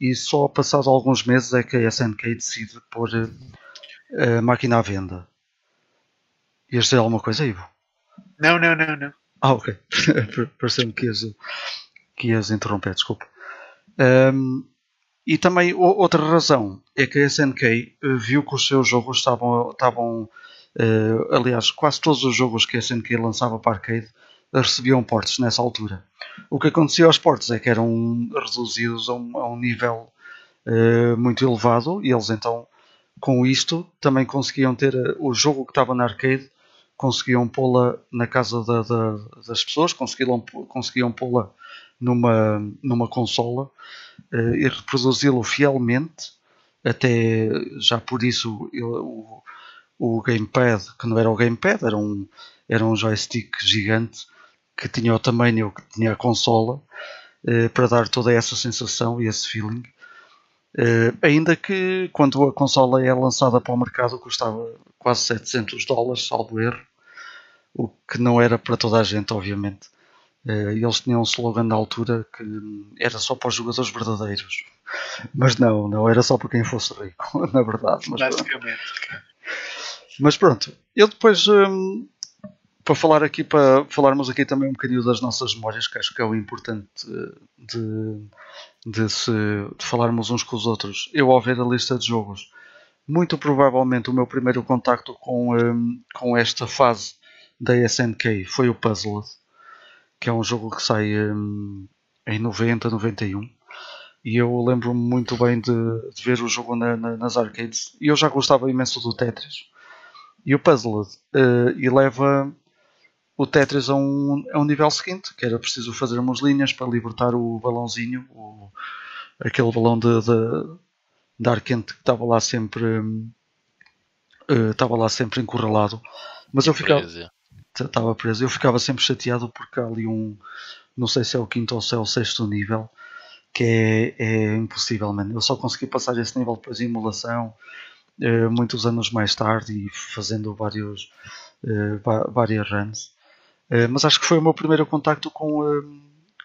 E só passado alguns meses é que a SNK decide pôr uh, a máquina à venda. Ias dizer alguma coisa, Ivo? Não, não, não, não. Ah, ok. (laughs) Pareceu-me que ias, que ias interromper, desculpa. Um, e também outra razão é que a SNK eh, viu que os seus jogos estavam, estavam uh, aliás, quase todos os jogos que a SNK lançava para arcade recebiam portes nessa altura. O que acontecia aos portes é que eram reduzidos a um, a um nível uh, muito elevado e eles então, com isto, também conseguiam ter uh, o jogo que estava na arcade, conseguiam pô-la na casa da, da, das pessoas, conseguiam, conseguiam pô-la numa, numa consola uh, e reproduzi-lo fielmente. Até já por isso eu, o, o gamepad, que não era o gamepad, era um, era um joystick gigante que tinha o tamanho que tinha a consola uh, para dar toda essa sensação e esse feeling. Uh, ainda que quando a consola é lançada para o mercado custava quase 700 dólares, salvo erro, o que não era para toda a gente, obviamente. Uh, eles tinham um slogan na altura que era só para os jogadores verdadeiros. Mas não, não era só para quem fosse rico, (laughs) na verdade. Mas Basicamente. Mas pronto, eu depois um, para falar aqui, para falarmos aqui também um bocadinho das nossas memórias, que acho que é o importante eh, de, de, se, de falarmos uns com os outros. Eu ao ver a lista de jogos, muito provavelmente o meu primeiro contacto com, um, com esta fase da SNK foi o Puzzled, que é um jogo que sai um, em 90, 91. E eu lembro-me muito bem de, de, ver o jogo na, na, nas arcades. E eu já gostava imenso do Tetris. E o Puzzled uh, eleva o Tetris a um, a um nível seguinte, que era preciso fazer umas linhas para libertar o balãozinho, o, aquele balão de, de, de ar quente que estava lá sempre uh, estava lá sempre encurralado. Mas eu ficava estava preso. Eu ficava sempre chateado porque há ali um não sei se é o quinto ou se é o sexto nível que é, é impossível, mano. Eu só consegui passar esse nível depois de emulação muitos anos mais tarde e fazendo vários uh, várias runs. Eh, mas acho que foi o meu primeiro contacto com,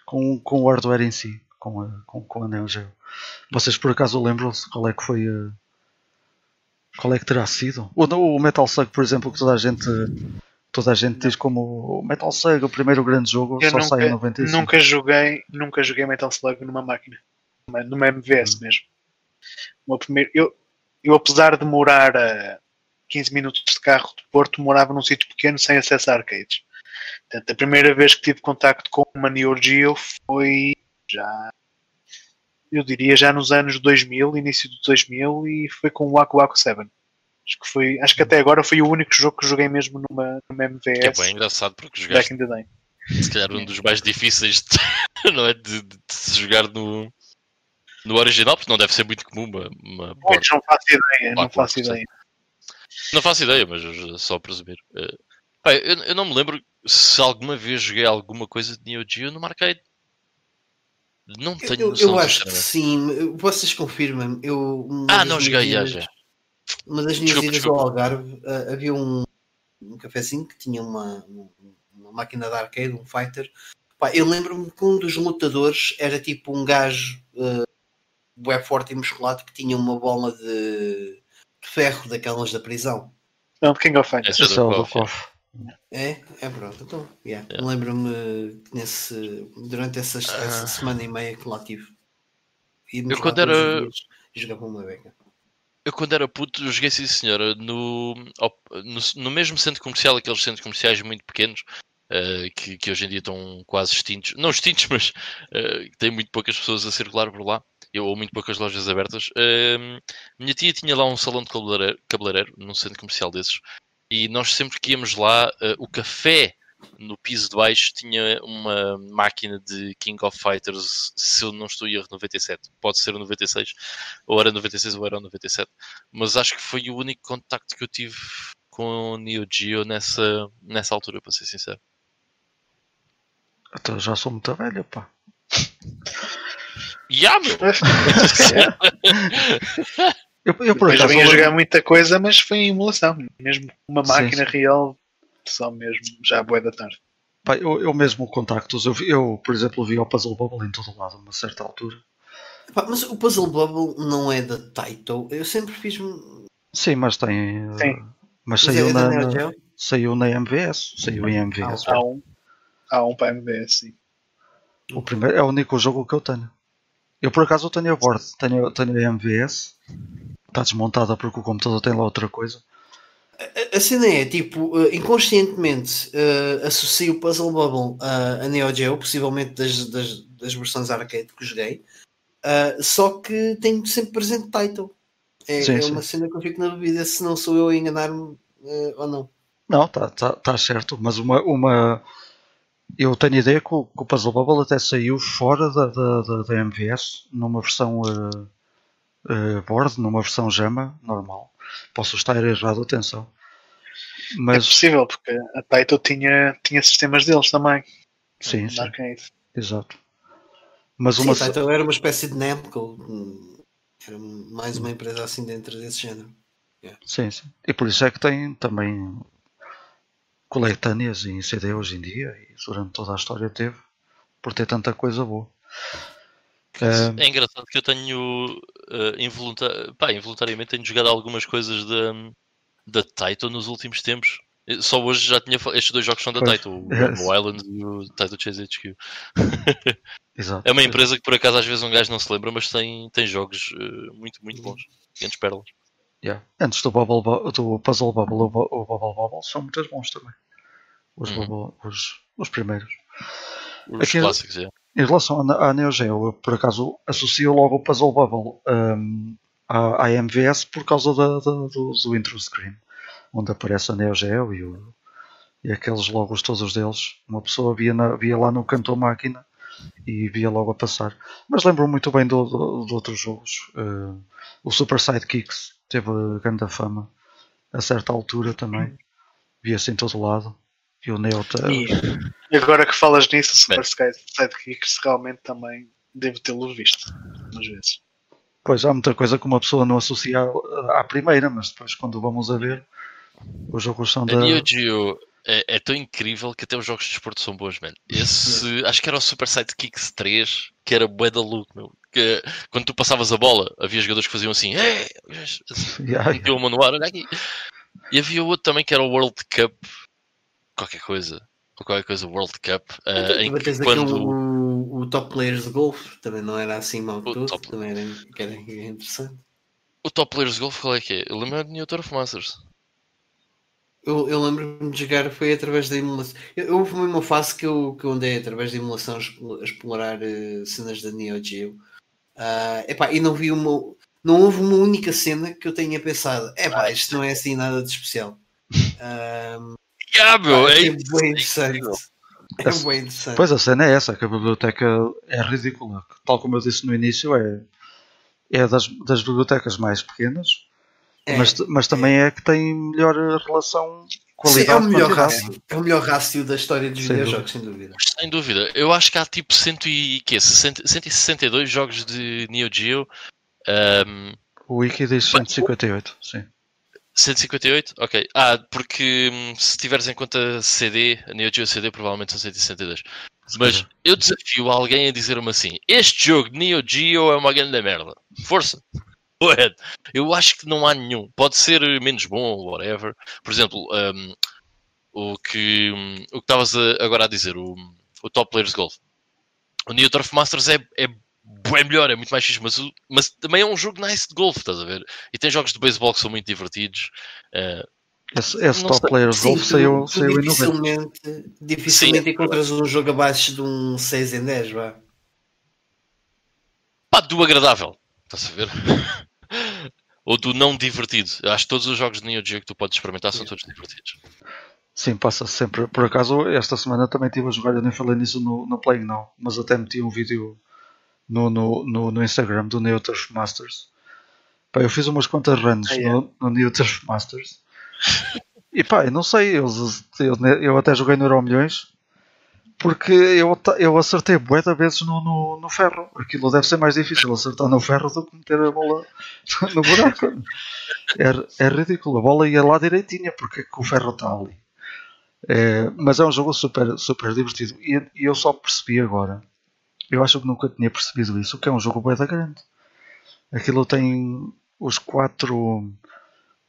com, com o hardware em si, com a, com, com a Neo Geo. Vocês por acaso lembram-se qual é que foi qual é que terá sido? O, o, Metal Slug, por exemplo, que toda a gente toda a gente diz como o Metal Slug, o primeiro grande jogo, eu só nunca, sai em 95. Nunca joguei, nunca joguei Metal Slug numa máquina, numa MVS hum. mesmo. O meu primeiro, eu, eu apesar de morar a 15 minutos de carro de Porto, morava num sítio pequeno sem acesso a arcades. Portanto, a primeira vez que tive contacto com uma Neo Geo foi já, eu diria, já nos anos 2000, início de 2000, e foi com o Waku Waku 7. Acho que, foi, acho que até agora foi o único jogo que joguei mesmo numa, numa MVS. Que é bem engraçado porque jogaste. Back in the day. Se calhar um dos mais difíceis de, (laughs) não é, de, de, de se jogar no, no original, porque não deve ser muito comum uma, uma pois, não faço ideia, não faço ideia. Não faço ideia, mas só presumir. Uh, eu, eu, não me lembro se alguma vez joguei alguma coisa de Neo Geo no arcade. Não tenho eu, eu acho que sim. Vocês confirmam eu Ah, não joguei já, já. Uma das minhas desculpa, idas desculpa. ao Algarve uh, havia um, um cafezinho que tinha uma, uma máquina de arcade, um fighter. Pá, eu lembro-me que um dos lutadores era tipo um gajo uh, bué forte e musculado que tinha uma bola de, de ferro daquelas da prisão. Não, King of Fighters. É do KOF. É, é pronto. Então, yeah. yeah. lembro-me nesse, durante essa, essa ah. semana e meia que lá tive. Eu quando era. Jogava uma beca. Eu quando era puto joguei sim senhora no, no, no, mesmo centro comercial, aqueles centros comerciais muito pequenos, uh, que, que, hoje em dia estão quase extintos. Não extintos, (laughs) mas uh, tem muito poucas pessoas a circular por lá. Eu, ou muito poucas lojas abertas. Uh, minha tia tinha lá um salão de cabeleireiro, cabeleireiro num centro comercial desses e nós sempre que íamos lá, uh, o café no piso de baixo tinha uma máquina de King of Fighters, se eu não estou em erro, 97. Pode ser o 96, ou era 96 ou era o 97. Mas acho que foi o único contacto que eu tive com o Neo Geo nessa, nessa altura, para ser sincero. Então já sou muito velho, pá. (laughs) Ya, meu! Eu, eu por acaso, a jogar muita coisa, mas foi em emulação. Mesmo uma máquina sim, sim. real, só mesmo, já boa da tarde. Pai, eu, eu mesmo contactos, eu, eu, por exemplo, vi o Puzzle Bubble em todo lado a uma certa altura. Pá, mas o Puzzle Bubble não é da Taito. Eu sempre fiz. Sim, mas tem. Sim. Mas, mas saiu é na, na, saiu na MVS. Saiu em MVS. Há um, há um para MVS, sim. O primeiro é o único jogo que eu tenho. Eu por acaso tenho a board, tenho, tenho a MVS. Está desmontada porque o computador tem lá outra coisa. A, a cena é, tipo, uh, inconscientemente uh, associo o Puzzle Bubble uh, a Neo Geo, possivelmente das, das, das versões arcade que joguei. Uh, só que tenho sempre presente title. É, Sim, é sim. uma cena que eu fico na dúvida se não sou eu a enganar-me uh, ou não. Não, está tá, tá certo, mas uma, uma. Eu tenho ideia que o, que o Puzzle Bubble até saiu fora da, da, da, da MVS, numa versão uh, uh, board, numa versão Jama normal. Posso estar errado, atenção. É Mas possível, porque a Taito tinha, tinha sistemas deles também. sim, sim, arcade. exato. Mas Sim, uma. title era uma espécie de Namco. hum, Era mais uma empresa assim dentro desse género. Sim, sim. E por isso é que tem também coletâneas em CD hoje em dia e durante toda a história teve por ter tanta coisa boa. Eh, É engraçado que eu tenho eh, involunta- pá, involuntariamente tenho jogado algumas coisas da, da Taito nos últimos tempos. Só hoje já tinha estes dois jogos são da. Taito, o (laughs) É. Island e o Taito Chase HQ. (laughs) exato. É uma empresa que por acaso às vezes um gajo não se lembra, mas tem, tem jogos eh, muito, muito bons. Grandes pérolas. Yeah. Antes do, Bubble, Bu- do Puzzle Bubble, o, o Bubble Bubble são muito bons também. Os, Uhum. Bubble- os, os primeiros. Os Aqui- clássicos, é. Em relação à, à Neo Geo, eu por acaso associo logo o Puzzle Bubble hum, à, à MVS por causa da, da- do, do intro screen, onde aparece a Neo Geo e, o- e aqueles logos todos deles. Uma pessoa via, na- via lá no canto da máquina e via logo a passar. Mas lembro muito bem de outros jogos. Uh, o Super Sidekicks teve grande fama a certa altura também. Via-se em todo lado. E o Neo ta- E, agora que falas nisso, o Super. Sky Sidekicks realmente também devo tê-lo visto. Umas vezes. Pois há muita coisa que uma pessoa não associa à primeira, mas depois quando vamos a ver, os jogos são da. Neo Geo é, é tão incrível que até os jogos de desporto são bons, mano. Esse, acho que era o Super Sidekicks 3, que era bué da look, meu. Que, quando tu passavas a bola, havia jogadores que faziam assim, "Ei", Yeah, uma no ar, olha aqui. E havia outro também que era o World Cup, qualquer coisa, ou qualquer coisa World Cup, eh, em que quando o, o Top Players de Golf, também não era assim mal O tudo, Top- também era, que era interessante. o Top Players Golf, qual é que é? Eu lembro de New Turf Masters. Eu, eu lembro-me de jogar, foi através da emulação. Eu, eu houve uma fase que eu, que eu andei através da emulação a explo- a explorar eh, cenas da Neo Geo. Ah, epá, e não vi uma. Não houve uma única cena que eu tenha pensado, epá, isto não é assim nada de especial. Ah, (laughs) Ah, meu, é é bem interessante. É bem interessante. Pois a cena é essa, que a biblioteca é ridícula. Tal como eu disse no início, é, é das, das bibliotecas mais pequenas, É. mas, mas também é que tem melhor relação Sim, é, o melhor quantidade. rácio, é o melhor rácio da história dos Sem videojogos, sem dúvida. Sem dúvida. Eu acho que há tipo 100 e, quê? 60 162 jogos de Neo Geo. Ahm, O Wiki diz 158, sim. 158? Ok. Ah, porque hum, se tiveres em conta CD, a Neo Geo CD provavelmente são 162. Se Mas eu desafio alguém a dizer-me assim: Este jogo de Neo Geo é uma grande merda. Força! Eu acho que não há nenhum. Pode ser menos bom, whatever. Por exemplo, hum, o que o que estavas agora a dizer, o, o Top Players Golf. O Neo Turf Masters é, é bem melhor, é muito mais fixe, mas, mas também é um jogo nice de golfe, estás a ver? E tem jogos de beisebol que são muito divertidos. Eh, Esse, esse Top sei. Players Sim, Golf saiu, saiu em 90. dificilmente, dificilmente encontras um jogo abaixo de um 6 em 10, vá. pá, do agradável, estás a ver? (laughs) Ou do não divertido. Acho que todos os jogos de Neo Geo que tu podes experimentar são todos divertidos. Sim, passa sempre. Por acaso, esta semana também estive a jogar, eu nem falei nisso no, no Playing Now, mas até meti um vídeo no, no, no, no Instagram do Neo Turf Masters. Pá, eu fiz umas quantas runs Ah, é? no, no Neo Turf Masters. (laughs) E pá, eu não sei, eu, eu, eu até joguei no Euro Milhões porque eu, eu acertei bué vezes no, no, no ferro. Aquilo deve ser mais difícil acertar no ferro do que meter a bola (laughs) no buraco. É, é ridículo. A bola ia lá direitinha porque é que o ferro está ali. É, mas é um jogo super, super divertido. E, e eu só percebi agora. Eu acho que nunca tinha percebido isso. Que é um jogo bué grande. Aquilo tem os quatro,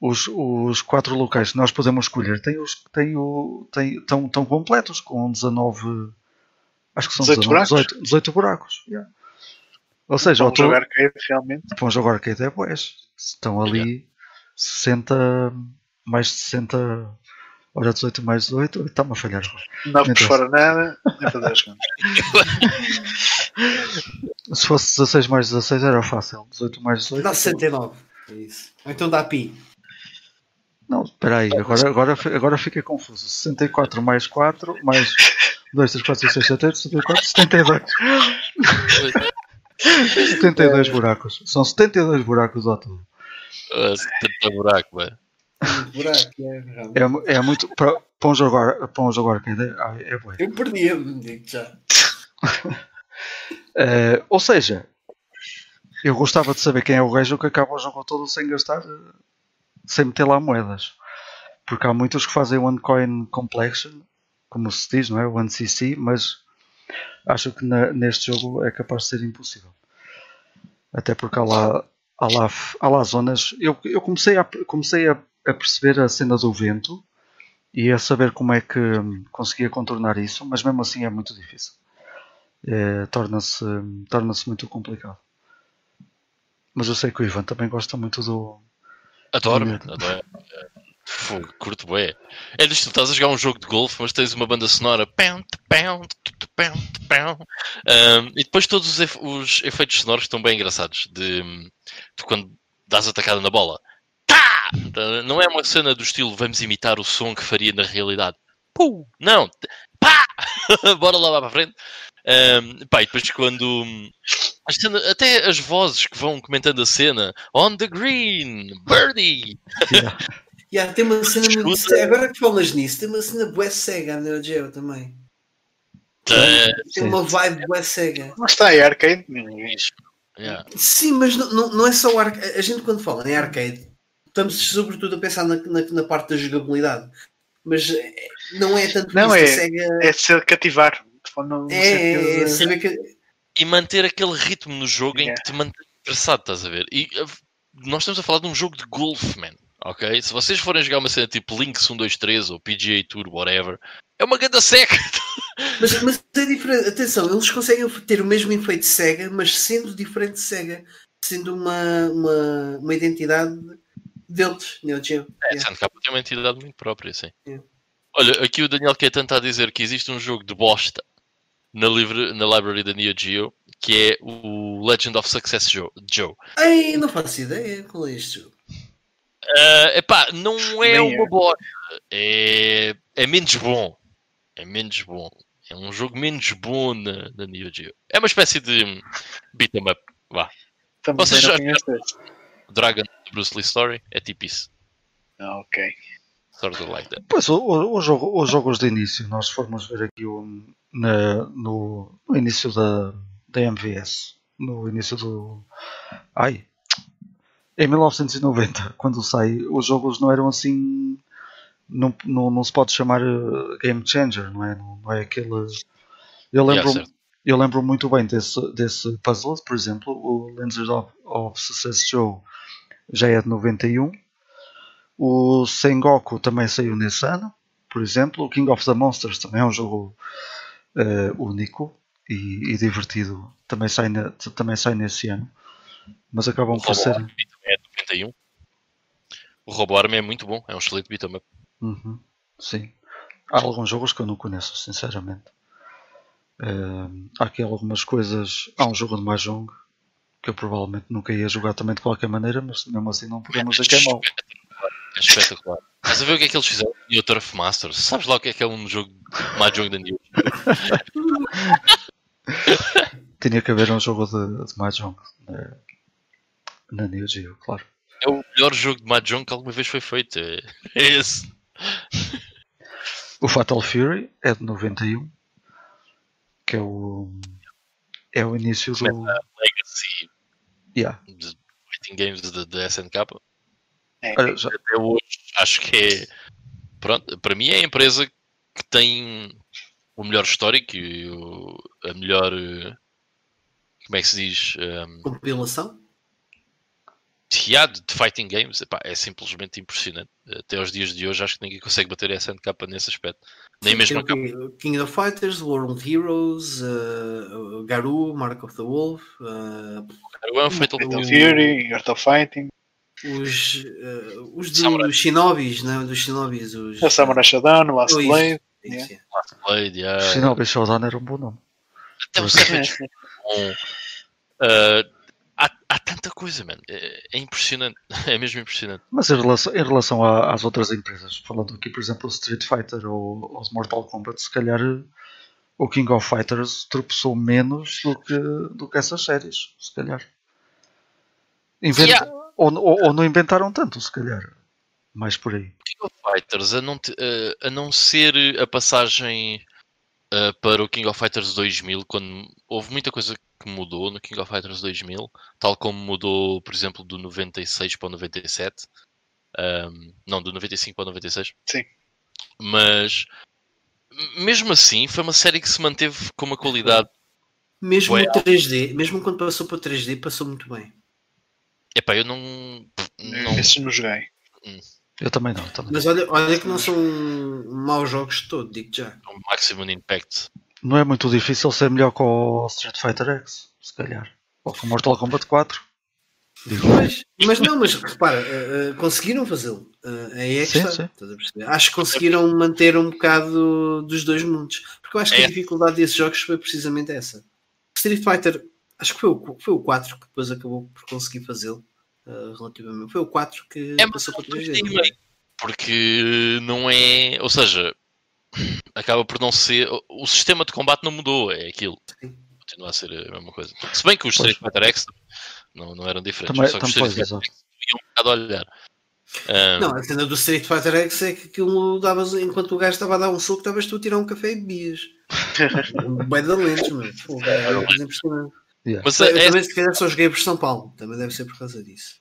os, os quatro locais que nós podemos escolher têm os, têm o, têm, estão, estão completos com 19. Acho que são 18 19, buracos? 18, 18 buracos. yeah. Ou seja, Para o um teu- jogo arcade, realmente. para um jogo arcade é boés. Estão ali 60, mais de 60. Ora, 18 mais 18, está-me a falhar. 9 por fora nada, nem fazer as contas. Se fosse 16 mais 16 era fácil. 18 mais 18. Dá 69. É isso. Ou então dá pi. Não, espera aí, agora, agora, agora fiquei confuso. 64 mais 4 mais 2, 3, 4, 5, 6, 7, 8, 74, 72. 72 buracos. São 72 buracos ao todo. Ah, 70 buraco, velho. Buraco, é. É, mu- é muito. Para, um jogo, ar- para um jogo é, ah, é bué. Eu perdi-me, digo já. (laughs) Eh, ou seja, eu gostava de saber quem é o gajo que acaba o jogo todo sem gastar, eh, sem meter lá moedas. Porque há muitos que fazem One Coin Complexion, como se diz, não é? One CC, mas acho que na- neste jogo é capaz de ser impossível. Até porque há lá, há lá, há lá zonas. Eu, eu comecei, a, comecei a, a perceber a cena do vento e a saber como é que conseguia contornar isso, mas mesmo assim é muito difícil. É, torna-se torna-se muito complicado. Mas eu sei que o Ivan também gosta muito do. Adoro, adoro. Fogo, curto bué. É disto, tu estás a jogar um jogo de golfe, mas tens uma banda sonora pão, pão, pão, pão. Um, e depois todos os, efe- os efeitos sonoros estão bem engraçados. De, de quando dás atacada na bola. Tá! Não é uma cena do estilo vamos imitar o som que faria na realidade. Não! Pá! (laughs) Bora lá, lá para a frente. Um, pá, e depois quando. a cena- até as vozes que vão comentando a cena. On the green! Birdie! Yeah. (laughs) Yeah, tem uma cena muito cega. Agora que falas nisso, tem uma cena bué cega na Neo Geo também. É, Tem uma vibe bué cega. Não está aí arcade. yeah. Sim, mas não, não, não é só o arcade. A gente quando fala em arcade, estamos sobretudo a pensar na, na, na parte da jogabilidade. Mas é, não é tanto Não, é- a Sega É ser cativar. No é, é, é saber que. E manter aquele ritmo no jogo em Yeah. que te mantém interessado, estás a ver? E uh, nós estamos a falar de um jogo de golfe, man. Ok? Se vocês forem jogar uma cena tipo Links 123 ou PGA Tour, whatever, é uma ganda seca. (laughs) Mas, mas é diferente. Atenção, eles conseguem ter o mesmo efeito Sega, mas sendo diferente de Sega. Sendo uma, uma, uma identidade deles, Neo Geo. É, Yeah. sendo que tem uma entidade muito própria, sim. Yeah. Olha, aqui o Daniel Caetano está a dizer que existe um jogo de bosta na, livre, na library da Neo Geo que é o Legend of Success Joe. Joe. Ei, não faço ideia qual é este jogo. Uh, epá, não é Nem uma é. bosta. É, é menos bom. É menos bom. É um jogo menos bom na, na Neo Geo. É uma espécie de beat 'em up. Vá. Também Vocês já. Dragon Bruce Lee Story é tipo isso. Ah, ok. Sort of like that. Pois, os jogos de início, nós formos ver aqui o, na- no, no início da, da MVS, no início do. Ai! Em 1990, quando sai, os jogos não eram assim. Não, não, não se pode chamar eh, game changer, não é? Não, não é aquele. Eu Yeah, lembro, certo. eu lembro muito bem desse, desse puzzle, por exemplo, o Lenses of, of Success Joe já é de 91. O Sengoku também saiu nesse ano, por exemplo. O King of the Monsters também é um jogo eh, único e, e divertido. Também sai, ne- também sai nesse ano. Mas acabam por ser. É de 91. O Robo Army é muito bom. É um excelente beat 'em up. Uhum, sim. Há alguns jogos que eu não conheço, sinceramente. Eh, há aqui algumas coisas. Há um jogo de Mahjong que eu provavelmente nunca ia jogar também de qualquer maneira, mas mesmo assim não podemos dizer (laughs) que é mau. É espetacular. Estás a ver o que é que eles fizeram no Turf Masters? Sabes lá o que é que é um jogo Mahjong da Neo? (laughs) Tinha que haver um jogo de, de Mahjong na, na Neo Geo, claro. É o melhor jogo de Mahjong que alguma vez foi feito. É, é esse. O Fatal Fury é de 91, que é o é o início do Legacy yeah. Fighting Games da SNK. É. Olha, já- Até hoje acho que é. Pronto, para mim é a empresa que tem o melhor histórico e o- a melhor. eh, Como é que se diz? Um, Compilação? yeah, de fighting games epá, é simplesmente impressionante. Até aos dias de hoje acho que ninguém consegue bater a SNK nesse aspecto. Nem Sim, mesmo a King of Fighters, World Heroes, uh, Garou, Mark of the Wolf, uh, One Fatal Fatal Fury. Fury, Art of Fighting, os, uh, os Samurai. dos Shinobis, não? Dos Shinobis, os. o Samurai Shodown, o Last Oh. Blade. Isso, é. Blade, yeah. Shinobi Shodown era um bom nome. Até o Savage bom. Uh, há, há tanta coisa, mano. É, é impressionante. (laughs) É mesmo impressionante. Mas em relação, em relação a- às outras empresas, falando aqui, por exemplo, o Street Fighter ou ou os Mortal Kombat, se calhar eh, o King of Fighters tropeçou menos do que, do que essas séries, se calhar. Inventa- Yeah. Ou, ou- ou não inventaram tanto, se calhar. Mais por aí. King of Fighters, a não, a não ser a passagem uh, para o King of Fighters 2000, quando houve muita coisa que mudou no King of Fighters 2000, tal como mudou, por exemplo, do 96 para o 97. Um, não, do 95 para o 96. Sim. Mas mesmo assim, foi uma série que se manteve com uma qualidade. Mesmo o 3D, mesmo quando passou para o 3D, passou muito bem. Epá, eu não. não Esses não joguei. Eu também não. Também. Mas olha, olha que não são maus jogos de todo, digo já. o Maximum Impact. Não é muito difícil ser melhor com o Street Fighter X, se calhar. Ou com o Mortal Kombat 4. Digo. Mas, mas não, mas repara, eh, conseguiram fazê-lo. Eh, aí é que Sim, está. sim. estás a perceber? Acho que conseguiram manter um bocado dos dois mundos. Porque eu acho que É. a dificuldade desses jogos foi precisamente essa. Street Fighter, acho que foi o, foi o 4 que depois acabou por conseguir fazê-lo. eh, relativamente. Foi o 4 que É, passou para não 3D. tem meio. Porque não é. Ou seja, acaba por não ser. o- sistema de combate não mudou, é aquilo. Sim. Continua a ser a mesma coisa. Se bem que os Pois. Street Fighter X não, não eram diferentes, Também- só que os Street pois, Fighter X iam um bocado a olhar. Ah, Não, a cena do Street Fighter X é que aquilo davas, enquanto o gajo estava a dar um soco, estavas tu a tirar um café e bebias. Bem da lentes, mano. Pô, é uma coisa impressionante. Yeah. mas Eu a, também, se calhar, só joguei por São Paulo. Também deve ser por causa disso.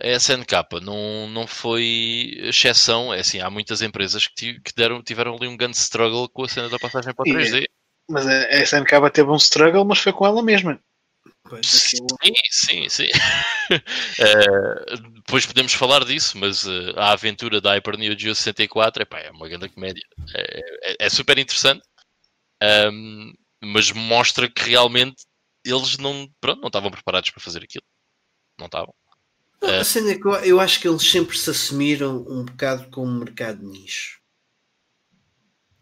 a SNK não, não foi exceção. É assim, há muitas empresas que, que deram, tiveram ali um grande struggle com a cena da passagem para o E- 3D. Mas a SNK teve um struggle, mas foi com ela mesma. Pois, Sim, sim, sim. (laughs) Eh, depois podemos falar disso, mas eh, a aventura da Hyper Neo Geo 64 epá, é uma grande comédia. É, é- é super interessante, ahm, mas mostra que realmente eles não, pronto, não estavam preparados para fazer aquilo. Não estavam. Não, a cena é que eu, eu acho que eles sempre se assumiram um bocado como um mercado de nicho.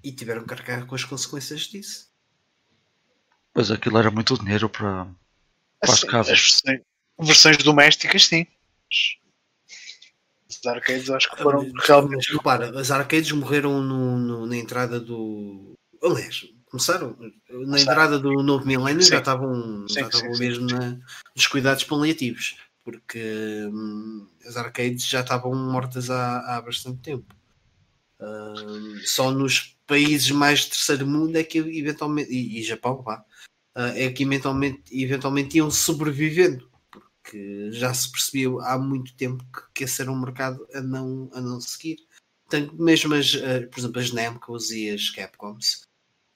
E tiveram que carregar com as consequências disso. Pois aquilo era muito dinheiro para. Para as Assim, casas. as versões, versões domésticas, sim. Os arcades acho que foram Mas, realmente. mas repara, as arcades morreram no- no- na entrada do. Aliás, começaram na entrada do novo milénio Sim. já estavam, Sim, já estavam sim, mesmo na, nos cuidados paliativos. Porque hum, as arcades já estavam mortas há, há bastante tempo. Hum, só nos países mais de terceiro mundo é que eventualmente. E, e Japão, vá. ah, é que eventualmente, eventualmente iam sobrevivendo que já se percebeu há muito tempo que, que esse era um mercado a não, a não seguir. Tanto mesmo as, eh, por exemplo, as Namcos e as Capcoms,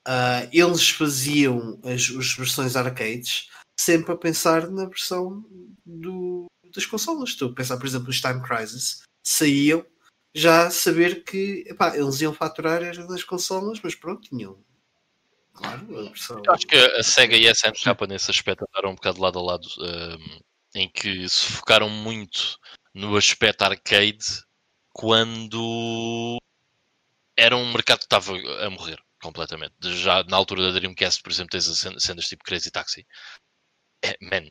ah, eles faziam as, as versões arcades sempre a pensar na versão do, das consolas. Estou a pensar, por exemplo, os Time Crisis saíam já a saber que epá, eles iam faturar era das consolas, mas pronto, tinham. Claro, acho que a SEGA e a SNK nesse aspecto andaram um bocado lado a lado, ahm, em que se focaram muito no aspecto arcade quando era um mercado que estava a morrer completamente. Já na altura da Dreamcast, por exemplo, tens as cen- cenas tipo Crazy Taxi. É, man,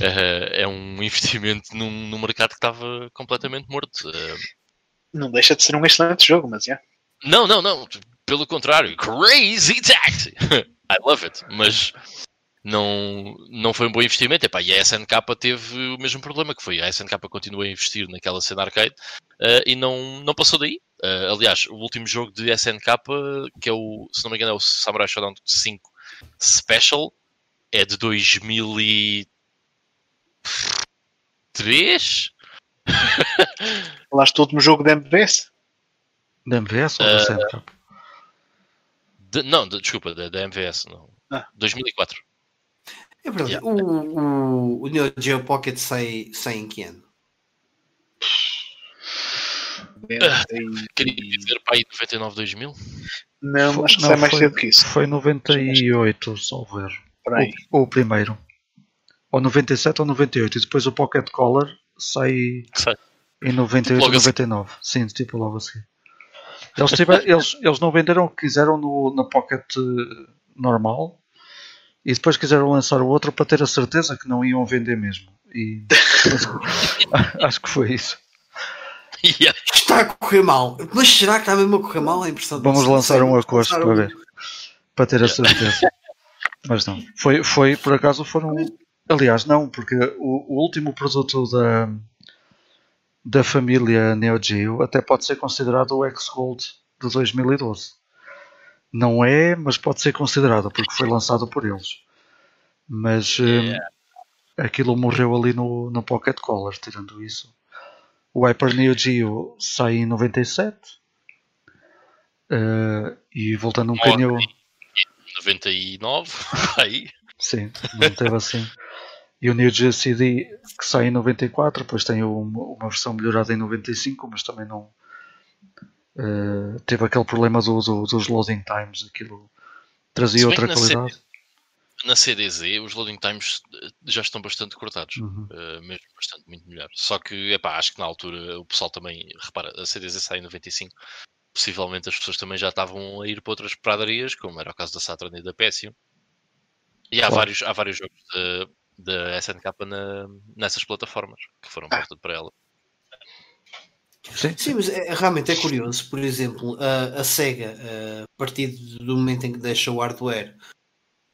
eh, (laughs) é um investimento num, num mercado que estava completamente morto. Eh, Não deixa de ser um excelente jogo, mas é. não, não, não. Pelo contrário, Crazy Taxi. (laughs) I love it. Mas não, não foi um bom investimento. Epá, e a SNK teve o mesmo problema, que foi a SNK continuou a investir naquela cena arcade eh, e não, não passou daí. Eh, aliás, o último jogo de SNK, que é o, se não me engano, é o Samurai Shodown 5 Special, é de 2003? (laughs) Falaste do último jogo da MVS? Da MVS ou da Eh, SNK? De- não, de- desculpa, da, da MVS, não. Ah. 2004. É verdade. Yeah. O, o, o Neo Geo Pocket sai, sai em que ano? Uh, queria dizer para aí 99, 2000? Não, foi, acho que não, sai mais foi, cedo que isso. Foi 98, só ver. O, o primeiro. Ou 97 ou 98. E depois o Pocket Collar sai, sai. em 98 ou 99. Assim. Sim, tipo logo assim. Eles, tiver, eles, eles não venderam o que quiseram no, no Pocket normal e depois quiseram lançar o outro para ter a certeza que não iam vender mesmo. E (laughs) acho que foi isso. Yeah. Está a correr mal. Mas será que está mesmo a correr mal? É impressão Vamos lançar um acordo para ver. Para ter a certeza. Mas não. Foi, foi, por acaso foram. Aliás, não, porque o, o último produto da, da família Neo Geo até pode ser considerado o X-Gold de 2012. Não é, mas pode ser considerado porque foi lançado por eles. Mas yeah. um, aquilo morreu ali no, no Pocket Collar, tirando isso. O Hyper Neo Geo sai em 97. Uh, e voltando um bocadinho. 99, (laughs) aí. Sim, não teve assim. E o Neo Geo CD que sai em 94, depois tem uma, uma versão melhorada em 95, mas também não. Uh, teve aquele problema do, do, dos loading times, aquilo trazia outra qualidade na CDZ os loading times já estão bastante cortados, uhum. uh, mesmo bastante, muito melhor. Só que, epá, acho que na altura o pessoal também, repara, a CDZ sai em 95, possivelmente as pessoas também já estavam a ir para outras pradarias, como era o caso da Saturn e da Pessium. E há, vários, há vários jogos da SNK na, nessas plataformas que foram ah. para ela. Sim, Sim mas é, realmente é curioso. Por exemplo, a, a SEGA, a partir do momento em que deixa o hardware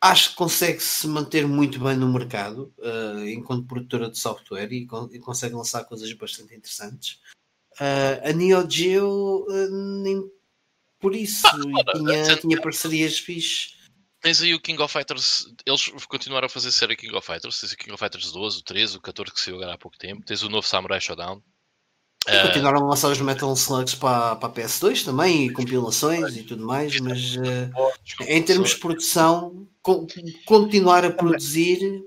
acho que consegue se manter muito bem no mercado uh, enquanto produtora de software e, e, consegue lançar coisas bastante interessantes. Uh, a Neo Geo uh, nem por isso ah, tinha, tinha parcerias fixes. Tens aí o King of Fighters, eles continuaram a fazer série King of Fighters, tens o King of Fighters 12, o 13, o 14 que saiu agora há pouco tempo, tens o novo Samurai Showdown, e continuaram a lançar os Metal Slugs para, para a PS2 também, e compilações e tudo mais, mas uh, em termos de produção, co continuar a produzir.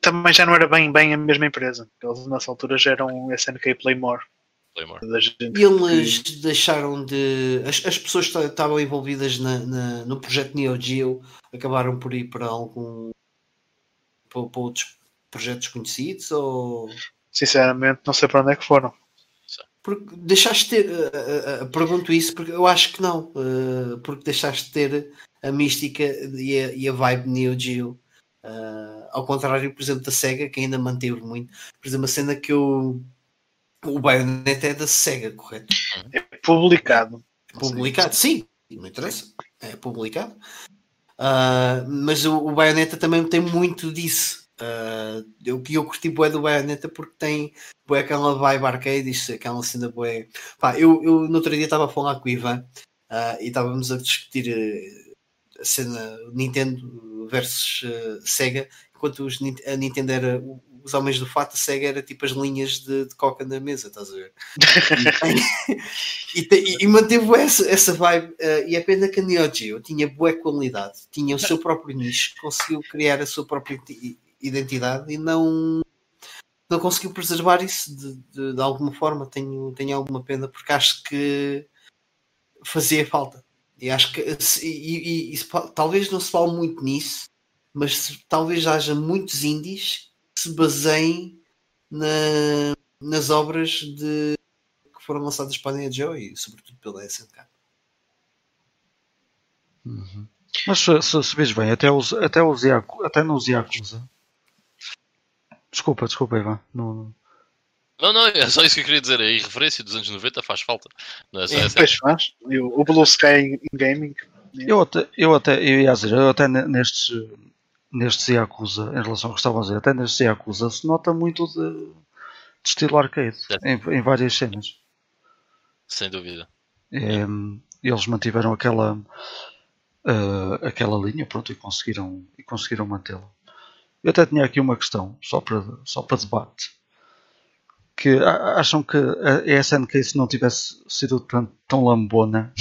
Também já não era bem, bem a mesma empresa. Eles nessa altura já eram SNK Playmore. Playmore. E eles que... deixaram de. As, as pessoas que estavam envolvidas na, na, no projeto Neo Geo acabaram por ir para algum. para, para outros projetos conhecidos ou. Sinceramente, não sei para onde é que foram. Porque deixaste ter. Uh, uh, pergunto isso porque eu acho que não. Porque deixaste ter a mística e a, e a vibe Neo Geo. ao contrário, por exemplo, da SEGA, que ainda manteve muito. Por exemplo, a cena que eu. O Bayonetta é da SEGA, correto? É publicado. Publicado, sim. Não interessa. É publicado. mas o, o Bayonetta também tem muito disso Uh, eu, eu curti bué do Bayonetta porque tem bué aquela vibe arcade, isto, aquela cena bué. Pá, eu, eu no outro dia estava a falar com o Ivan uh, e estávamos a discutir uh, a cena Nintendo versus Sega, enquanto os, a Nintendo era os homens do fato, a Sega era tipo as linhas de, de coca na mesa, estás a ver? (laughs) e, (laughs) e, e, manteve essa, essa vibe. e é pena que a Neo Geo tinha boa qualidade, tinha o seu próprio nicho, conseguiu criar a sua própria identidade e não não conseguiu preservar isso de, de, de, alguma forma. Tenho, tenho alguma pena porque acho que fazia falta. E acho que e, e, e, talvez não se fale muito nisso, mas talvez haja muitos indies que se baseiem na, nas obras de, que foram lançadas para a Neo Geo e sobretudo pela SNK. Uhum. Mas se, se, se vês bem, até, os, até, os Yaku, até nos Yakuza Desculpa, desculpa, Ivan. Não, não, não, é só isso que eu queria dizer. A irreferência dos anos 90 faz falta. Não é só é, pois faz. O Blue Sky em gaming. Eu até, eu até, eu ia dizer, eu até nestes, nestes Yakuza, em relação ao que estavam a dizer, até nestes Yakuza se nota muito de, de estilo arcade em, em, várias cenas. Sem dúvida. É, eles mantiveram aquela, uh, aquela linha, pronto, e conseguiram, e conseguiram mantê-la. Eu até tinha aqui uma questão, só para, só para debate. Que acham que a SNK, se não tivesse sido tão, tão lambona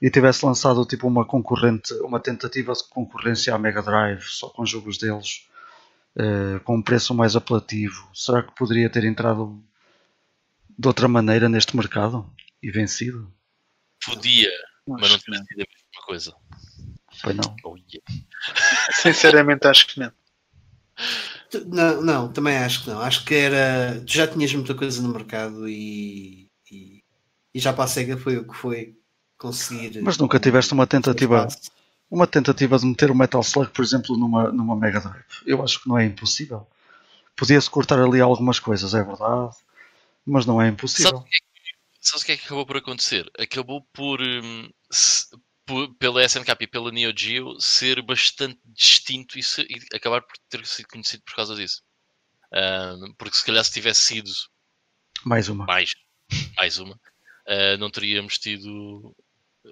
e tivesse lançado tipo uma concorrente, uma tentativa de concorrência à Mega Drive, só com jogos deles, uh, com um preço mais apelativo, será que poderia ter entrado de outra maneira neste mercado e vencido? Podia, mas não tinha sido a mesma coisa. Pois não. Oh, yeah. Sinceramente, acho que não. Não, não, também acho que não. Acho que era. Tu já tinhas muita coisa no mercado e, e, e já para a SEGA foi o que foi conseguir. Mas nunca tiveste uma tentativa. Uma tentativa de meter o Metal Slug, por exemplo, numa, numa Mega Drive. Eu acho que não é impossível. Podia-se cortar ali algumas coisas, é verdade, mas não é impossível. Sabe o que é que acabou por acontecer? Acabou por, hum, por, pela SNK e pela Neo Geo ser bastante distinto e, se, e, acabar por ter sido conhecido por causa disso. Um, porque se calhar se tivesse sido mais uma, mais, mais uma uh, não teríamos tido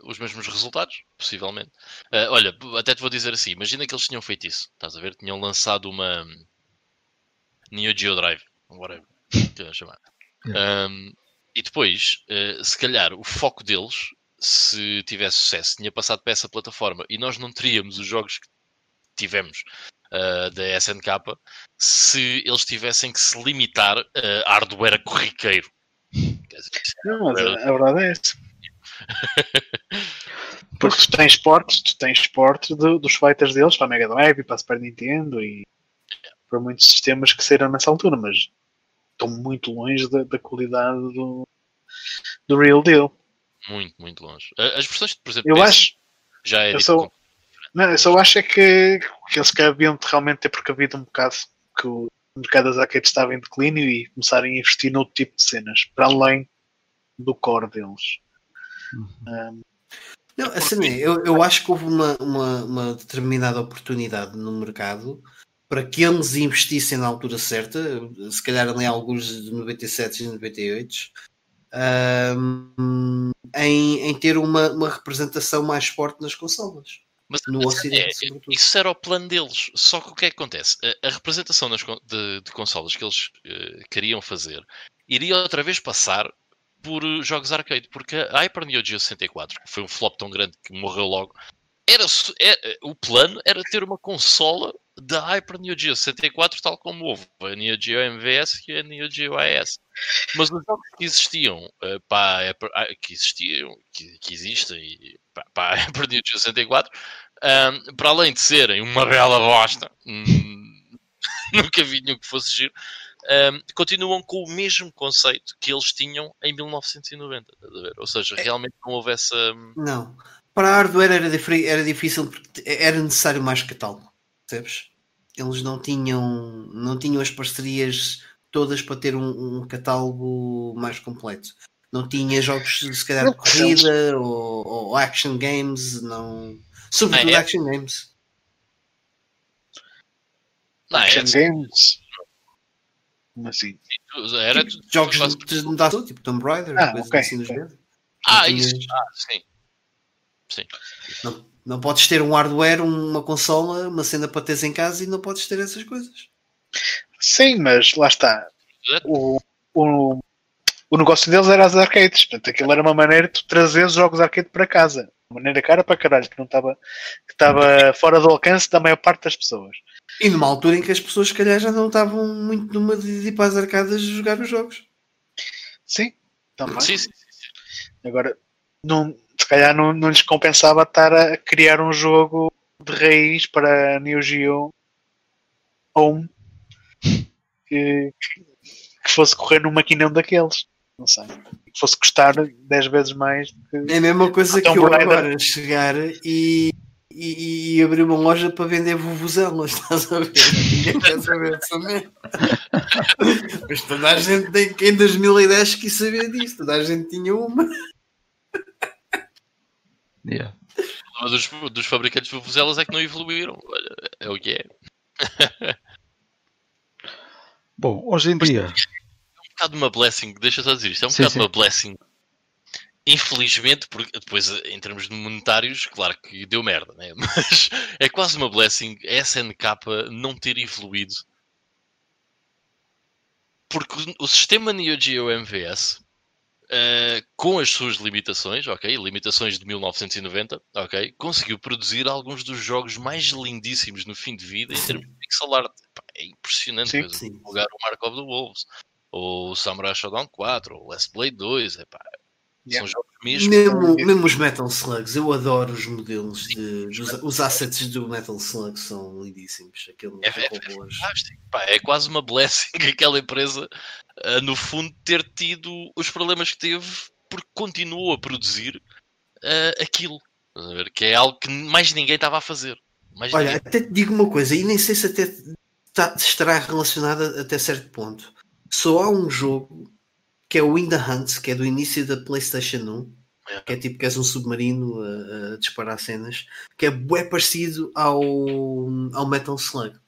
os mesmos resultados, possivelmente. Uh, olha, até te vou dizer assim: imagina que eles tinham feito isso, estás a ver? Tinham lançado uma Neo Geo Drive, whatever, que eu chamar. Yeah. Um, e depois, uh, se calhar, o foco deles, se tivesse sucesso, tinha passado para essa plataforma e nós não teríamos os jogos que tivemos uh, da SNK se eles tivessem que se limitar a hardware corriqueiro. Não, mas a, a verdade é essa. (laughs) Porque tu tens esportes, tu tens esportes dos fighters deles para a Mega Drive, para a Super Nintendo e para muitos sistemas que saíram nessa altura, mas estão muito longe da, da qualidade do, do Real Deal. Muito, muito longe. As versões, por exemplo, eu acho, já é eu só, não, eu só acho é que, que eles que haviam de realmente ter precavido um bocado que o mercado das arcades estava em declínio e começarem a investir noutro tipo de cenas, para além do core deles. Um, não, assim, eu, eu acho que houve uma, uma, uma, determinada oportunidade no mercado para que eles investissem na altura certa, se calhar ali alguns de 97 e 98, um, em, em ter uma, uma representação mais forte nas consolas. Mas, no Ocidente, é, isso era o plano deles. Só que o que é que acontece? A, a representação nas, de, de consolas que eles uh, queriam fazer iria outra vez passar por jogos arcade, porque a Hyper Neo Geo 64, que foi um flop tão grande que morreu logo, era, é, o plano era ter uma consola da Hyper Neo Geo 64, tal como houve a Neo Geo MVS e a Neo Geo AS. Mas os jogos que existiam uh, para Hyper, ah, que existiam, que, que existem para, para a Hyper Neo Geo 64, um, para além de serem uma bela bosta, hum, (laughs) nunca vi nenhum que fosse giro, um, continuam com o mesmo conceito que eles tinham em 1990. Ou seja, é. realmente não houve essa. Hum, não. Para a hardware era, era difícil porque era necessário mais catálogo, percebes? Eles não tinham, não tinham as parcerias todas para ter um, um catálogo mais completo. Não tinha jogos se calhar de corrida ou, ou, action games, não. Sobretudo ah, é? action games. Não, é action é games. Como assim? Era tipo, jogos de, tipo Tomb Raider, ah, okay, assim okay. Ah, isso. Ah, sim. Sim. Não, não podes ter um hardware, uma consola, uma cena para teres em casa e não podes ter essas coisas. Sim, mas lá está. O, o, o negócio deles era as arcades. Portanto, aquilo era uma maneira de tu trazer os jogos arcade para casa. Uma maneira cara para caralho, que não estava que estava fora do alcance da maior parte das pessoas. E numa altura em que as pessoas, se calhar, já não estavam muito numa de ir para as arcadas jogar os jogos. Sim, também. Sim, sim, sim. Agora, não, calhar não, não lhes compensava estar a criar um jogo de raiz para Neo Geo Home que, que fosse correr num maquinão daqueles. Não sei. Que fosse custar 10 vezes mais. Que... É a mesma coisa que eu agora chegar e, e, e, abrir uma loja para vender vuvuzelas, (laughs) estás a ver? Ninguém quer saber disso (laughs) mesmo. Mas toda a gente tem, em 2010 quis saber disso, toda a gente tinha uma. Yeah. O dos, dos fabricantes de vuvuzelas é que não evoluíram. Olha, é o que é. (laughs) Bom, hoje em dia. É um bocado uma blessing, deixa só dizer isto, é um sim, bocado sim. uma blessing. Infelizmente, porque depois em termos monetários, claro que deu merda, né? (laughs) mas é quase uma blessing a SNK não ter evoluído. Porque o sistema Neo Geo MVS uh, com as suas limitações, ok? Limitações de 1990, ok? Conseguiu produzir alguns dos jogos mais lindíssimos no fim de vida em termos de pixel art. Epá, é impressionante Sim, coisa. sim. Jogar o Mark of the Wolves, ou o Samurai Shodown 4, ou Last Blade 2, epá, Yeah. são jogos mesmo. Mesmo, mesmo os Metal Slugs, eu adoro os modelos, de, dos- os assets do Metal Slug são lindíssimos. Aquele É, é, é fantástico. Pá, é quase uma blessing (laughs) aquela empresa, ah, no fundo, ter tido os problemas que teve porque continuou a produzir ah, aquilo. Que é algo que mais ninguém estava a fazer. Mais Olha, ninguém. até te digo uma coisa, e nem sei se até tá- estará relacionada até certo ponto. Só há um jogo que é o In the Hunt, que é do início da PlayStation 1, É. que é tipo que és um submarino a, a disparar cenas, que é bem parecido ao, ao Metal Slug.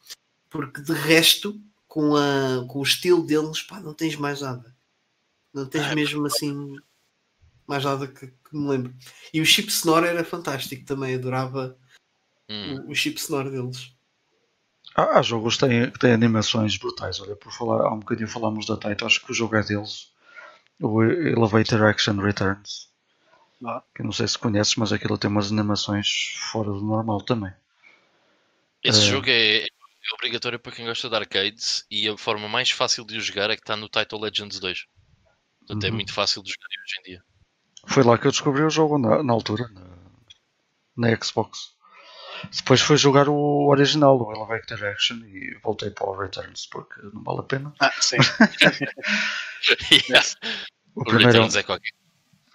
Porque de resto, com, a, com o estilo deles, pá, não tens mais nada. Não tens Ah, mesmo assim mais nada que, que me lembro. E o chip sonoro era fantástico também, adorava Hum. o, o chip sonoro deles. Há, há jogos que têm, que têm animações brutais. Olha, por falar, há um bocadinho falámos da Taito, acho que o jogo é deles. O Elevator Action Returns. Ah. Que não sei se conheces, mas aquilo tem umas animações fora do normal também. Esse É. jogo é, é obrigatório para quem gosta de arcades e a forma mais fácil de o jogar é que está no Title Legends 2. Portanto, é Uhum. muito fácil de jogar hoje em dia. Foi lá que eu descobri o jogo na, na altura, na, na Xbox. Depois fui jogar o original, o Elevator Action, e voltei para o Returns, porque não vale a pena. Ah, sim. (laughs) Yeah. O, O primeiro Returns é qualquer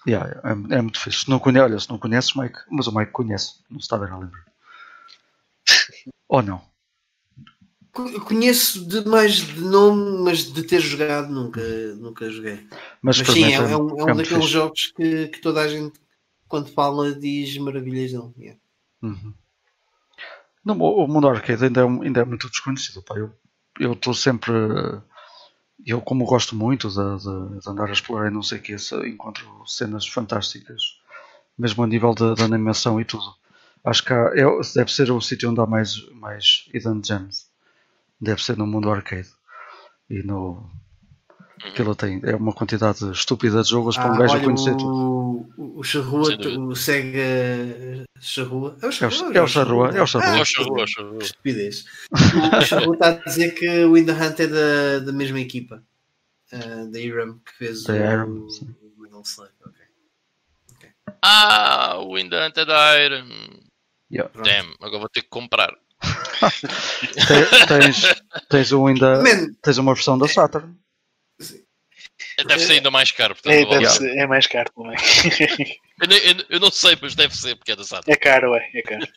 yeah, é, é muito fixe. Não conhe, olha, se não conheces, Mike, mas o Mike conhece, não se está bem a lembrar. (laughs) Ou não? Co- Conheço de mais de nome, mas de ter jogado nunca, nunca joguei. Mas, Mas sim, é, é um, é um daqueles fixe. jogos que, que toda a gente, quando fala, diz maravilhas dele. Yeah. Uhum. Não, o mundo arcade ainda é, ainda é muito desconhecido. Pá. Eu estou sempre. Eu, como gosto muito de, de- de andar a explorar e não sei o que, encontro cenas fantásticas, mesmo a nível de animação e tudo. Acho que há- é, deve ser o sítio onde há mais, mais hidden gems. Deve ser no mundo arcade. E no. Aquilo tem. É uma quantidade estúpida de jogos para um Ah, gajo olha, conhecer tudo. o, o, o Charrua, o Sega Charrua. É o É Charrua? o, é o Charrua, é o Charrua. É o é o. Estupidez. (laughs) O Charrua está a dizer que o In the Hunt é da, da mesma equipa. ah, da Iram que fez Da o, sim. o Metal Slug. ok. Ah, o Wind Hunter Iron. Yeah. Pronto. Damn, agora vou ter que comprar. (laughs) Te- Tens, tens, um ainda, tens uma versão da Saturn. Deve ser ainda mais caro, portanto, É, ser- é mais caro também. Eu, eu- eu não sei, mas deve ser, porque é da Saturn. É caro, é, é caro.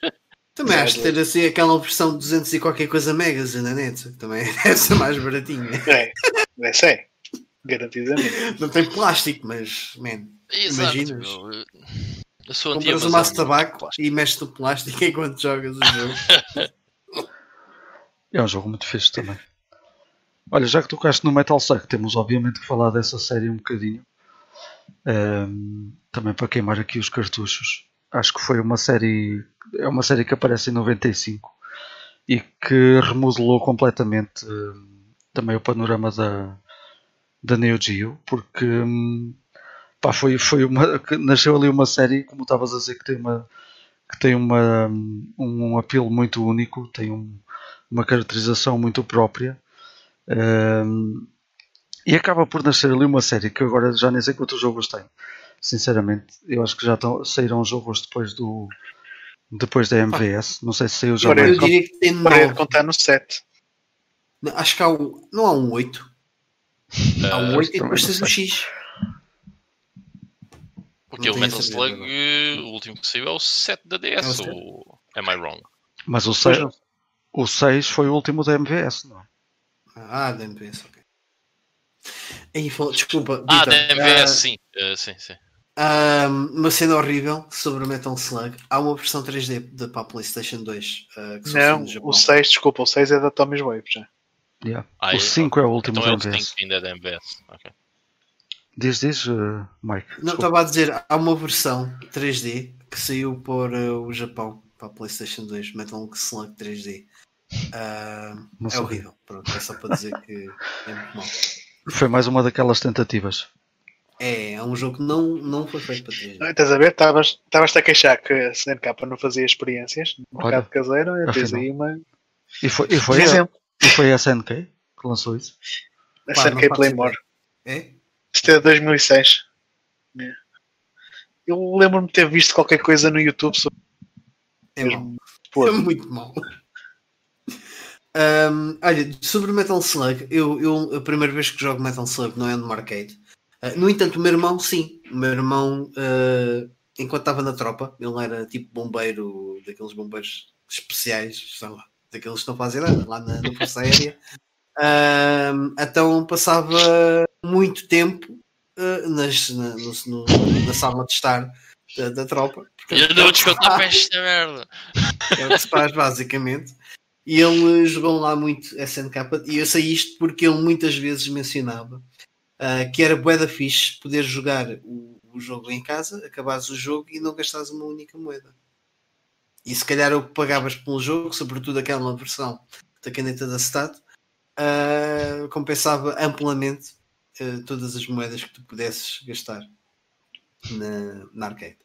também acho de ter assim aquela versão de 200 e qualquer coisa megas na net. Também (laughs) deve ser mais baratinha. É, é sério. Garantidamente. Não tem plástico, mas, man, Exato. Imaginas? meu, eu- sou compras um anti-Amazon. maço de tabaco e mexes no plástico (laughs) enquanto jogas o jogo. (laughs) É um jogo muito fixe também. Olha, já que tocaste no Metal Slug, temos obviamente que falar dessa série um bocadinho. Ehm, também para queimar aqui os cartuchos. Acho que foi uma série. É uma série que aparece em 95 e que remodelou completamente ehm, também o panorama da, da Neo Geo, porque hum, pá, foi, foi uma, nasceu ali uma série, como estavas a dizer, que tem uma que tem uma, hum, um apelo muito único, tem um, uma caracterização muito própria. Hum, e acaba por nascer ali uma série que agora já nem sei quantos jogos tem. Sinceramente, eu acho que já estão, saíram jogos depois do depois da MVS. Não sei se saiu já Ora, Eu diria que tem Parei de nove. contar no 7. Não, Acho que há um. Não há um 8. Há um Ah, 8 e também depois tens o sei. X. Porque Não o Metal Slug, o último que saiu é o 7 da DS, É o 7. ou Am I Wrong? Mas o Pois 6, não. o 6 foi o último da MVS, não é? Ah, da MPS, ok. Aí, desculpa. Ah, da MVS, ah, sim. Eh, sim, sim. ah, uma cena horrível sobre o Metal Slug. Há uma versão 3D da para a PlayStation 2 ah, que Não, no Japão. o 6, desculpa, o 6 é da Tommy's Wave já. Yeah. Ah, o 5 é o último Então é da o MVS. 5 ainda é da MVS. Ok. Diz, diz, uh, Mike. Não, desculpa. estava a dizer, há uma versão 3D que saiu por ah, o Japão para a PlayStation 2, Metal Slug 3D. Não é sabia. horrível, pronto, é só para dizer que é muito mau. Foi mais uma daquelas tentativas. É, é um jogo que não, não foi feito para 3D. Estás a ver? Estavas-te a queixar que a SNK não fazia experiências no Olha, mercado caseiro. E tens afinal. aí uma. E foi, e foi, a, exemplo. e foi a SNK que lançou isso. A Pá, SNK Playmore. É? Isto é de 2006. É. Eu lembro-me de ter visto qualquer coisa no YouTube sobre É mesmo. É muito mau. Ahm, olha, sobre Metal Slug, eu, eu a primeira vez que jogo Metal Slug não é no arcade. Ah, no entanto, o meu irmão, sim. O meu irmão, ah, enquanto estava na tropa, ele era tipo bombeiro, daqueles bombeiros especiais, lá, daqueles que não fazem nada, lá na, na Força Aérea. Ahm, então passava muito tempo ah, nas, na, no- no- na sala de estar da, da tropa. E eu não vou descontar para esta merda. É o que se faz basicamente. E ele jogou lá muito SNK e eu sei isto porque ele muitas vezes mencionava ah, que era bué da fixe poder jogar o, o jogo em casa, acabares o jogo e não gastares uma única moeda. E se calhar o que pagavas pelo jogo, sobretudo aquela versão da caneta da Stat, ah, compensava amplamente ah, todas as moedas que tu pudesses gastar na, na arcade.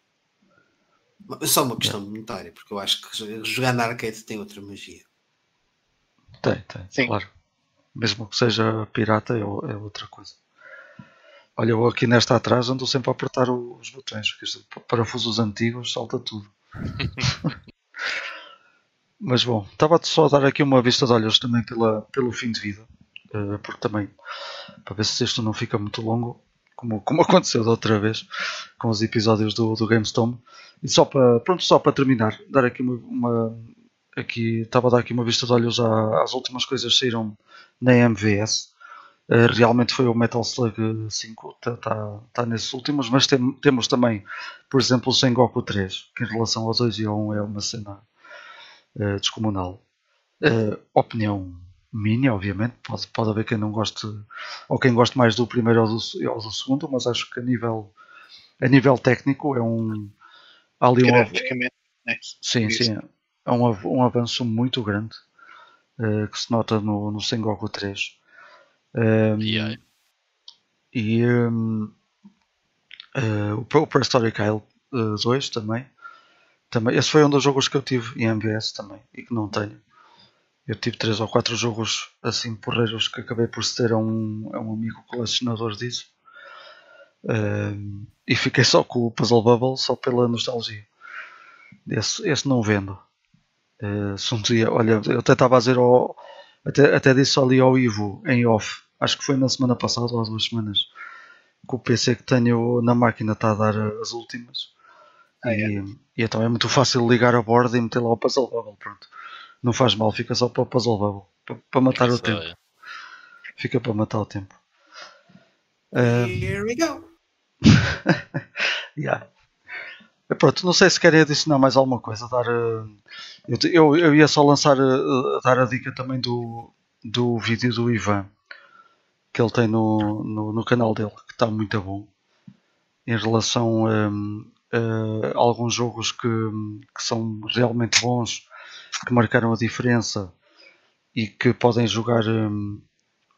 Só uma questão monetária, porque eu acho que jogar na arcade tem outra magia. Tem, tem, Sim. claro. Mesmo que seja pirata, é, é outra coisa. Olha, eu aqui nesta atrás ando sempre a apertar os botões, porque isto, parafusos antigos salta tudo. (laughs) Mas bom, estava só a dar aqui uma vista de olhos também pela, pelo fim de vida, eh, porque também, para ver se isto não fica muito longo, como, como (laughs) aconteceu da outra vez com os episódios do, do GameStorm. E só para, pronto, só para terminar, dar aqui uma, uma- aqui estava a dar aqui uma vista de olhos à- às últimas coisas que saíram na MVS. Eh, realmente foi o Metal Slug 5, está tá, tá nesses últimos, mas tem- temos também, por exemplo, o Sengoku 3, que em relação ao 2 e ao 1 é uma cena eh, descomunal. Eh, opinião minha, obviamente, pode, pode haver quem não goste, ou quem goste mais do primeiro ou do, ou do segundo, mas acho que a nível, a nível técnico é um. ali um, né? Sim, sim. É um, um avanço muito grande eh, que se nota no, no Sengoku 3. Ehm, E aí? e ehm, eh, o Prehistoric Isle eh, 2 também. também. Esse foi um dos jogos que eu tive em MVS também e que não tenho. Eu tive 3 ou 4 jogos assim porreiros que acabei por ceder a um, a um amigo colecionador disso. Ehm, e fiquei só com o Puzzle Bubble só pela nostalgia. Esse, esse não vendo. Eh, se olha, eu até estava a dizer ao, até, até disse ali ao Ivo em off, acho que foi na semana passada ou há duas semanas, que o PC que tenho na máquina está a dar eh, as últimas. Ah, e, e então é muito fácil ligar a borda e meter lá o Puzzle Bubble. Pronto. Não faz mal, fica só para o Puzzle Bubble. Para, para matar o tempo. é. Fica para matar o tempo. Eh, Here we go. (laughs) Yeah. Eh, Pronto, não sei se querem adicionar mais alguma coisa. Dar, eh, eu, eu, eu ia só lançar, eh, dar a dica também do, do vídeo do Ivan que ele tem no, no, no canal dele, que está muito bom em relação a alguns jogos que, que são realmente bons, que marcaram a diferença e que podem jogar hum,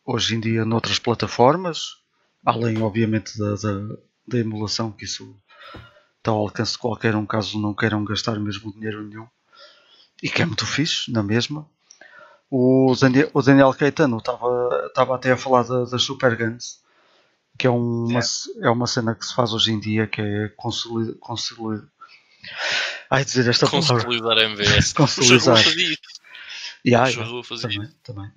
hoje em dia noutras plataformas, além obviamente da, da, da emulação, que isso está ao alcance de qualquer um caso não queiram gastar mesmo dinheiro nenhum e que é muito fixe na mesma. O Daniel, o Daniel Caetano estava até a falar da- das Super Guns, que é uma, é uma cena que se faz hoje em dia, que é consolidar. Consolid... Ai, dizer esta palavra. Consolidar a MVS. (laughs) Consolidar. Isso. Yeah, yeah, também, isso. também.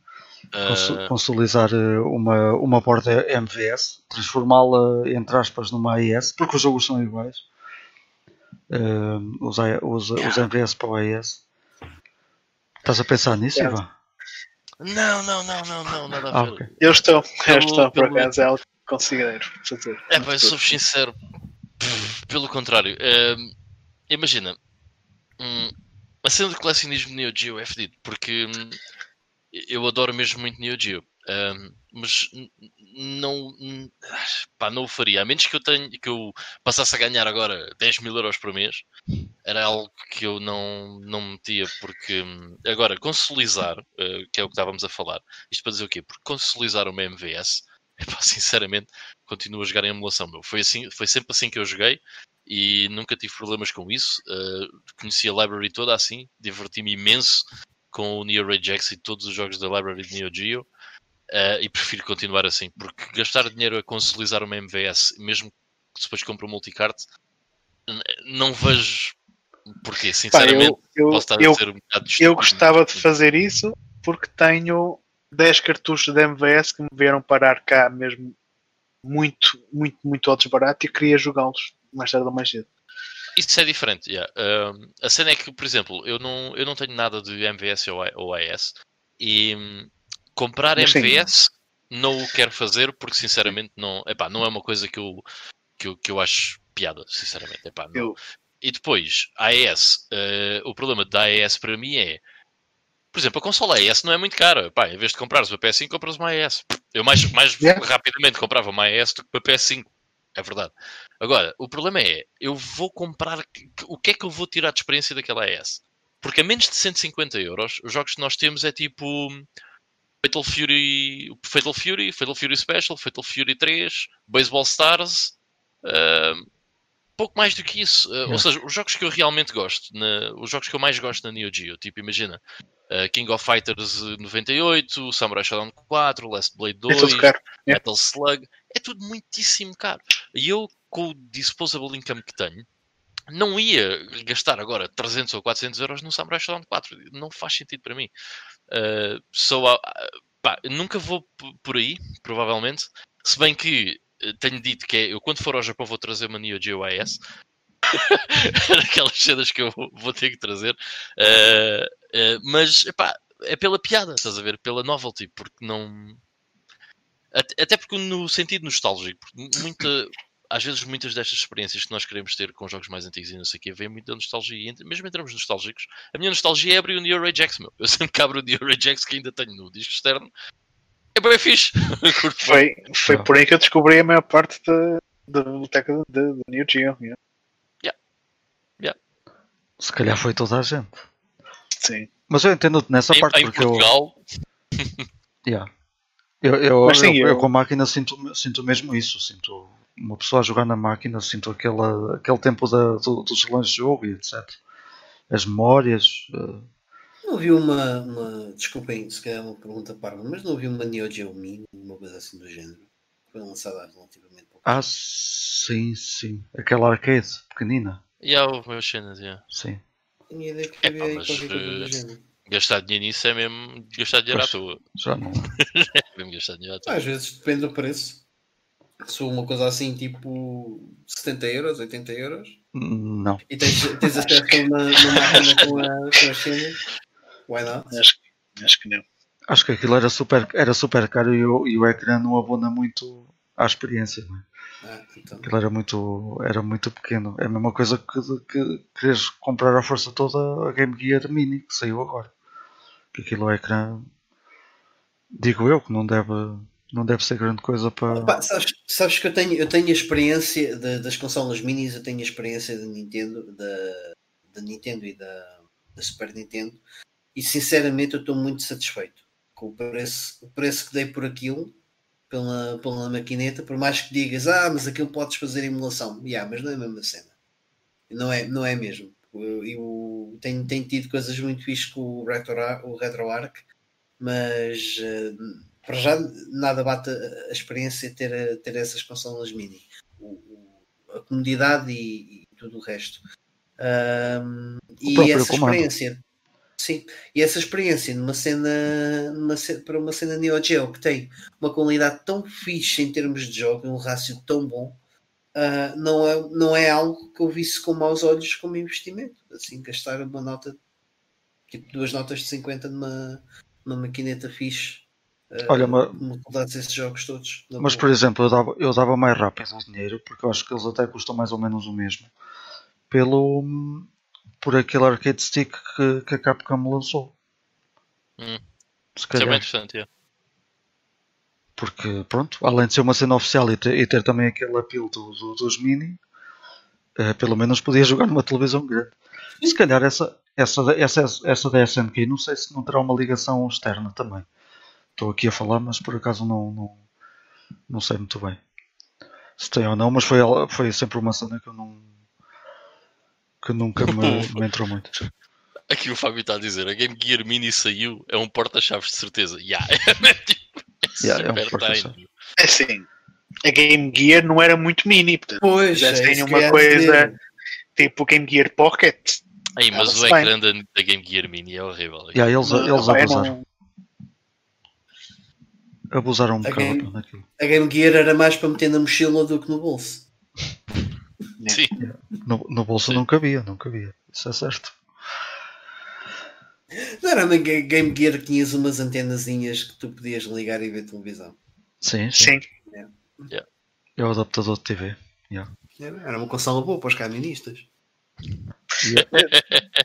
Conso- consolidar eh, uma, uma borda MVS, transformá-la entre aspas numa AES, porque os jogos são iguais. Eh, os, os, os MVS para o AES. Estás a pensar nisso. Ivan? Não, não, não, não, não, nada a Ah, ver. ok. Eu estou, eu Pelo- estou, por acaso, é algo que considero fazer. É, pá, eu sou sincero. Pff, Pelo contrário, ehm, imagina, hum, a cena de colecionismo Neo Geo é fedido, porque hum, eu adoro mesmo muito Neo Geo, ehm, mas não, pá, não o faria, a menos que eu, tenha, que eu passasse a ganhar agora 10 mil euros por mês, era algo que eu não, não metia, porque hum, agora, consolidar, eh, que é o que estávamos a falar, isto para dizer o quê? Porque consolidar uma MVS (laughs) sinceramente, continuo a jogar em emulação. Meu. Foi, assim, foi sempre assim que eu joguei e nunca tive problemas com isso. Uh, conheci a library toda assim, diverti-me imenso com o Neo Regex e todos os jogos da library de Neo Geo. Uh, e prefiro continuar assim, porque gastar dinheiro a consolidar uma MVS, mesmo que depois compre um multicart, não vejo porquê, sinceramente. Pá, eu, eu, eu, um eu gostava de fazer isso porque tenho 10 cartuchos da MVS que me vieram parar cá mesmo muito, muito, muito ao desbarato e queria jogá-los mais tarde ou mais cedo. Isso é diferente, yeah. Uh, a cena é que, por exemplo, eu não, eu não tenho nada de MVS ou, ou AS e um, comprar Mas MVS sim. não o quero fazer porque sinceramente não, epá, não é uma coisa que eu, que eu, que eu acho piada, sinceramente. Epá, eu... E depois, AES, uh, o problema da AES para mim é por exemplo, a consola AES não é muito cara. Pá, em vez de comprares uma PS5, compras uma AES. Eu mais, mais yeah. rapidamente comprava uma AES do que uma PS5. É verdade. Agora, o problema é, eu vou comprar. O que é que eu vou tirar de experiência daquela AES? Porque a menos de 150 euros, os jogos que nós temos é tipo Fatal Fury, Fatal Fury, Fatal Fury Special, Fatal Fury 3, Baseball Stars. Uh, pouco mais do que isso. Uh, yeah. Ou seja, os jogos que eu realmente gosto, na, os jogos que eu mais gosto na Neo Geo, tipo, imagina, uh, King of Fighters 98, Samurai Shodown 4, Last Blade 2, é Metal Slug, é tudo muitíssimo caro. E eu, com o disposable income que tenho, não ia gastar agora 300 ou 400 euros no Samurai Shodown 4. Não faz sentido para mim. Uh, so, uh, pá, nunca vou por aí, provavelmente. Se bem que tenho dito que é, eu quando for ao Japão vou trazer uma Neo Geo AS. (laughs) Aquelas cenas que eu vou ter que trazer. Uh, uh, mas, é pela piada, estás a ver? Pela novelty, porque não... Até porque no sentido nostálgico, muita, às vezes muitas destas experiências que nós queremos ter com jogos mais antigos e não sei o que, vem muito da nostalgia. E mesmo em termos nostálgicos, a minha nostalgia é abrir o Neo Rage meu. Eu sempre que abro o Neo Rage que ainda tenho no disco externo, é bem fixe. (laughs) foi foi por aí que eu descobri a maior parte da, da biblioteca de, de New Geo. Yeah. Yeah. Yeah. Se calhar foi toda a gente. Sim. Mas eu entendo nessa em, parte em porque Portugal... eu. (laughs) yeah. Eu, eu, sim, eu, eu, com a máquina sinto, sinto mesmo isso. Sinto uma pessoa a jogar na máquina, sinto aquele, aquele tempo da, do, dos lances de jogo e etc. As memórias. Uh, não vi uma, uma. Desculpem, se calhar é uma pergunta parva, mas não vi uma Neo Geo Mini, uma coisa assim do género. Foi lançada relativamente pouco. Ah, sim, sim. Aquela arcade pequenina. E há umas cenas, yeah. Sim. Tinha ideia que havia aí qualquer coisa do eh, género. Gastar dinheiro nisso é mesmo gastar dinheiro pois, à toa. Já não. (laughs) é mesmo gastar dinheiro à toa. Às vezes depende do preço. Se for uma coisa assim, tipo 70 euros, 80 euros. Não. E tens, tens acesso a uma, uma máquina com, a, com as cenas. Why not? Acho, acho que não. Acho que aquilo era super, era super caro e o, e o ecrã não abona muito à experiência. Não é? Ah, então. Aquilo era muito, era muito pequeno. É a mesma coisa que, que queres comprar à força toda a Game Gear Mini que saiu agora. Que aquilo é ecrã, digo eu, que não deve, não deve ser grande coisa para. Opa, sabes, sabes, que eu tenho, eu tenho a experiência de, das consolas minis, eu tenho a experiência da Nintendo, da, Nintendo e da, da Super Nintendo e sinceramente eu estou muito satisfeito com o preço, o preço que dei por aquilo pela, pela maquineta, por mais que digas, ah, mas aquilo podes fazer emulação, yeah, mas não é a mesma cena, não é, não é mesmo. Eu, tenho, tenho tido coisas muito fixas com o, Retro, o RetroArch, mas uh, para já nada bate a, experiência ter, ter essas consolas mini, o, o, a comodidade e, e, tudo o resto. Um, e essa experiência Sim, e essa experiência numa cena, numa para uma cena Neo Geo que tem uma qualidade tão fixe em termos de jogo, um rácio tão bom, uh, não, é, não é algo que eu visse com maus olhos como investimento. Assim, gastar uma nota, tipo duas notas de 50 numa, numa maquineta fixe. Uh, Olha, mas, qualidade desses jogos todos. Mas, boa. por exemplo, eu dava, eu dava mais rápido o dinheiro, porque eu acho que eles até custam mais ou menos o mesmo. Pelo, por aquele arcade stick que, que a Capcom lançou. Hum. Se calhar. Isso é bem interessante, é. Porque, pronto, além de ser uma cena oficial e ter, e ter também aquele apelo do, do, dos mini, uh, pelo menos podia jogar numa televisão grande. Se calhar essa, essa, essa, essa da SNK, não sei se não terá uma ligação externa também. Estou aqui a falar, mas por acaso não, não, Não sei muito bem se tem ou não, mas foi, foi sempre uma cena que eu não. que nunca me, (laughs) me entrou muito. Aqui o Fábio está a dizer, a Game Gear Mini saiu, é um porta-chaves de certeza. Yeah. (laughs) é Yeah, é um tiny. É assim, a Game Gear não era muito mini, portanto, Pois, já é tem que uma coisa dizer. tipo o Game Gear Pocket. Ei, mas o ecrã da, Game Gear Mini é horrível. Yeah, eles, eles é, abusaram. Abusaram um A bocado game- naquilo. A Game Gear era mais para meter na mochila do que no bolso. Sim. (laughs) No, no bolso Sim. não cabia, não cabia. Isso é certo. Não era na Ga- Game Gear que tinhas umas antenazinhas que tu podias ligar e ver televisão. Sim, sim. Sim, É o adaptador de TV. Era era uma consola boa para os caministas.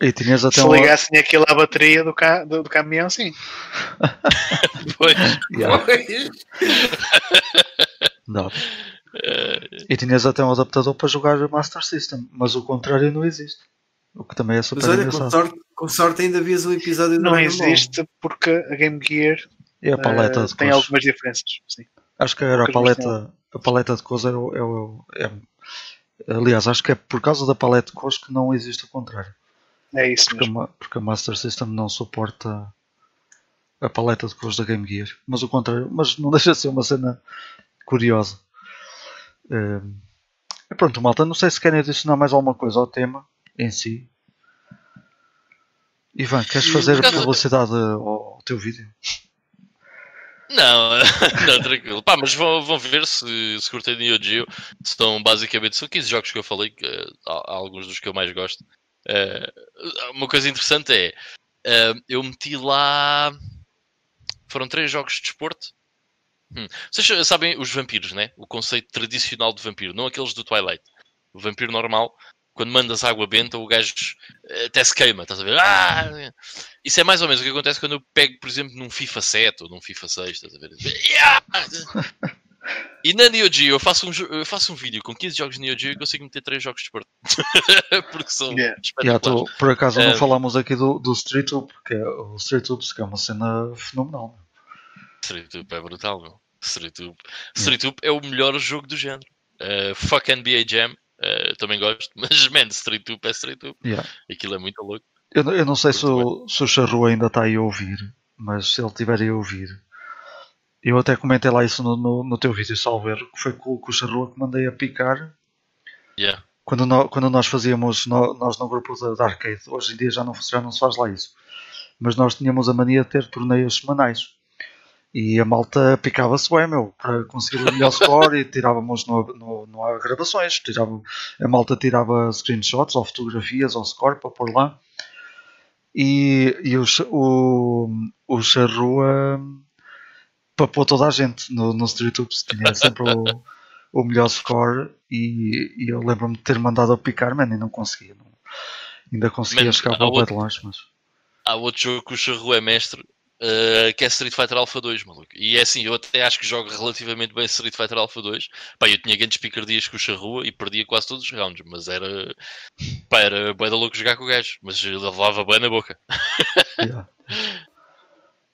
E tinhas até se um. ligassem aquilo à bateria do, ca do, do caminhão, sim. (laughs) Pois. Yeah, Pois. Eh, E tinhas até um adaptador para jogar Master System, mas o contrário não existe. O que também é super Mas olha, com sorte, com sorte ainda vias um episódio Não existe porque a Game Gear E a paleta eh, de tem cores. algumas diferenças. Sim. Acho que era a paleta, a paleta de cores é, o- é, o- é- Aliás, acho que é por causa da paleta de cores que não existe o contrário. É isso Porque a, mesmo. ma- porque a Master System não suporta a paleta de cores da Game Gear. Mas o contrário, mas não (laughs) deixa de ser uma cena curiosa. Ehm, e pronto, malta, não sei se querem adicionar mais alguma coisa ao tema em si. Ivan, queres fazer causa- publicidade ao, ao teu vídeo? Não, (laughs) não, tranquilo. Pá, mas vão, vão ver se, se curtem Neo Geo. São basicamente são 15 jogos que eu falei, que, eh, há, alguns dos que eu mais gosto. Eh, uma coisa interessante é eh, eu meti lá. Foram três jogos de desporto. Hum. Vocês sabem os vampiros, né? O conceito tradicional de vampiro, não aqueles do Twilight. O vampiro normal, quando mandas água benta, o gajo eh, até se queima, estás a ver? Ah! Isso é mais ou menos o que acontece quando eu pego, por exemplo, num FIFA 7 ou num FIFA 6, estás a ver? Yeah! (laughs) E na Neo Geo eu faço, um, eu faço um vídeo com 15 jogos de Neo Geo e consigo meter 3 jogos de esporte. (laughs) Porque são Yeah. Espetaculares. tô, por acaso não Eh, falámos aqui do, do Street Hoop, que é o Street Hoops, que é uma cena fenomenal. Street Hoop é brutal, meu. Street Hoop. Street Hoop é o melhor jogo do género. Uh, fuck NBA Jam, também gosto, (laughs) mas man, Street Hoop é Street Hoop. Yeah. Aquilo é muito louco. Eu, não- eu não sei se o, se o Charru ainda está aí a ouvir, mas se ele estiver aí a ouvir, eu até comentei lá isso no, no, no teu vídeo, salvo erro, que foi com, com o Charru que mandei a picar Yeah. quando, nó- quando nós fazíamos, nó- nós no grupo da, da arcade, hoje em dia já não, já não se faz lá isso, mas nós tínhamos a mania de ter torneios semanais. E a malta picava-se bem, meu, para conseguir o melhor score e tirávamos, no, no, há gravações, tirava, a malta tirava screenshots ou fotografias ao score para pôr lá. E, e o, o, o Charrua papou toda a gente no, no Street Hoops, tinha sempre o, o melhor score e, e eu lembro-me de ter mandado a picar, man, e não conseguia. não- ainda conseguia Man, chegar para o outro- de longe, mas Há outro jogo que o Charru é mestre, uh, que é Street Fighter Alpha 2, maluco. E é assim, eu até acho que jogo relativamente bem Street Fighter Alpha 2. Pá, eu tinha grandes picardias com o Charrua e perdia quase todos os rounds, mas era. Pá, era da louco jogar com o gajo, mas levava bem na boca. (laughs) Yeah.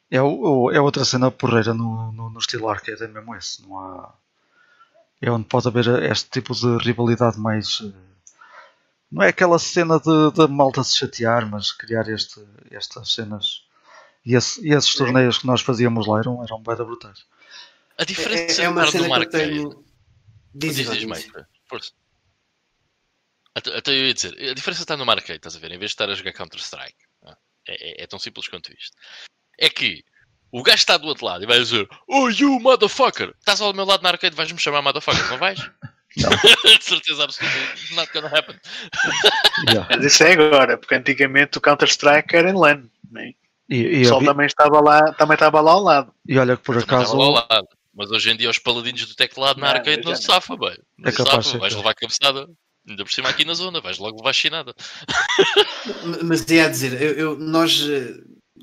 É, o- é outra cena porreira no, no, no estilo arcade, é mesmo esse. Não há, é onde pode haver este tipo de rivalidade mais. eh, Não é aquela cena de, de malta se chatear, mas criar este, estas cenas. E, esse- e esses torneios que nós fazíamos lá eram, eram bem brutais. A diferença É, é uma cena numa que tenho. Diz, Diz, diz. Mike. Força. Até, eu ia dizer, a diferença está no arcade, estás a ver? Em vez de estar a jogar Counter-Strike, ah, é, é- é tão simples quanto isto. É que o gajo está do outro lado e vai dizer: Oh, you motherfucker! Estás ao meu lado na arcade, vais-me chamar motherfucker, não vais? (laughs) de certeza absoluta, it's not gonna happen. Yeah. Mas isso é agora, porque antigamente o Counter-Strike era em LAN. Né? E, O e, pessoal havia- também estava, lá, também estava lá ao lado. e olha que por Também acaso. estava ao lado. Mas hoje em dia os paladinhos do teclado na Não, arcade já não se não. safa, bem. Não É se capaz safa, vais levar cabeçada. Ainda por cima aqui na zona, vais logo levar chinada. (laughs) Mas ia dizer, eu, eu- nós,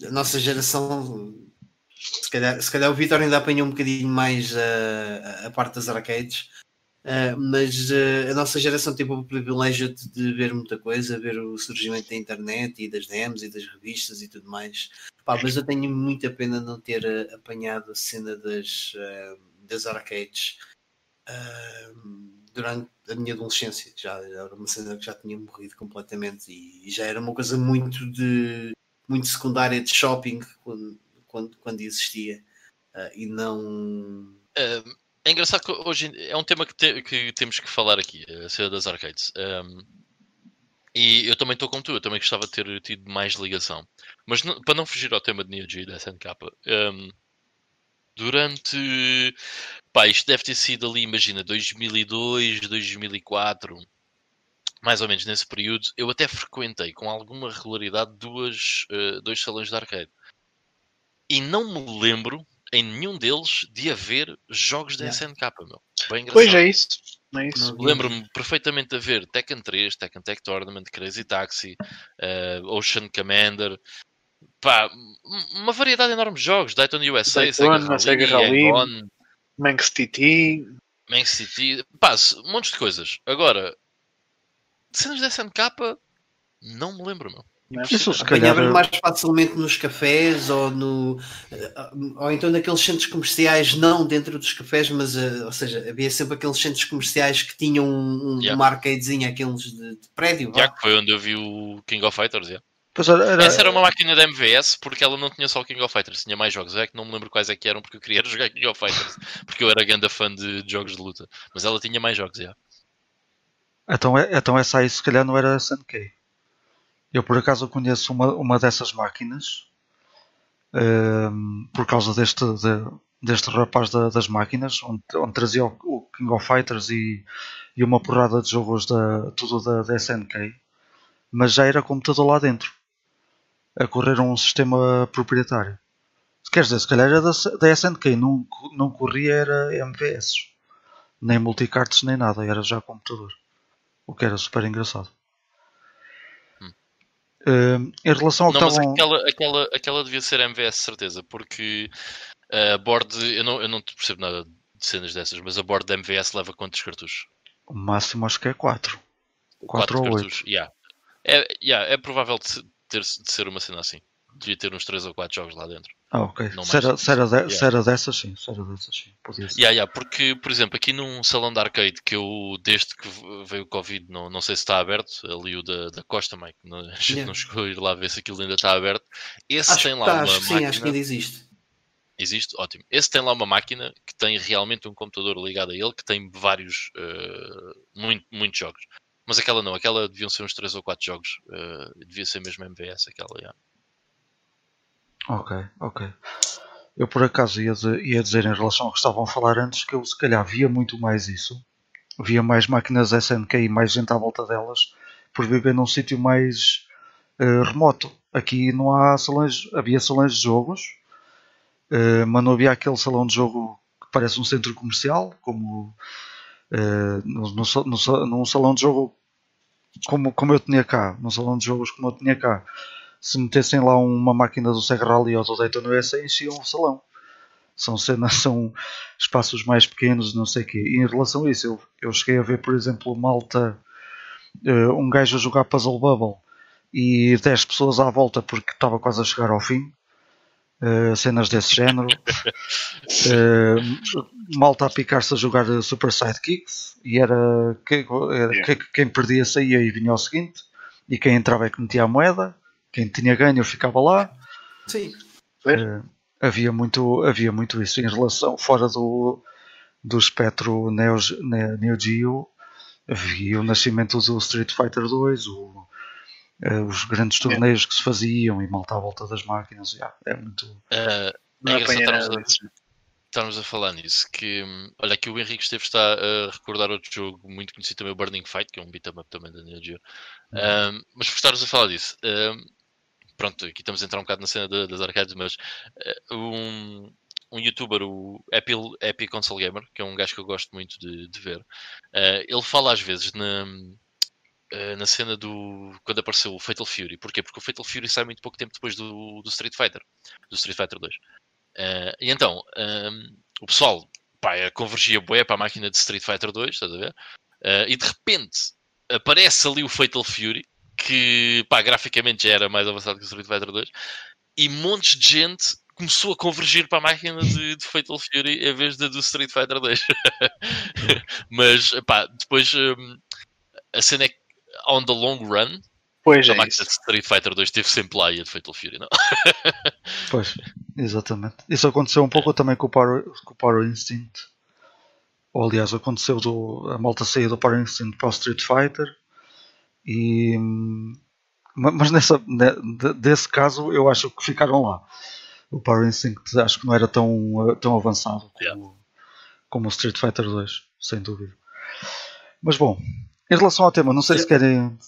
a nossa geração, se calhar, se calhar o Vitor ainda apanhou um bocadinho mais a, a parte das arcades, eh, mas eh, a nossa geração teve o privilégio de, de ver muita coisa, ver o surgimento da internet e das DMs e das revistas e tudo mais. Pá, mas eu tenho muita pena não ter eh, apanhado a cena das, das arcades uh, durante a minha adolescência. Já, era uma cena que já tinha morrido completamente e, e já era uma coisa muito de muito secundária de shopping quando, quando, quando existia uh, e não. É engraçado que hoje é um tema que, te, que temos que falar aqui, a cena das arcades. Um, e eu também estou com tu, eu também gostava de ter tido mais ligação. Mas não, para não fugir ao tema de Neo Geo da SNK, um, durante. Pá, isto deve ter sido ali, imagina, 2002, 2004, mais ou menos nesse período, eu até frequentei com alguma regularidade duas, uh, dois salões de arcade. E não me lembro em nenhum deles de haver jogos da yeah. SNK, meu. Bem pois é isso. É isso. Lembro-me perfeitamente de haver Tekken 3, Tekken Tech Tournament, Crazy Taxi, uh, Ocean Commander, pá, uma variedade enorme de jogos, Daytona USA, Daytona, Sega Rally Manx TT, Manx TT, pá, um monte de coisas. Agora, cenas da SNK, não me lembro, meu. Isso, se calhar... mais facilmente nos cafés ou no ou então naqueles centros comerciais, não dentro dos cafés, mas uh, ou seja, havia sempre aqueles centros comerciais que tinham um, um yeah. uma arcadezinha, aqueles de, de prédio. Já que foi onde eu vi o King of Fighters, yeah. Era... Essa era uma máquina da MVS porque ela não tinha só o King of Fighters, tinha mais jogos. É que não me lembro quais é que eram porque eu queria (laughs) jogar King of Fighters porque eu era grande fã de, de jogos de luta. Mas ela tinha mais jogos, já. Então, é, então essa aí se calhar não era a SNK. Eu por acaso conheço uma, uma dessas máquinas ehm, por causa deste, de, deste rapaz da, das máquinas, onde, onde trazia o, o, King of Fighters e, e uma porrada de jogos da, tudo da, da SNK, mas já era computador lá dentro, a correr um sistema proprietário. Quer dizer, se calhar era da, da SNK, não, não corria era MVS, nem multicarts nem nada, era já computador, o que era super engraçado. Uh, em relação ao não, mas estavam... aquela, aquela, aquela devia ser MVS, certeza, porque a board, eu não, eu não percebo nada de cenas dessas, mas a board da MVS leva quantos cartuchos? O máximo acho que é 4. 4 ou 8. Yeah. É, yeah, é provável de, ter, de ser uma cena assim devia ter uns 3 ou 4 jogos lá dentro. Ah, ok. se era, se, era de, yeah. se era dessas, sim. Se era dessas, sim. Podia ser. Yeah, yeah, porque, por exemplo, aqui num salão de arcade que eu, desde que veio o Covid, não, não sei se está aberto, ali o da, da Costa, Mike, não, (laughs) a gente yeah. não chegou a ir lá ver se aquilo ainda está aberto. Esse acho tem lá tá, uma acho, máquina. Sim, acho que ainda existe. Existe? Ótimo. Esse tem lá uma máquina que tem realmente um computador ligado a ele que tem vários, uh, muito, muitos jogos. Mas aquela não, aquela deviam ser uns 3 ou 4 jogos. Uh, devia ser mesmo MVS, aquela, yeah. Ok, ok. Eu por acaso ia, ia dizer em relação ao que estavam a falar antes que eu se calhar via muito mais isso. Via mais máquinas SNK e mais gente à volta delas por viver num sítio mais uh, remoto. Aqui não há salões, havia salões de jogos, uh, mas não havia aquele salão de jogo que parece um centro comercial, como uh, no, no, no, num salão de jogo como, como eu tinha cá, num salão de jogos como eu tinha cá se metessem lá uma máquina do Sega Rally ou do Daytona USA, enchiam o salão. São cenas, são espaços mais pequenos, não sei o quê. E em relação a isso, eu, eu cheguei a ver, por exemplo, malta, uh, um gajo a jogar Puzzle Bubble e 10 pessoas à volta porque estava quase a chegar ao fim. Uh, cenas desse género. Uh, (laughs) malta a picar-se a jogar Super Sidekicks e era, que, era yeah. que, quem perdia saía e vinha ao seguinte. E quem entrava é que metia a moeda quem tinha ganho ficava lá. Sim. Uh, havia, muito, havia muito isso em relação, fora do, do espectro Neo, Neo Geo, havia o nascimento do Street Fighter 2, o, uh, os grandes torneios é. que se faziam e malta à volta das máquinas. Yeah, é muito. Uh, é estarmos, estarmos a falar nisso. Que, olha, aqui o Henrique esteve está a recordar outro jogo muito conhecido também, o Burning Fight, que é um beat'em up também da Neo Geo. Uhum. mas por estarmos a falar disso, pronto, aqui estamos a entrar um bocado na cena de, das arcades, mas uh, um, um youtuber, o Epi, Epi Console Gamer, que é um gajo que eu gosto muito de, de ver, uh, ele fala às vezes na, uh, na cena do. quando apareceu o Fatal Fury. Porquê? Porque o Fatal Fury sai muito pouco tempo depois do, do Street Fighter, do Street Fighter 2. e então, um, o pessoal pá, convergia bué para a máquina de Street Fighter 2, estás a ver? e de repente aparece ali o Fatal Fury que pá, graficamente já era mais avançado que o Street Fighter 2 e montes de gente começou a convergir para a máquina de, de Fatal Fury em vez da do Street Fighter 2. (laughs) Mas, pá, depois um, a cena é que, on the long run, Pois a é máquina isso. de Street Fighter 2 teve sempre lá e a de Fatal Fury, não? (laughs) Pois, exatamente. Isso aconteceu um pouco também com o Power, com o Power Instinct. Ou aliás, aconteceu do, a malta sair do Power Instinct para o Street Fighter. E, hum, ma- mas nessa, ne- de- desse caso eu acho que ficaram lá. O Power Instinct acho que não era tão, eh, tão avançado como, Yeah. como o Street Fighter 2, sem dúvida. Mas bom, em relação ao tema, não sei se querem.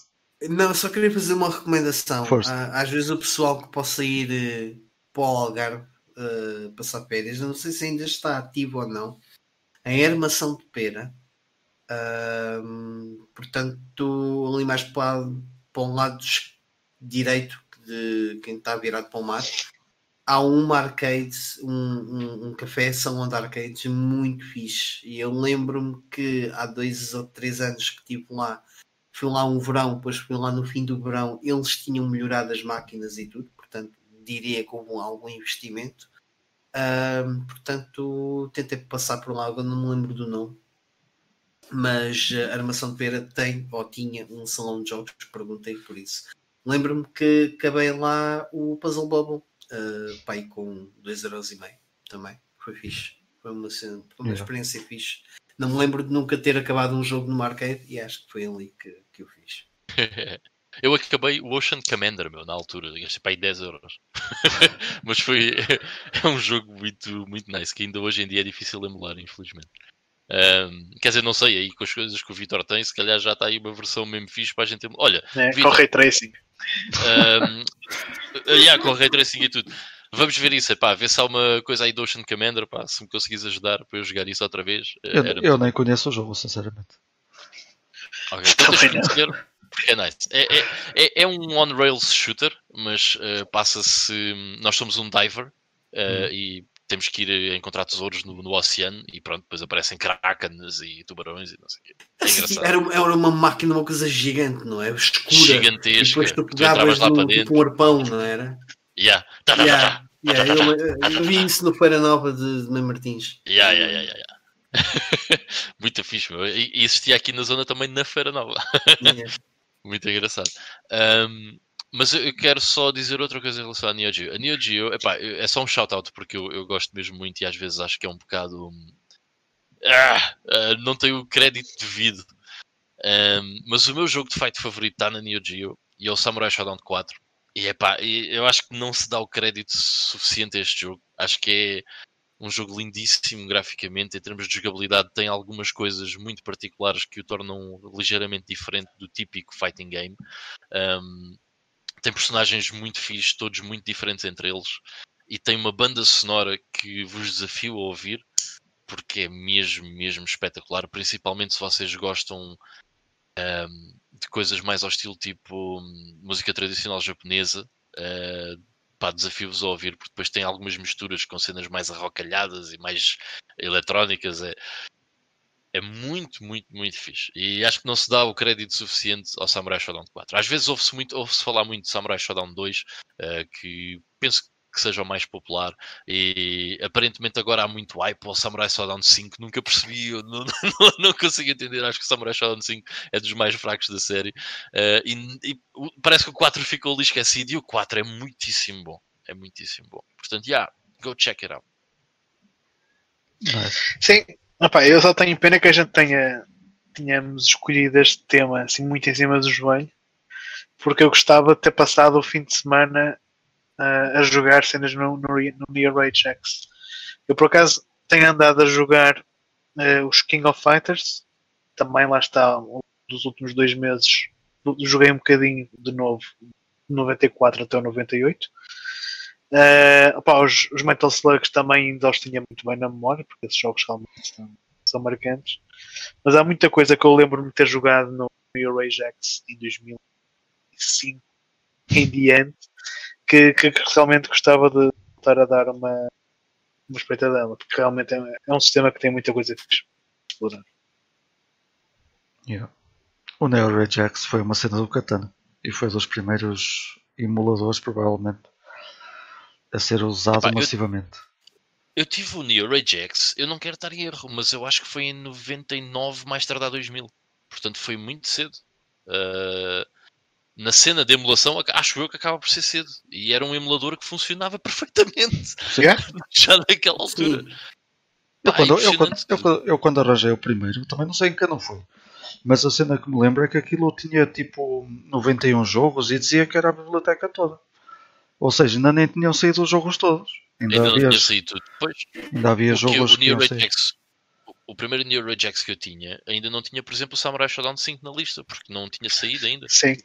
Não, só queria fazer uma recomendação. Força. Há- Às vezes o pessoal que possa ir eh, para o Algarve eh, passar férias, eu não sei se ainda está ativo ou não, em armação de pera. Portanto, ali mais para, para um lado direito de quem está virado para o mar, há uma arcade, um, um, um café salão de arcades muito fixe. E eu lembro-me que há dois ou três anos que estive lá fui lá um verão, depois fui lá no fim do verão, eles tinham melhorado as máquinas e tudo, portanto diria que houve um- algum investimento. Portanto, tentei passar por lá, agora não me lembro do nome. Mas a Armação de Pera tem ou tinha um salão de jogos, perguntei por isso. Lembro-me que acabei lá o Puzzle Bubble, uh, pai com 2,5€ também. Foi fixe. Foi uma, foi uma Yeah. experiência fixe. Não me lembro de nunca ter acabado um jogo no arcade e acho que foi ali que, que eu fiz. (laughs) Eu acabei o Ocean Commander, meu, na altura, gastei para aí 10 euros. (laughs) Mas foi (laughs) é um jogo muito, muito nice, que ainda hoje em dia é difícil emular, infelizmente. Quer dizer, não sei, aí com as coisas que o Vitor tem, se calhar já está aí uma versão mesmo fixe para a gente emular. Olha, Né? Vitor. Com Ray Tracing. Um, yeah, com Ray Tracing e tudo. Vamos ver isso, pá, ver se há uma coisa aí do Ocean Commander, pá, se me conseguires ajudar para eu jogar isso outra vez. eh, Eu, era eu nem conheço o jogo, sinceramente. Ok, então é nice. É, é, é, é um on-rails shooter, mas eh, passa-se. Nós somos um diver eh, e temos que ir encontrar tesouros no, no oceano e pronto, depois aparecem krakens e tubarões e não sei o quê. É engraçado. Era, era uma máquina, uma coisa gigante, não é? Escura. E Gigantesca. depois tu Tu pegavas lá para no, dentro. tipo um arpão, não era? Yeah. Tá, tá, tá, tá. Yeah, yeah, eu, eu vi isso no Feira Nova de, de Mãe Martins. Yeah, yeah, yeah, yeah, yeah. (laughs) Muito fixe, meu. E e existia aqui na zona também na Feira Nova. Yeah. (laughs) Muito engraçado. Ahm, mas eu quero só dizer outra coisa em relação à Neo Geo. A Neo Geo, epá, é só um shout-out porque eu, eu gosto mesmo muito e às vezes acho que é um bocado. hum, ah, ah, não tenho o crédito devido. Ahm, mas o meu jogo de fight favorito está na Neo Geo e é o Samurai Shodown 4. E epá, eu acho que não se dá o crédito suficiente a este jogo. Acho que é um jogo lindíssimo graficamente, em termos de jogabilidade, tem algumas coisas muito particulares que o tornam ligeiramente diferente do típico fighting game. Um, tem personagens muito fixes, todos muito diferentes entre eles, e tem uma banda sonora que vos desafio a ouvir, porque é mesmo, mesmo espetacular, principalmente se vocês gostam um, de coisas mais ao estilo tipo hum, música tradicional japonesa. uh, pá, desafio-vos a ouvir, porque depois tem algumas misturas com cenas mais arrocalhadas e mais eletrónicas. É, é muito, muito, muito fixe. E acho que não se dá o crédito suficiente ao Samurai Shodown 4. Às vezes ouve-se muito, ouve-se falar muito de Samurai Shodown 2, eh, que penso que seja o mais popular. E aparentemente agora há muito hype ao Samurai Shodown 5. Nunca percebi, eu não, (laughs) não, não consigo entender. Acho que o Samurai Shodown 5 é dos mais fracos da série. Eh, e, e parece que o 4 ficou ali esquecido e o 4 é muitíssimo bom. É muitíssimo bom. Portanto, yeah, go check it out. Nice. Sim, Opa, eu só tenho pena que a gente tenha tínhamos escolhido este tema assim muito em cima do joelho, porque eu gostava de ter passado o fim de semana ah, a jogar cenas no, no, no Near Rage X. Eu por acaso tenho andado a jogar ah, os King of Fighters, também lá está, dos últimos dois meses joguei um bocadinho de novo, de 94 até o 98. Uh, opá, os, os Metal Slugs também ainda os tinha muito bem na memória, porque esses jogos realmente são, são marcantes. Mas há muita coisa que eu lembro-me de ter jogado no New Rage X em 2005 em diante que, que realmente gostava de voltar a dar uma, uma espreitadela, porque realmente é, é um sistema que tem muita coisa fixe. explorar. Yeah. O Neo Rage X foi uma cena do Katana e foi dos primeiros emuladores, provavelmente, a ser usado Epá, eu- massivamente. Eu tive o Neo Ajax, eu não quero estar em erro, mas eu acho que foi em 99, mais tardar 2000. Portanto, foi muito cedo. Uh, na cena de emulação, ac- acho eu que acaba por ser cedo. E era um emulador que funcionava (laughs) perfeitamente Yeah? já naquela altura. Eu Pá, quando, eu, quando, eu, quando- eu quando arranjei o primeiro, também não sei em que ano foi. Mas a cena que me lembro é que aquilo tinha tipo 91 jogos e dizia que era a biblioteca toda. Ou seja, ainda nem tinham saído os jogos todos. Ainda, Ainda não havia, tinha saído tudo. Depois, ainda havia o, que jogos o que o- primeiro Neo Ajax que eu tinha, ainda não tinha, por exemplo, o Samurai Shodown 5 na lista, porque não tinha saído ainda. Sim.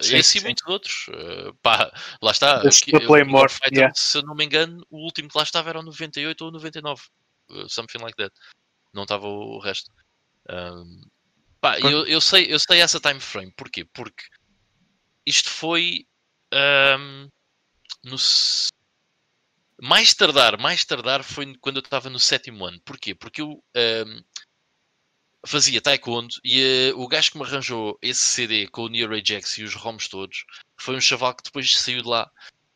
Sim, e assim sim. muitos outros. Uh, pá, lá está. Aqui- Playmore, of Fighters, yeah. Se eu não me engano, o último que lá estava era o 98 ou o 99. uh, something like that. Não estava o o resto. Um, pá, eu, eu, sei, eu sei essa time frame. Porquê? Porque isto foi um, no s- mais tardar, mais tardar foi quando eu estava no sétimo ano. Porquê? Porque eu um, fazia taekwondo e eh, o gajo que me arranjou esse CD com o Neo Ajax e os ROMs todos foi um chaval que depois saiu de lá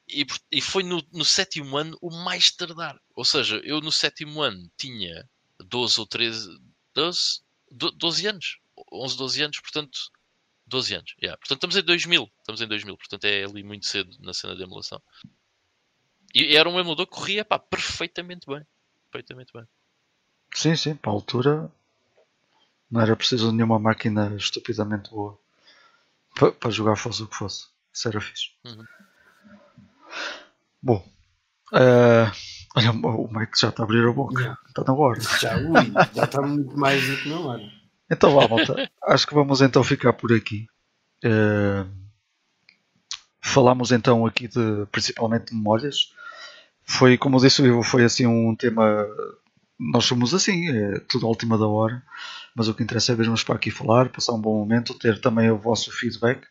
e, e foi no, no sétimo ano o mais tardar. Ou seja, eu no sétimo ano tinha 12 ou 13, 12, do- 12 anos, 11, 12 anos, portanto, 12 anos. yeah. Portanto, estamos em 2000, estamos em 2000, portanto é ali muito cedo na cena de emulação. E era um emulador que corria pá, perfeitamente bem. Perfeitamente bem. Sim, sim, para a altura não era preciso nenhuma máquina estupidamente boa para, para jogar fosse o que fosse. Isso era fixe. Uhum. Bom, eh, olha, o Mike já está a abrir a boca. Já. Está na hora. Já, ui, já está muito mais do que na hora. Então vá, malta. Acho que vamos então ficar por aqui. Eh, falámos então aqui de principalmente de memórias. Foi, como disse o Ivo, foi assim um tema. Nós somos assim, é tudo à última da hora. Mas o que interessa é virmos para aqui falar, passar um bom momento, ter também o vosso feedback.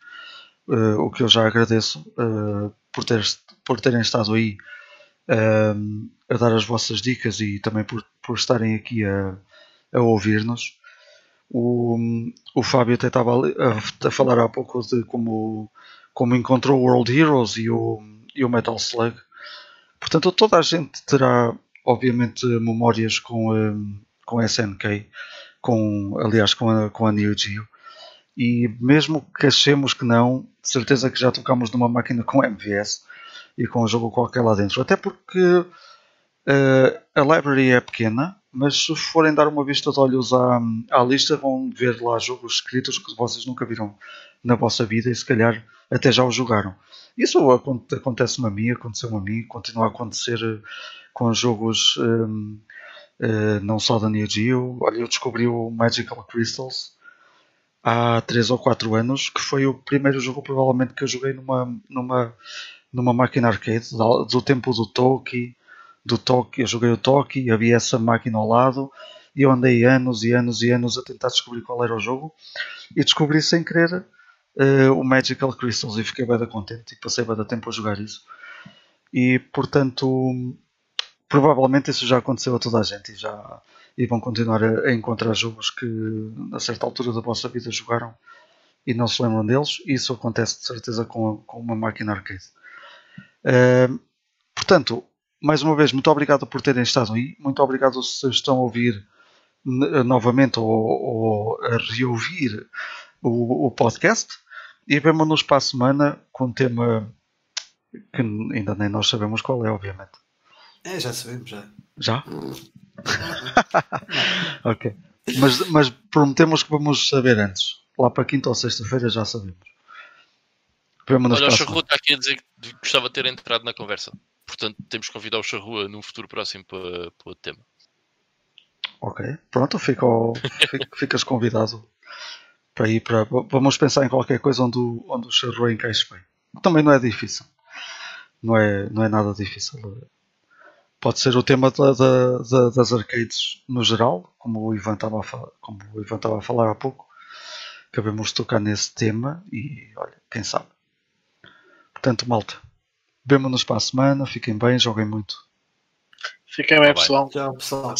eh, o que eu já agradeço eh, por, ter, por terem estado aí a dar as vossas dicas e também por, por estarem aqui a, a ouvir-nos. O, o Fábio até estava a, a falar há pouco de como, como encontrou o World Heroes e o, e o Metal Slug. Portanto, toda a gente terá, obviamente, memórias com, com SNK, com, aliás, com a, com a Neo Geo. E mesmo que achemos que não, de certeza que já tocamos numa máquina com MVS e com um jogo qualquer lá dentro. Até porque eh, a library é pequena, mas se forem dar uma vista de olhos à, à lista, vão ver lá jogos escritos que vocês nunca viram na vossa vida e se calhar até já os jogaram. Isso acon- acontece-me a mim, aconteceu-me a mim, continua a acontecer eh, com jogos hum, eh, não só da Neo Geo. Olha, eu descobri o Magical Crystals há 3 ou 4 anos, que foi o primeiro jogo provavelmente que eu joguei numa, numa, numa máquina arcade, do tempo do Toki, do Toki, eu joguei o Toki, havia essa máquina ao lado, e eu andei anos e anos e anos a tentar descobrir qual era o jogo, e descobri sem querer eh, o Magical Crystals, e fiquei bem contente, e passei bem tempo a jogar isso. E portanto, provavelmente isso já aconteceu a toda a gente, e já e vão continuar a, a encontrar jogos que a certa altura da vossa vida jogaram e não se lembram deles. E isso acontece de certeza com, com uma máquina arcade. Eh, portanto, mais uma vez, muito obrigado por terem estado aí. Muito obrigado se estão a ouvir n- novamente ou, ou a reouvir o, o podcast. E vemo-nos para a semana com um tema que ainda nem nós sabemos qual é, obviamente. É, já sabemos, já. Já? (laughs) ok. Mas, mas prometemos que vamos saber antes. Lá para quinta ou sexta-feira já sabemos. Olha, o Charrua está aqui a dizer que gostava de ter entrado na conversa. Portanto, temos que convidar o Charrua num futuro próximo para, para outro tema. Ok. Pronto, fica ficas convidado para ir para. Vamos pensar em qualquer coisa onde o, onde o Charrua encaixe bem. Também não é difícil. Não é, não é nada difícil. Pode ser o tema da- da- da- das arcades no geral, como o Ivan estava a falar, como o Ivan estava a falar há pouco. Acabamos de tocar nesse tema e olha, quem sabe. Portanto, malta, vemo-nos para a semana, fiquem bem, joguem muito. Fiquem bem, Tá pessoal. Tchau, pessoal.